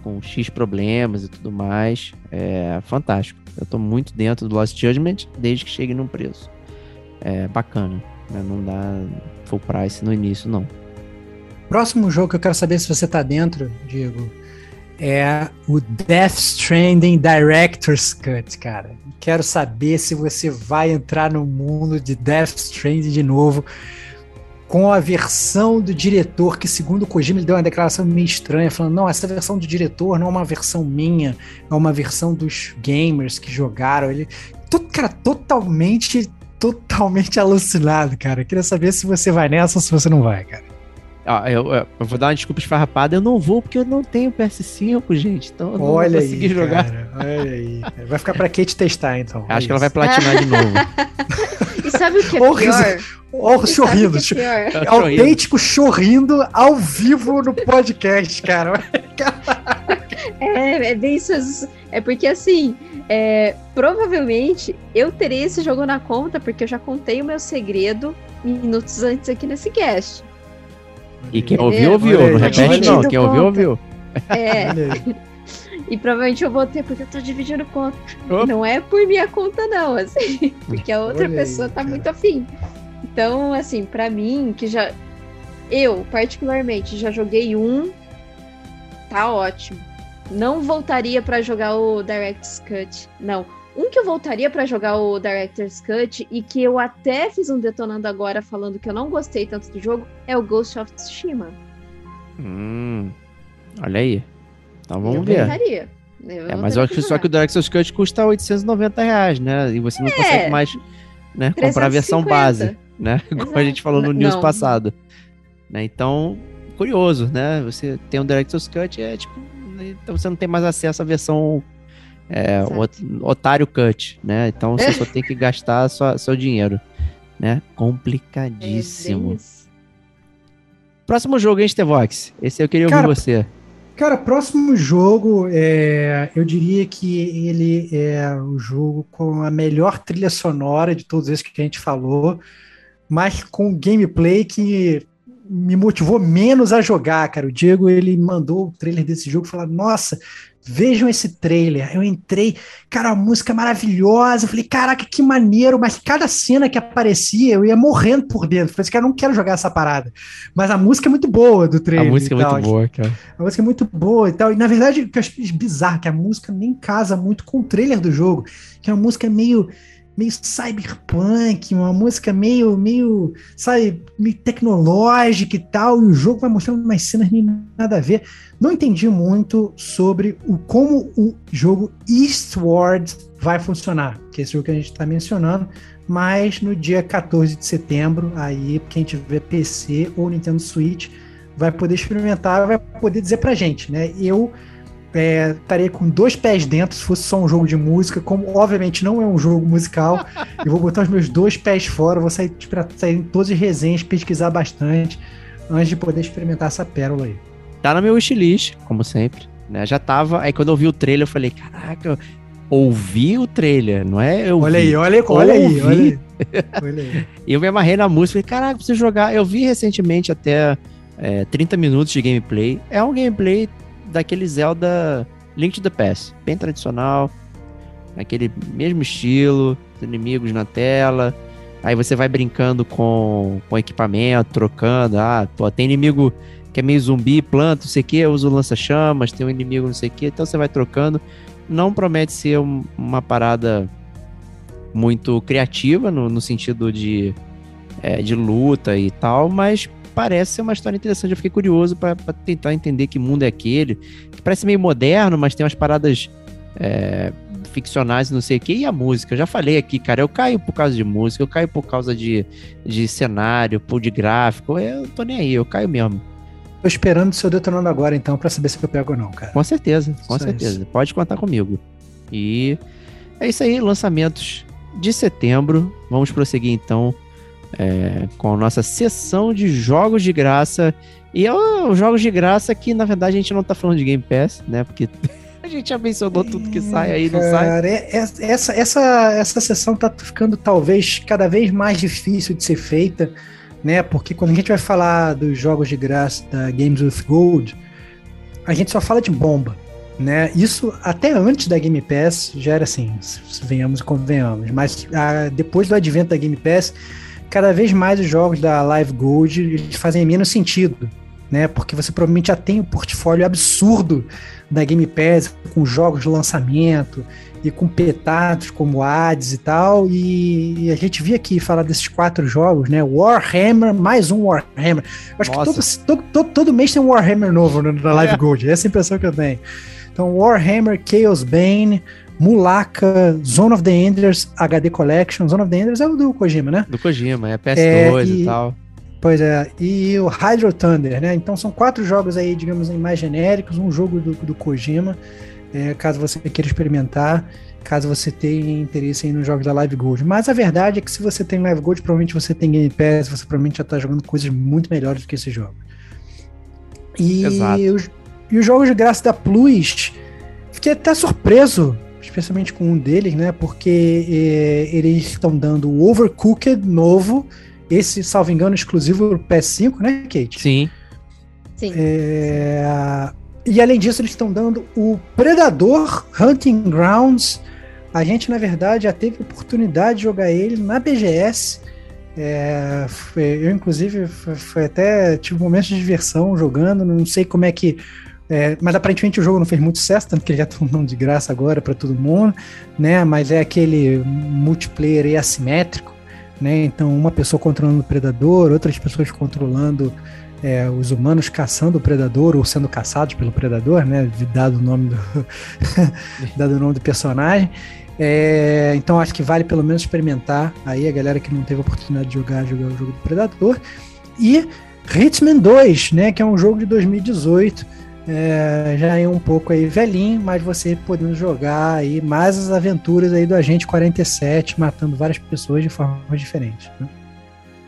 com X problemas e tudo mais. É fantástico. Eu tô muito dentro do Lost Judgment desde que chegue num preço. É bacana. né? Não dá full price no início, não. Próximo jogo que eu quero saber se você tá dentro, Diego, é o Death Stranding Director's Cut, cara. Quero saber se você vai entrar no mundo de Death Stranding de novo com a versão do diretor, que segundo o Kojima ele deu uma declaração meio estranha, falando, não, essa versão do diretor não é uma versão minha, é uma versão dos gamers que jogaram. Ele, cara, totalmente, totalmente alucinado, cara. Queria saber se você vai nessa ou se você não vai, cara. Ah, eu, eu, vou dar uma desculpa esfarrapada, eu não vou porque eu não tenho PS5, gente. Então eu não olha vou conseguir aí, jogar. Cara, olha aí. Vai ficar pra Kate testar, então. Acho é que ela vai isso. platinar de novo. E sabe o que é Ô, pior? Ó, o sabe chorrindo. o que é pior? Autêntico chorrindo ao vivo no podcast, cara. É, é bem isso. É porque assim, é, provavelmente eu terei esse jogo na conta, porque eu já contei o meu segredo minutos antes aqui nesse cast. E quem ouviu, ouviu. Não repete, não. Quem ouviu, ouviu. É, e provavelmente eu vou ter, porque eu tô dividindo conta. Opa. Não é por minha conta, não, assim, porque a outra aí, pessoa tá cara. muito afim. Então, assim, pra mim, que já. Eu, particularmente, já joguei um, tá ótimo. Não voltaria pra jogar o Director's Cut. Não. Um que eu voltaria pra jogar o Director's Cut e que eu até fiz um detonando agora falando que eu não gostei tanto do jogo é o Ghost of Tsushima. Hum, olha aí. Então eu vamos ver. voltaria. Eu É, mas eu acho que só que o Director's Cut custa 890 reais, né? E você não É. consegue mais né, comprar a versão 350. base, né? Como a gente falou no N- news não. passado. Né? Então, curioso, né? Você tem um Director's Cut, é tipo. Então você não tem mais acesso à versão é, ot- otário cut, né? Então você só tem que gastar sua, seu dinheiro, né? É Complicadíssimo. isso. Próximo jogo, hein, Stevox? Esse eu queria Cara, ouvir você. Cara, próximo jogo, é, eu diria que ele é o jogo com a melhor trilha sonora de todos esses que a gente falou, mas com gameplay que me motivou menos a jogar, cara. O Diego, ele mandou o trailer desse jogo e falou, nossa, vejam esse trailer. Eu entrei, cara, a música é maravilhosa. Eu falei, caraca, que maneiro, mas cada cena que aparecia, eu ia morrendo por dentro. Eu falei, cara, eu não quero jogar essa parada. Mas a música é muito boa do A trailer. música é muito boa, cara. A música é muito boa e tal. E na verdade, o que eu acho bizarro, que a música nem casa muito com o trailer do jogo. Que é uma música meio, meio cyberpunk, uma música meio, meio, sabe, meio tecnológica e tal. E o jogo vai mostrando umas cenas nem nada a ver. Não entendi muito sobre o como o jogo Eastward vai funcionar, que é esse jogo que a gente está mencionando. Mas no dia 14 de setembro, aí quem tiver PC ou Nintendo Switch vai poder experimentar, vai poder dizer pra gente, né? Eu é, estaria com dois pés dentro se fosse só um jogo de música, como obviamente não é um jogo musical, eu vou botar os meus dois pés fora, vou sair para sair em todas as resenhas, pesquisar bastante antes de poder experimentar essa pérola aí. Tá na meu wishlist, como sempre. Né? Já tava. Aí quando eu vi o trailer, eu falei, caraca, eu ouvi o trailer, não é? Eu olha vi. aí, olha, olha aí, Ouvi. olha aí. Olha aí. E eu me amarrei na música, falei, caraca, preciso jogar. Eu vi recentemente até é, 30 minutos de gameplay. É um gameplay daquele Zelda Link to the Past, bem tradicional, aquele mesmo estilo, os inimigos na tela. Aí você vai brincando com, com equipamento, trocando. Ah, pô, tem inimigo que é meio zumbi, planta, não sei o que, usa o lança-chamas, tem um inimigo, não sei o que, então você vai trocando. Não promete ser um- uma parada muito criativa no, no sentido de, é, de luta e tal, mas parece ser uma história interessante. Eu fiquei curioso para tentar entender que mundo é aquele. Que parece meio moderno, mas tem umas paradas é, ficcionais e não sei o que. E a música, eu já falei aqui, cara, eu caio por causa de música, eu caio por causa de, de cenário, por de gráfico, eu tô nem aí, eu caio mesmo. Tô esperando o seu detonando agora, então, pra saber se eu pego ou não, cara. Com certeza, com Isso é certeza. Pode contar comigo. E é isso aí, lançamentos de setembro. Vamos prosseguir então é, com a nossa sessão de jogos de graça. E é os jogos de graça que, na verdade, a gente não tá falando de Game Pass, né? Porque a gente já mencionou tudo que sai aí, não sai. Cara, é- é- essa, essa, essa sessão tá ficando talvez cada vez mais difícil de ser feita, né? Porque quando a gente vai falar dos jogos de graça da Games with Gold, a gente só fala de bomba, né? Isso até antes da Game Pass já era assim, venhamos e convenhamos, mas ah, depois do advento da Game Pass cada vez mais os jogos da Live Gold eles fazem menos sentido, né? Porque você provavelmente já tem um portfólio absurdo da Game Pass com jogos de lançamento e com petados como Hades e tal. E, a gente via aqui falar desses quatro jogos, né? Warhammer, mais um Warhammer. Acho Nossa. que todo, todo, todo, mês tem um Warhammer novo na na Live É. Gold. Essa é a impressão que eu tenho. Então, Warhammer, Chaos Bane, Mulaka, Zone of the Enders, HD Collection. Zone of the Enders é o do Kojima, né? Do Kojima, é PS2 É, e... e- tal. Pois é, e o Hydro Thunder, né? Então são quatro jogos aí, digamos, mais genéricos, um jogo do, do Kojima, é, caso você queira experimentar, caso você tenha interesse aí nos jogos da Live Gold. Mas a verdade é que se você tem Live Gold, provavelmente você tem Game Pass, você provavelmente já tá jogando coisas muito melhores do que esse jogo. E Exato. os, e os jogos de graça da Plus, fiquei até surpreso, especialmente com um deles, né? Porque é, eles estão dando o Overcooked novo, esse, salvo engano, exclusivo do PS5, né, Kate? Sim. Sim. É, E além disso, eles estão dando o Predador Hunting Grounds. A gente, na verdade, já teve oportunidade de jogar ele na BGS. É, foi- eu, inclusive, foi, foi até tive momentos de diversão jogando. Não sei como é que. É, mas aparentemente o jogo não fez muito sucesso, tanto que ele já tá dando de graça agora para todo mundo, né? Mas é aquele multiplayer assimétrico, né? Então, uma pessoa controlando o predador, outras pessoas controlando é, os humanos caçando o predador ou sendo caçados pelo predador, né? Dado o nome do, dado o nome do personagem. É, então acho que vale pelo menos experimentar aí a galera que não teve a oportunidade de jogar, jogar o jogo do Predador. E Hitman 2, né? Que é um jogo de 2018. É, já é um pouco aí velhinho, mas você podendo jogar aí mais as aventuras aí do Agente 47, matando várias pessoas de formas diferentes. né?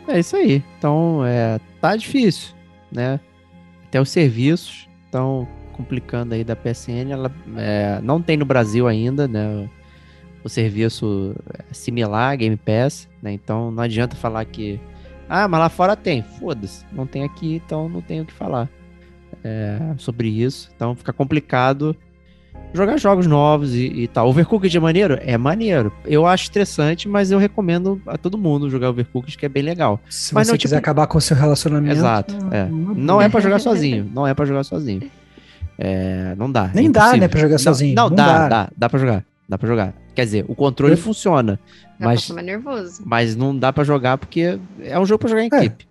É isso aí. Então, é, tá difícil, né? Até os serviços estão complicando aí da PSN. Ela é, não tem no Brasil ainda, né? O serviço é similar, Game Pass, né? Então não adianta falar que. Ah, mas lá fora tem. Foda-se. Não tem aqui, então não tenho o que falar é, sobre isso. Então fica complicado jogar jogos novos e, e tal. Overcooked é maneiro? É maneiro. Eu acho estressante, mas eu recomendo a todo mundo jogar Overcooked, que é bem legal. Se Mas você não, quiser tipo- acabar com o seu relacionamento. Exato, é. uma Não é pra jogar sozinho. Não é pra jogar sozinho. É, não dá. Nem é dá, né, pra jogar Não- sozinho. Não, Não dá, dá. dá, dá pra jogar. Dá pra jogar. Quer dizer, o controle Eu- funciona, Já mas, mais nervoso. mas não dá pra jogar porque é um jogo pra jogar em É. equipe.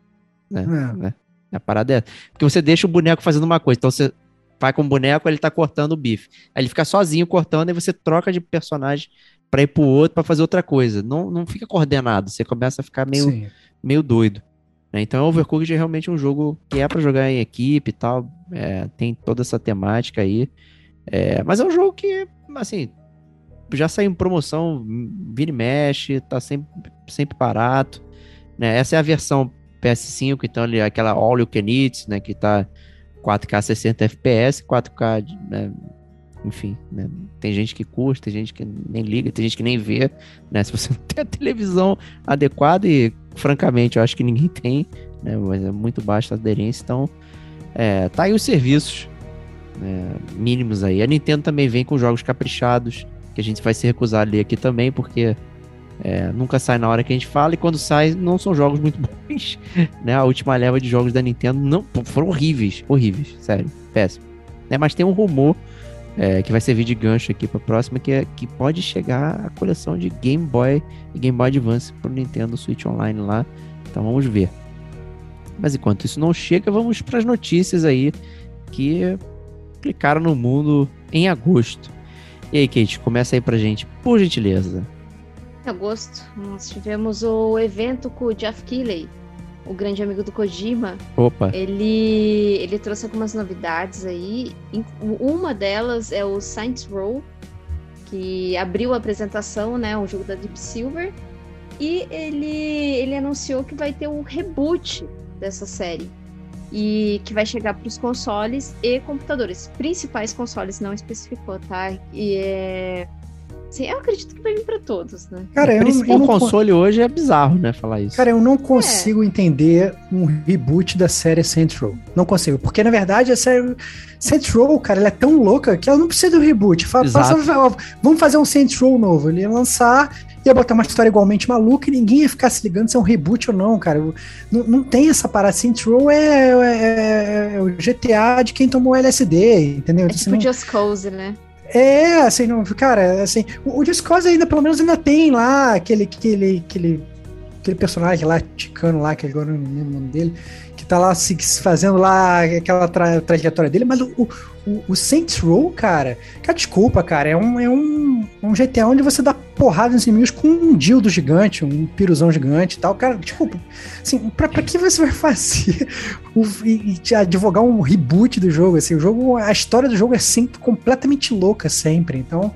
Né? É. A parada é. Porque você deixa o boneco fazendo uma coisa. Então você vai com o boneco, ele tá cortando o bife. Aí ele fica sozinho cortando, e você troca de personagem pra ir pro outro pra fazer outra coisa. Não, não fica coordenado. Você começa a ficar meio Sim. meio doido. né? Então, Overcooked é realmente um jogo que é pra jogar em equipe e tal. é, tem toda essa temática aí. É, mas é um jogo que, assim, já saiu em promoção, vira e mexe, tá sempre, sempre barato. Né? Essa é a versão PS5, então ele aquela All You Can Eat, né? Que tá 4K 60 FPS, 4K, de- né? enfim, né? tem gente que curte, tem gente que nem liga, tem gente que nem vê, né? Se você não tem a televisão adequada e, francamente, eu acho que ninguém tem, né? Mas é muito baixa a aderência, então é, tá aí os serviços né, mínimos aí. A Nintendo também vem com jogos caprichados, que a gente vai se recusar a ler aqui também, porque é, nunca sai na hora que a gente fala, e quando sai, não são jogos muito bons, né? A última leva de jogos da Nintendo não foram horríveis, horríveis, sério, péssimo. Né, mas tem um rumor é, que vai servir de gancho aqui pra próxima, que, é, que pode chegar a coleção de Game Boy e Game Boy Advance pro Nintendo Switch Online lá. Então vamos ver. Mas enquanto isso não chega, vamos para as notícias aí que clicaram no mundo em agosto. E aí, Kate, começa aí pra gente, por gentileza. Em agosto, nós tivemos o evento com o Jeff Keighley, o grande amigo do Kojima. Opa, Ele, ele trouxe algumas novidades aí. Uma delas é o Saints Row, que abriu a apresentação, né? Um jogo da Deep Silver. E ele, ele anunciou que vai ter um reboot dessa série. E que vai chegar para os consoles e computadores. Principais consoles, não especificou, tá? E é. Assim, eu acredito que vai vir para todos, né? Cara, o eu não, eu não con- console hoje é bizarro, né, falar isso. Cara, eu É. não consigo entender um reboot da série Row. Não consigo. Porque, na verdade, a série Row, cara, ela é tão louca que ela não precisa do reboot. Fala, Exato. fala, ó, vamos fazer um Row novo. Ele ia lançar ia botar uma história igualmente maluca e ninguém ia ficar se ligando se é um reboot ou não, cara. Não, não tem essa parada. Saints Row é, é, é, o GTA de quem tomou LSD, entendeu? É tipo não... Just Cause, né? É, assim, não, cara, assim, o, o Cause ainda, pelo menos, ainda tem lá aquele, aquele, aquele, aquele personagem lá, ticano lá, que agora não lembro o nome dele, tá lá se, fazendo lá aquela tra trajetória dele, mas o, o, o, Saints Row, cara, cara, desculpa, cara, é um, é um, um GTA onde você dá porrada nos inimigos com um dildo gigante, um piruzão gigante e tal, cara, desculpa, assim, pra, pra que você vai fazer o, e, e advogar um reboot do jogo, assim, o jogo, a história do jogo é sempre completamente louca, sempre, então...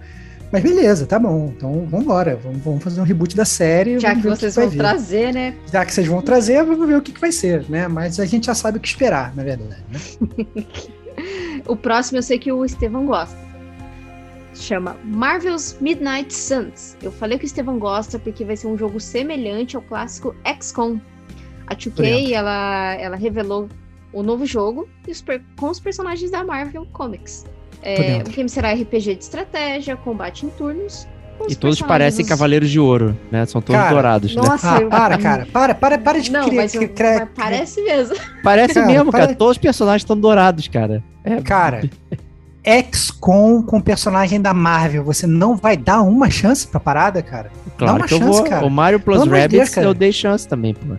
Mas beleza, tá bom. Então vamos embora. Vamos, fazer um reboot da série. Já que vocês que vão trazer, né? Já que vocês vão trazer, vamos ver o que, que vai ser, né? Mas a gente já sabe o que esperar, na verdade. Né? o próximo eu sei que o Estevão gosta. Chama Marvel's Midnight Suns. Eu falei que o Estevão gosta porque vai ser um jogo semelhante ao clássico XCOM. A 2K, ela, ela revelou o novo jogo com os personagens da Marvel Comics. É, o game será RPG de estratégia, combate em turnos. E todos parecem cavaleiros de ouro, né? São todos cara, dourados. Nossa, né? ah, para, cara. Para, para, para de Não, criar. Mas, eu, mas parece mesmo. Parece cara, mesmo, cara. Todos os personagens estão dourados, cara. É. Cara, XCOM com personagem da Marvel, você não vai dar uma chance pra parada, cara? Claro Dá uma que chance, eu vou. cara. O Mario Plus Deus, eu dei chance também, pô.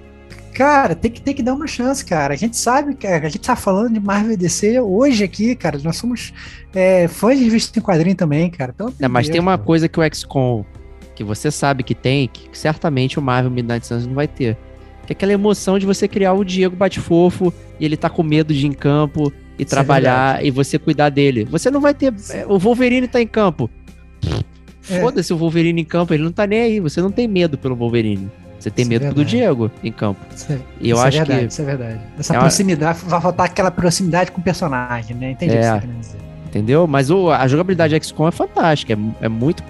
Cara, tem que, tem que dar uma chance, cara. A gente sabe, cara, a gente tá falando de Marvel e DC hoje aqui, cara. Nós somos é, fãs de revista em quadrinho também, cara. Pelo é, mas Deus, tem uma cara. coisa que o XCOM, que você sabe que tem, que certamente o Marvel Midnight Suns não vai ter. Que é aquela emoção de você criar o Diego Bate-Fofo e ele tá com medo de ir em campo e Isso trabalhar é e você cuidar dele. Você não vai ter. É, o Wolverine tá em campo. É. Foda-se o Wolverine em campo, ele não tá nem aí. Você não tem medo pelo Wolverine. Você tem isso é medo é do Diego em campo. Isso é, e eu isso acho é verdade, que. Isso é verdade. Essa é proximidade, uma... vai faltar aquela proximidade com o personagem, né? Entendi é, o que você quer dizer. Entendeu? Mas o, a jogabilidade XCOM é fantástica, é, é muito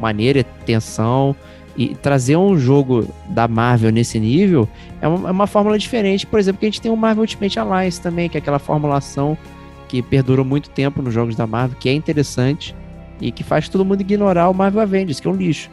maneira, é tensão. E trazer um jogo da Marvel nesse nível é uma, é uma fórmula diferente, por exemplo, que a gente tem o Marvel Ultimate Alliance também, que é aquela formulação que perdurou muito tempo nos jogos da Marvel, que é interessante e que faz todo mundo ignorar o Marvel Avengers, que é um lixo.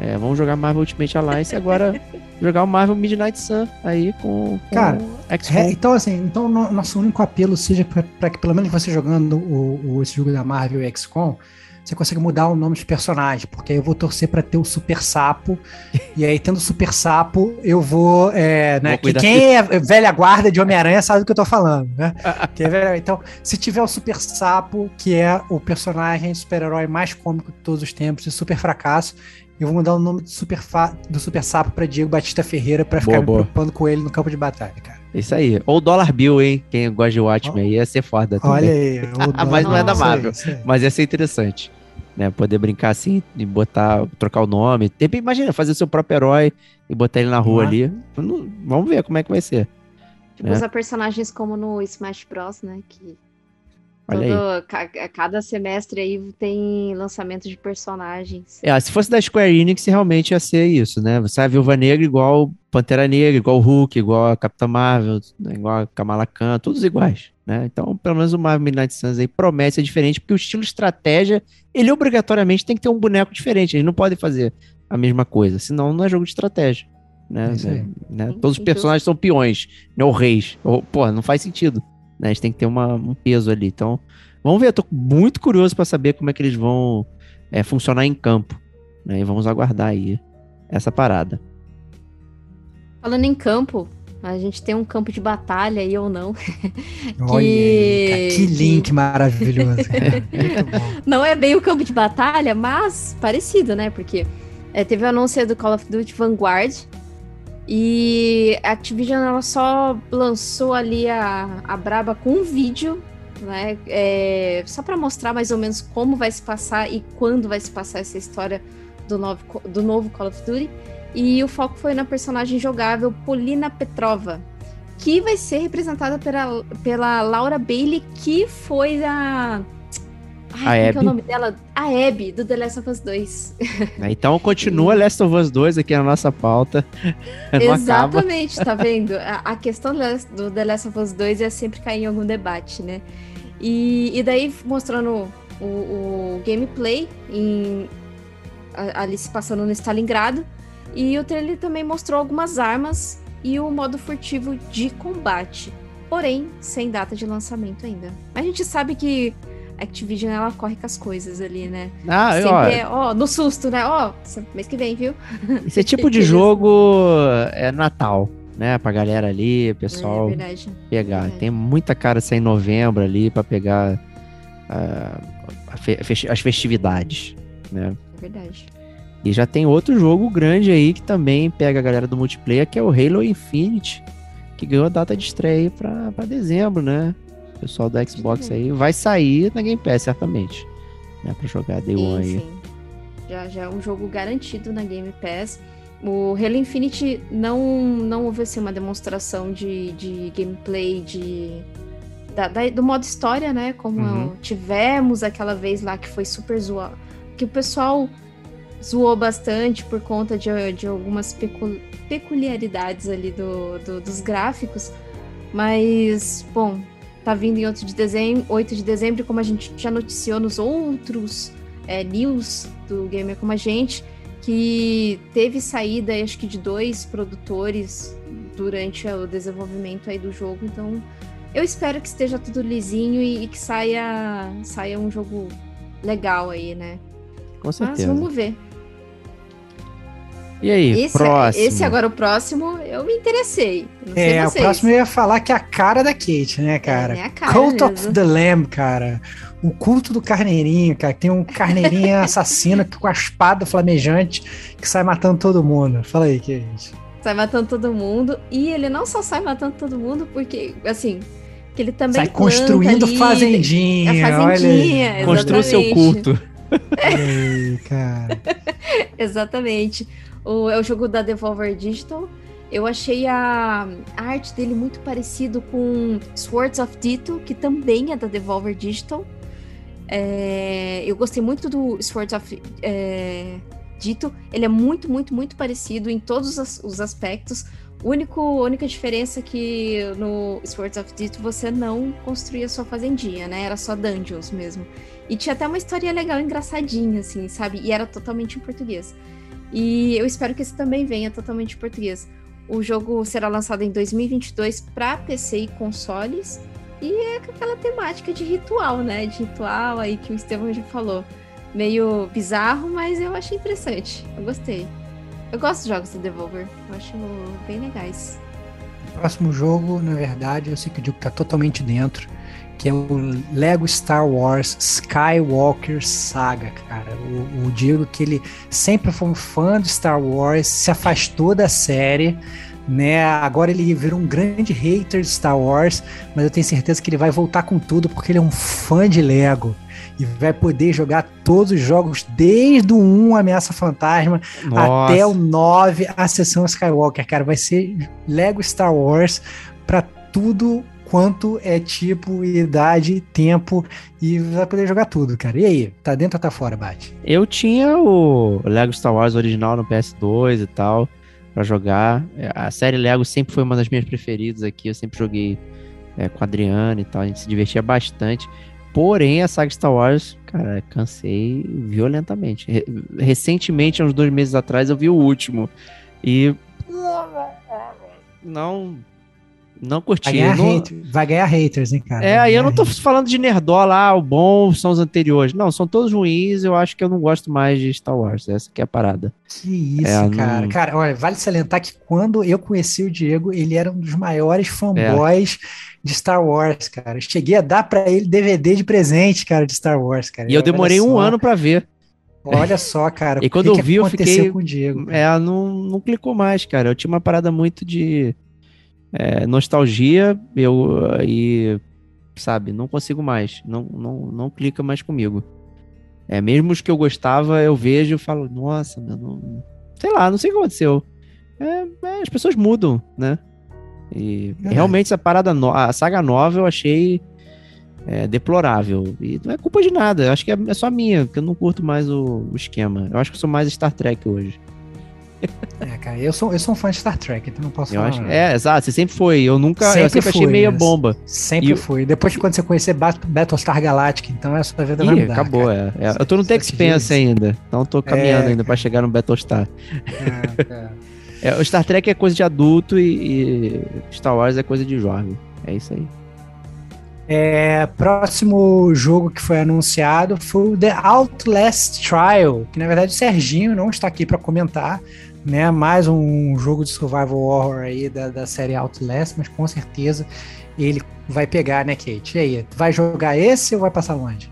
É, vamos jogar Marvel Ultimate Alliance e agora jogar o Marvel Midnight Sun aí com, com Cara, é, então assim, então no, nosso único apelo seja para que pelo menos você jogando o, o, esse jogo da Marvel e XCOM, você consegue mudar o nome dos personagens, porque aí eu vou torcer para ter o Super Sapo, e aí tendo o Super Sapo, eu vou, é, né, vou quem é velha guarda de Homem-Aranha sabe do que eu tô falando, né? É então, se tiver o Super Sapo, que é o personagem super-herói mais cômico de todos os tempos, e super fracasso, eu vou mudar o nome do Super, Fa do super Sapo pra Diego Batista Ferreira pra ficar boa, me preocupando com ele no campo de batalha, cara. Isso aí. Ou Dollar Bill, hein? Quem gosta de Watchmen oh. aí ia ser foda também. Olha aí. mas não é da Marvel. Mas ia ser interessante. Né, poder brincar assim e botar, trocar o nome. Imagina, fazer seu próprio herói e botar ele na rua ah. ali. Vamos ver como é que vai ser. Tipo, né? usar personagens como no Smash Bros, né? Que Olha Todo, aí. Cada semestre aí tem lançamento de personagens. É, se fosse da Square Enix, realmente ia ser isso, né? Você a Viúva Negra igual Pantera Negra, igual Hulk, igual a Capitã Marvel, né? igual a Kamala Khan, todos iguais, né? Então, pelo menos o Marvel Midnight Suns aí promete ser diferente, porque o estilo estratégia, ele obrigatoriamente tem que ter um boneco diferente, eles não podem fazer a mesma coisa, senão não é jogo de estratégia. Né? É né? Todos os personagens são peões, não reis. Pô, não faz sentido. Né? A gente tem que ter uma, um peso ali. Então, vamos ver. Eu tô muito curioso para saber como é que eles vão é, funcionar em campo. Né? E vamos aguardar aí essa parada. Falando em campo, a gente tem um campo de batalha aí ou não. Olha, que... que link maravilhoso. não é bem o campo de batalha, mas parecido, né? Porque é, teve o anúncio do Call of Duty Vanguard, e a Activision ela só lançou ali a, a Braba com um vídeo, né? É, só para mostrar mais ou menos como vai se passar e quando vai se passar essa história do novo, do novo Call of Duty. E o foco foi na personagem jogável Polina Petrova, que vai ser representada pela, pela Laura Bailey, que foi a Ai, a Abby. é o nome dela? A Abby, do The Last of Us 2. É, então continua. Last of Us 2 aqui na nossa pauta. Exatamente, tá vendo? A, a, questão do The Last of Us 2 é sempre cair em algum debate, né? E, e daí mostrando o, o gameplay em ali se passando no Stalingrado. E o trailer também mostrou algumas armas e o modo furtivo de combate. Porém, sem data de lançamento ainda. A gente sabe que Activision ela corre com as coisas ali, né? Ah, Sempre ó, é, ó, no susto, né? Ó, mês que vem, viu? esse tipo de jogo é Natal, né? Pra galera ali, É pessoal verdade. pegar. verdade. Tem muita cara sair em novembro ali pra pegar a fe- festi- as festividades, né? É verdade. E já tem outro jogo grande aí que também pega a galera do multiplayer, que é o Halo Infinite, que ganhou a data de estreia aí pra, pra dezembro, né? O pessoal da Xbox aí vai sair na Game Pass, certamente. Né? Pra jogar Day One Sim, aí. sim. Já, já é um jogo garantido na Game Pass. O Halo Infinite não, não houve assim, uma demonstração de, de gameplay de, da- da- do modo história, né? Como Uhum. tivemos aquela vez lá que foi super zoado. Que o pessoal zoou bastante por conta de, de algumas pecu- peculiaridades ali do, do- dos gráficos. Mas, bom, tá vindo em 8 de dezembro, 8 de dezembro, como a gente já noticiou nos outros é, news do Gamer Como a Gente, que teve saída, acho que de dois produtores durante o desenvolvimento aí do jogo. Então, eu espero que esteja tudo lisinho e, e que saia, saia um jogo legal aí, né? Com Mas certeza. vamos ver. E aí, Esse, próximo. esse agora, o próximo, eu me interessei. Não sei É, o vocês. próximo eu ia falar que é a cara da Kate, né, cara? É, né, a cara Cult of mesmo. the Lamb, cara. O culto do carneirinho, cara. Tem um carneirinho assassino que- com a espada flamejante que sai matando todo mundo. Fala aí, Kate. Sai matando todo mundo. E ele não só sai matando todo mundo, porque, assim, que ele também sai construindo ali, fazendinha. a Olha fazendinha, aí. Construa seu culto. Aí, cara. Exatamente. O, é o jogo da Devolver Digital. Eu achei a, a arte dele muito parecido com Swords of Dito, que também é da Devolver Digital. É, eu gostei muito do Swords of é, Dito. Ele é muito, muito, muito parecido em todos os aspectos. Único, única diferença é que no Swords of Dito você não construía sua fazendinha, né? Era só dungeons mesmo. E tinha até uma história legal, engraçadinha, assim, sabe? E era totalmente em português. E eu espero que esse também venha totalmente em português. O jogo será lançado em 2022 para PC e consoles. E é aquela temática de ritual, né? De ritual aí que o Estevão já falou. Meio bizarro, mas eu achei interessante. Eu gostei. Eu gosto de jogos do Devolver. Eu acho bem legais. Próximo jogo, na verdade, eu sei que o Diego tá totalmente dentro, que é o Lego Star Wars Skywalker Saga, cara. O, o Diego que ele sempre foi um fã de Star Wars, se afastou da série, né? Agora ele virou um grande hater de Star Wars, mas eu tenho certeza que ele vai voltar com tudo porque ele é um fã de Lego. E vai poder jogar todos os jogos, desde o 1 Ameaça Fantasma Nossa. até o 9, a sessão Skywalker, cara. Vai ser Lego Star Wars pra tudo quanto é tipo, idade, tempo e vai poder jogar tudo, cara. E aí, tá dentro ou tá fora, Bate? Eu tinha o Lego Star Wars original no PS2 e tal, pra jogar. É, A série Lego sempre foi uma das minhas preferidas aqui. Eu sempre joguei é, com a Adriana e tal, a gente se divertia bastante. Porém, a saga Star Wars, cara, cansei violentamente. Re- recentemente, há uns dois meses atrás, eu vi o último. E. Não. Não Vai curti. ganhar, Não- hater- vai ganhar haters, hein, cara? é, Vai aí eu não tô haters. falando de nerdola, ah, o bom são os anteriores. Não, são todos ruins, eu acho que eu não gosto mais de Star Wars, essa que é a parada. Que isso, É, cara. não- Cara, olha, vale salientar que quando eu conheci o Diego, ele era um dos maiores fanboys de Star Wars, cara. Eu cheguei a dar pra ele DVD de presente, cara, de Star Wars, cara. E eu Olha demorei um só, ano pra ver. Olha só, cara. E quando que eu vi, eu fiquei- com o Diego. cara? É, não, não clicou mais, cara. Eu tinha uma parada muito de é, nostalgia, eu e sabe, não consigo mais. Não, não, não clica mais comigo. É, mesmo os que eu gostava, eu vejo e falo, nossa, meu, não... sei lá, não sei o que aconteceu. É, é, as pessoas mudam, né? E realmente essa parada, no... a saga nova eu achei é, deplorável. E não é culpa de nada, eu acho que é, é só minha, porque eu não curto mais o, o esquema. Eu acho que eu sou mais Star Trek hoje. É, cara, eu sou, eu sou um fã de Star Trek, então não posso Eu falar. acho, é, exato, você sempre foi. Eu nunca, eu Sempre sempre achei fui, meia bomba. Sempre E- fui. Depois de quando você conhecer Bat- Battlestar Galactica, então essa sua vida vai Ih, mudar. acabou, cara. é. É, Eu tô no Só Tex te digo Pence isso. ainda, então tô caminhando É, ainda pra cara. chegar no Battlestar. É, é. É, o Star Trek é coisa de adulto e, e Star Wars é coisa de jovem. É isso aí. É, próximo jogo que foi anunciado foi o The Outlast Trial, que na verdade o Serginho não está aqui para comentar, né? Mais um jogo de survival horror aí da, da série Outlast, mas com certeza ele vai pegar, né, Kate? E aí, vai jogar esse ou vai passar longe?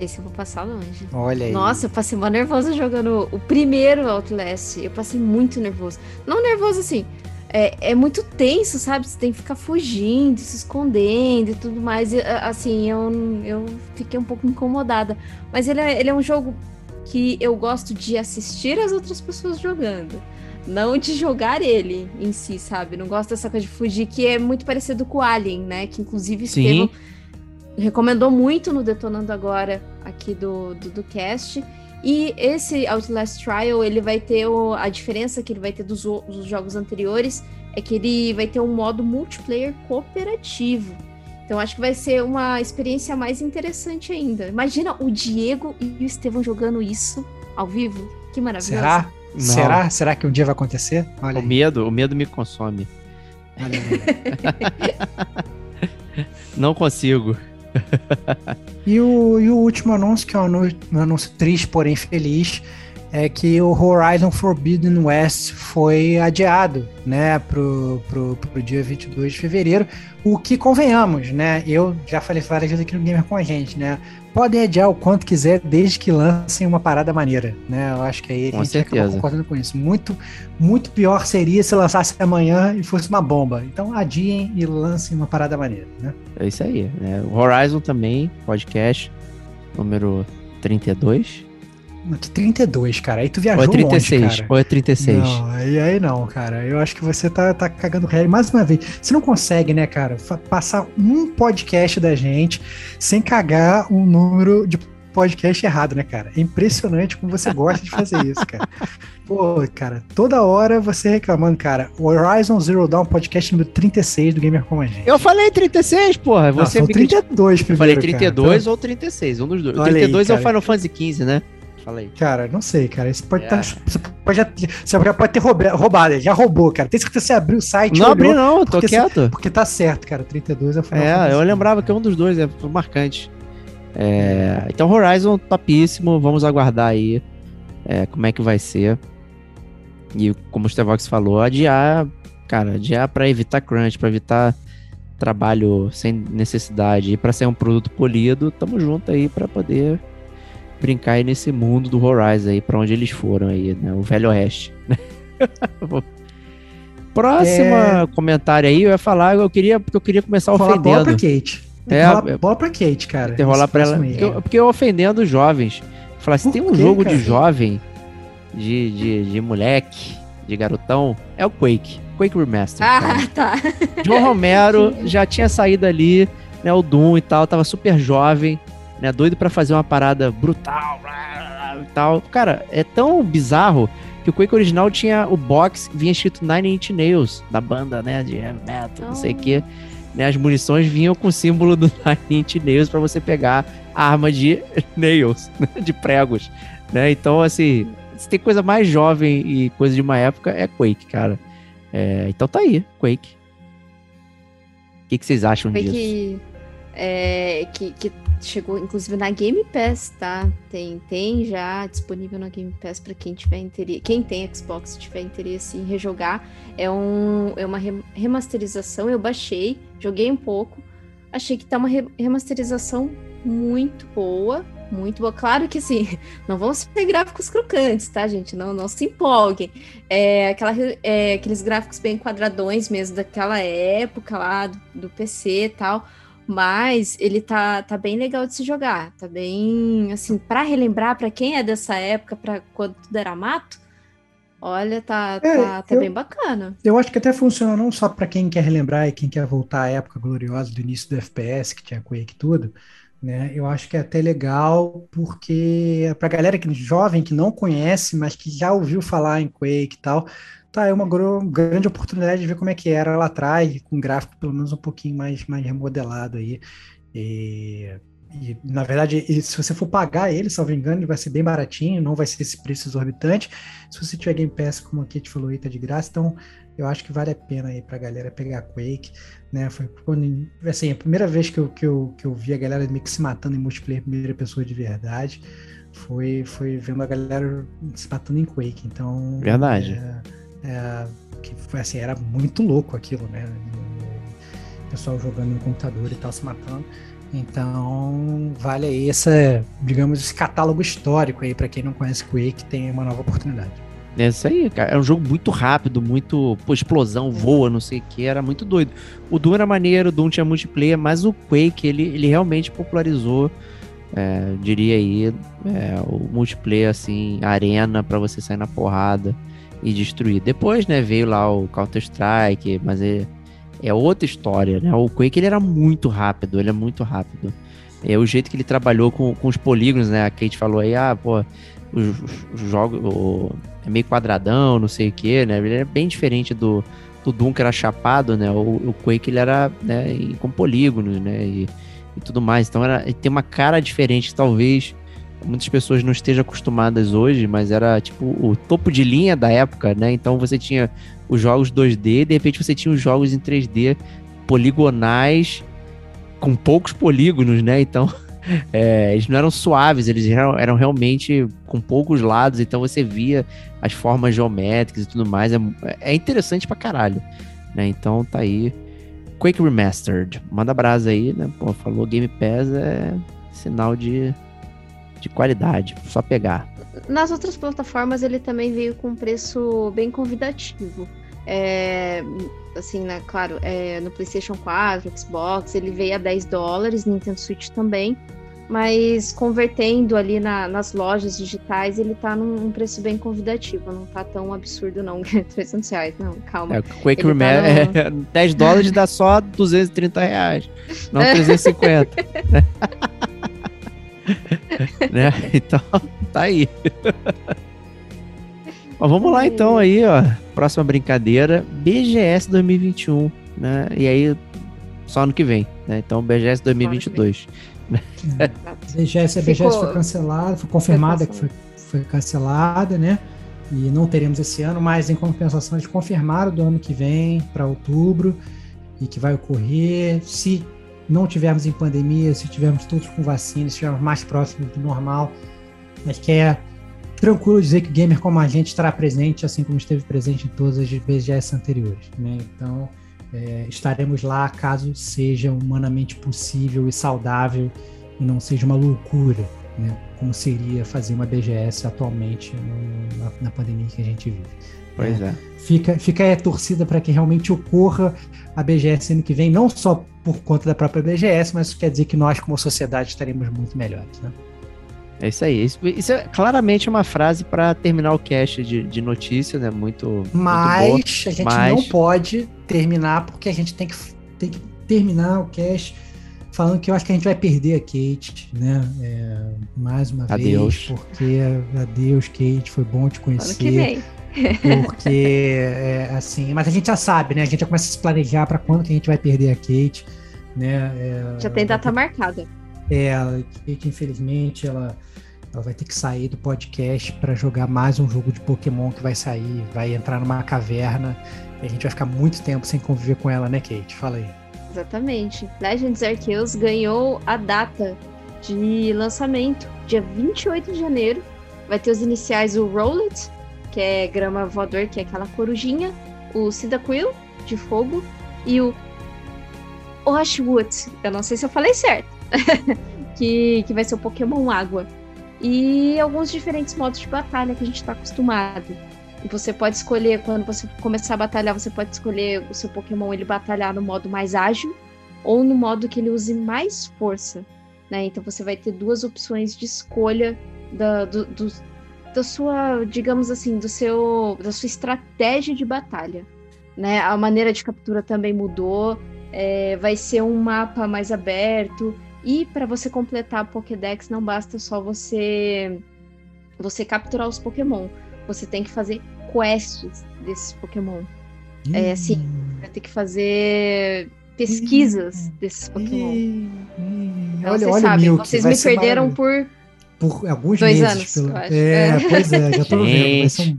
Esse eu vou passar longe. Olha aí. Nossa, eu passei mó nervosa jogando o primeiro Outlast. Eu passei muito nervoso. Não nervoso assim. É, é muito tenso, sabe? Você tem que ficar fugindo, se escondendo e tudo mais. E, assim, eu, eu fiquei um pouco incomodada. Mas ele é, ele é um jogo que eu gosto de assistir as outras pessoas jogando. Não de jogar ele em si, sabe? Não gosto dessa coisa de fugir, que é muito parecido com o Alien, né? Que inclusive Sim. Recomendou muito no Detonando Agora aqui do, do, do cast. E esse Outlast Trial, ele vai ter o- a diferença que ele vai ter dos, dos jogos anteriores é que ele vai ter um modo multiplayer cooperativo. Então acho que vai ser uma experiência mais interessante ainda. Imagina o Diego e o Estevão jogando isso ao vivo. Que maravilhoso. Será? Não. Será? Será que um dia vai acontecer? Olha O aí. medo, o medo me consome. Olha aí. Não consigo. E o, e o último anúncio, que é um anúncio, um anúncio triste, porém feliz, é que o Horizon Forbidden West foi adiado, né, pro, pro, pro dia 22 de fevereiro, o que convenhamos, né, eu já falei várias vezes aqui no Gamer com a gente, né, podem adiar o quanto quiser, desde que lancem uma parada maneira, né, eu acho que aí Com a gente acaba concordando com isso, muito, muito pior seria se lançasse amanhã e fosse uma bomba, então adiem e lancem uma parada maneira, né. É isso aí. Né? O Horizon também, podcast número 32. 32, cara, aí tu Ou viajou é 36? longe, cara. ou é 36? Não, aí, aí não, cara. Eu acho que você tá, tá cagando regra mais uma vez. Você não consegue, né, cara, passar um podcast da gente sem cagar um número de podcast errado, né, cara? É impressionante como você gosta de fazer isso, cara. Pô, cara, toda hora você reclamando, cara. O Horizon Zero Dawn podcast número 36 do Gamer Como a Gente. Eu falei 36, porra. Não, Você são me criticou. 32 Eu primeiro, falei 32 ou 36, um dos dois. O Olha aí, 32 é o cara. Final Fantasy XV, né? Falei. Cara, não sei, cara. Isso pode É. tá, você, pode já, você já pode ter roubado, ele já roubou, cara. Tem certeza que você abriu o site Não abri não, tô porque quieto. Porque tá certo, cara. 32 é o final. É, Fantasy. eu lembrava que é um dos dois, é marcante. É, então, Horizon, topíssimo. Vamos aguardar aí é, como é que vai ser. E como o Stevox falou, adiar, cara, adiar pra evitar crunch, pra evitar trabalho sem necessidade e pra ser um produto polido, tamo junto aí pra poder brincar aí nesse mundo do Horizon aí, pra onde eles foram aí, né? O Velho Oeste. Próxima comentário aí, eu ia falar, eu queria, porque eu queria começar bola ofendendo. pra Kate. Tem É, que rolar é- bola pra Kate, cara. Tem que rolar pra ela. Porque eu, porque eu ofendendo os jovens. Falar assim, Por tem um quê, jogo cara? de jovem, de, de, de moleque, de garotão, é o Quake. Quake Remaster. cara. Ah, tá. John Romero já tinha saído ali, né? O Doom e tal, tava super jovem, né? Doido pra fazer uma parada brutal e tal. Cara, é tão bizarro que o Quake original tinha o box, vinha escrito Nine Inch Nails, da banda, né? De metal, não sei o quê. Né, as munições vinham com o símbolo do Nine Inch Nails pra você pegar a arma de nails, né, de pregos, né? Então, assim, se tem coisa mais jovem e coisa de uma época, é Quake, cara. É, então tá aí, Quake. O que, que vocês acham Foi disso? Que, é, que, que chegou, inclusive, na Game Pass, tá? Tem, tem já disponível na Game Pass para quem tiver interesse. Quem tem Xbox tiver interesse em rejogar. É, um, é uma re- remasterização. Eu baixei, joguei um pouco. Achei que tá uma re- remasterização muito boa. Muito boa. Claro que sim, não vão ser gráficos crocantes, tá, gente? Não, não se empolguem. É, aquela, é, aqueles gráficos bem quadradões mesmo daquela época lá do, do PC e tal. Mas ele tá, tá bem legal de se jogar. Tá bem, assim, pra relembrar, pra quem é dessa época, pra quando tudo era mato, olha, tá, É, tá, tá eu- bem bacana. Eu acho que até funciona não só pra quem quer relembrar e quem quer voltar à época gloriosa do início do FPS, que tinha Quake e tudo, né? Eu acho que é até legal porque para galera que jovem que não conhece, mas que já ouviu falar em Quake e tal, tá é uma grande oportunidade de ver como é que era lá atrás, com gráfico pelo menos um pouquinho mais mais remodelado aí. E, e, na verdade, se você for pagar ele, salvo engano, ele vai ser bem baratinho, não vai ser esse preço exorbitante. Se você tiver Game Pass, como a Kate falou aí, tá de graça, então eu acho que vale a pena aí pra galera pegar Quake, né? Foi quando, assim, a primeira vez que eu, que eu, que eu vi a galera meio que se matando em multiplayer primeira pessoa de verdade foi, foi vendo a galera se matando em Quake. Então. Verdade. É, é, que foi assim, era muito louco aquilo, né? Pessoal jogando no computador e tal, se matando. Então, vale aí essa, digamos, esse catálogo histórico aí para quem não conhece Quake, tem uma nova oportunidade. É isso aí, cara. É um jogo muito rápido, muito pô, explosão, voa, não sei o que, era muito doido. O Doom era maneiro, o Doom tinha multiplayer, mas o Quake, ele, ele realmente popularizou, é, diria aí, é, o multiplayer, assim, arena para você sair na porrada e destruir. Depois, né, veio lá o Counter-Strike, mas é, é outra história, né? O Quake, ele era muito rápido, ele é muito rápido. É o jeito que ele trabalhou com, com os polígonos, né? A Kate falou aí, ah, pô, os, os jogos o, é meio quadradão, não sei o que, né? Ele é bem diferente do, do Doom que era chapado, né? O, o Quake ele era né, com polígonos, né? E, e tudo mais. Então era, tem uma cara diferente, talvez muitas pessoas não estejam acostumadas hoje, mas era tipo o topo de linha da época, né? Então você tinha os jogos 2D, de repente você tinha os jogos em 3D poligonais com poucos polígonos, né? Então é, eles não eram suaves, eles eram, eram, realmente com poucos lados, então você via as formas geométricas e tudo mais. É, é interessante pra caralho, né? Então tá aí. Quake Remastered. Manda brasa aí, né? Pô, falou Game Pass é sinal de, de qualidade, só pegar. Nas outras plataformas ele também veio com um preço bem convidativo. É, assim, né, claro, é, no PlayStation 4, Xbox, ele veio a 10 dólares, Nintendo Switch também mas convertendo ali na, nas lojas digitais, ele tá num preço bem convidativo, não tá tão absurdo não, 300 reais, não, calma. É, Quake tá no... é, 10 dólares dá só 230 reais, não 350. né? Então, tá aí. Mas vamos lá então aí, ó, próxima brincadeira, BGS 2021, né? E aí, só ano que vem, né? Então, BGS 2022. É. BGS, a BGS foi cancelada, foi confirmada que foi, foi cancelada, né? E não teremos esse ano, mas em compensação eles confirmaram do ano que vem para outubro e que vai ocorrer. Se não tivermos em pandemia, se tivermos todos com vacina, se estivermos mais próximos do normal, acho que é tranquilo dizer que gamer como a gente estará presente, assim como esteve presente em todas as BGS anteriores, né? Então, é, estaremos lá caso seja humanamente possível e saudável e não seja uma loucura, né? Como seria fazer uma BGS atualmente no, na, na, pandemia que a gente vive. Pois é. é. Fica, fica aí a torcida para que realmente ocorra a BGS ano que vem, não só por conta da própria BGS, mas isso quer dizer que nós, como sociedade, estaremos muito melhores, né? É isso aí. Isso, isso é claramente uma frase para terminar o cast de, de notícias, né? Muito. Mas muito a gente Mas... não pode terminar, porque a gente tem que, tem que terminar o cast falando que eu acho que a gente vai perder a Kate, né? É, mais uma adeus. vez, porque adeus, Kate, foi bom te conhecer. porque, é, assim, mas a gente já sabe, né? A gente já começa a se planejar para quando que a gente vai perder a Kate, né? É, já tem data marcada. É, a Kate, infelizmente, ela ela vai ter que sair do podcast para jogar mais um jogo de Pokémon que vai sair, vai entrar numa caverna e a gente vai ficar muito tempo sem conviver com ela, né, Kate? Fala aí. Exatamente. Legends Arceus ganhou a data de lançamento, dia 28 de janeiro. Vai ter os iniciais o Rowlet, que é grama voador, que é aquela corujinha, o Cyndaquil, de fogo, e o Oshwood, eu não sei se eu falei certo, que, que vai ser o Pokémon Água e alguns diferentes modos de batalha que a gente está acostumado. Você pode escolher, quando você começar a batalhar, você pode escolher o seu Pokémon ele batalhar no modo mais ágil ou no modo que ele use mais força. Né? Então você vai ter duas opções de escolha da, do, do, da sua, digamos assim, do seu, da sua estratégia de batalha. Né? A maneira de captura também mudou. É, vai ser um mapa mais aberto E para você completar a Pokédex, não basta só você você capturar os Pokémon. Você tem que fazer quests desses Pokémon. É assim, Hum, vai ter que fazer pesquisas desses Pokémon. hum, hum. Então, olha, vocês olha sabem, Milk, vocês me perderam por por alguns Dois meses. anos, pelo- eu acho. É, É. pois é, já tô vendo. Vai ser, um,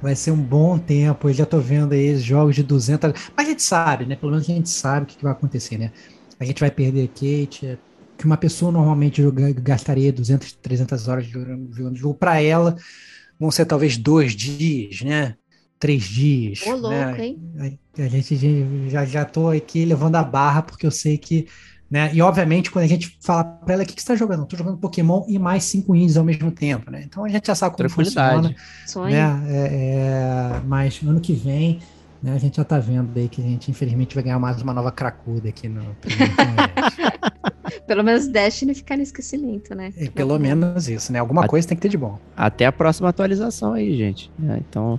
vai ser um bom tempo. Eu já tô vendo aí jogos de 200. Mas a gente sabe, né? Pelo menos a gente sabe o que, que vai acontecer, né? A gente vai perder Kate, é, que uma pessoa normalmente gastaria 200, 300 horas jogando jogo. Para ela, vão ser talvez dois dias, né? Três dias. Ô, louco, né? hein? A gente já, já tô aqui levando a barra, porque eu sei que. Né? E obviamente, quando a gente fala pra ela, o que, que você tá jogando? Eu tô jogando Pokémon e mais cinco indies ao mesmo tempo, né? Então a gente já sabe como funciona. Sonho. Né? É, é, mas ano que vem, né, a gente já tá vendo aí que a gente, infelizmente, vai ganhar mais uma nova cracuda aqui no. Pelo menos Destiny ficar no esquecimento, né? É, pelo menos isso, né? Alguma A- coisa tem que ter de bom. Até a próxima atualização aí, gente. É, então,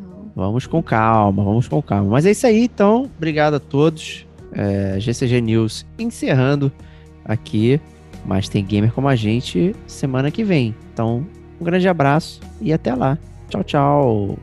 Não. vamos com calma, vamos com calma. Mas é isso aí, então. Obrigado a todos. É, GCG News encerrando aqui. Mas tem gamer como a gente semana que vem. Então, um grande abraço e até lá. Tchau, tchau.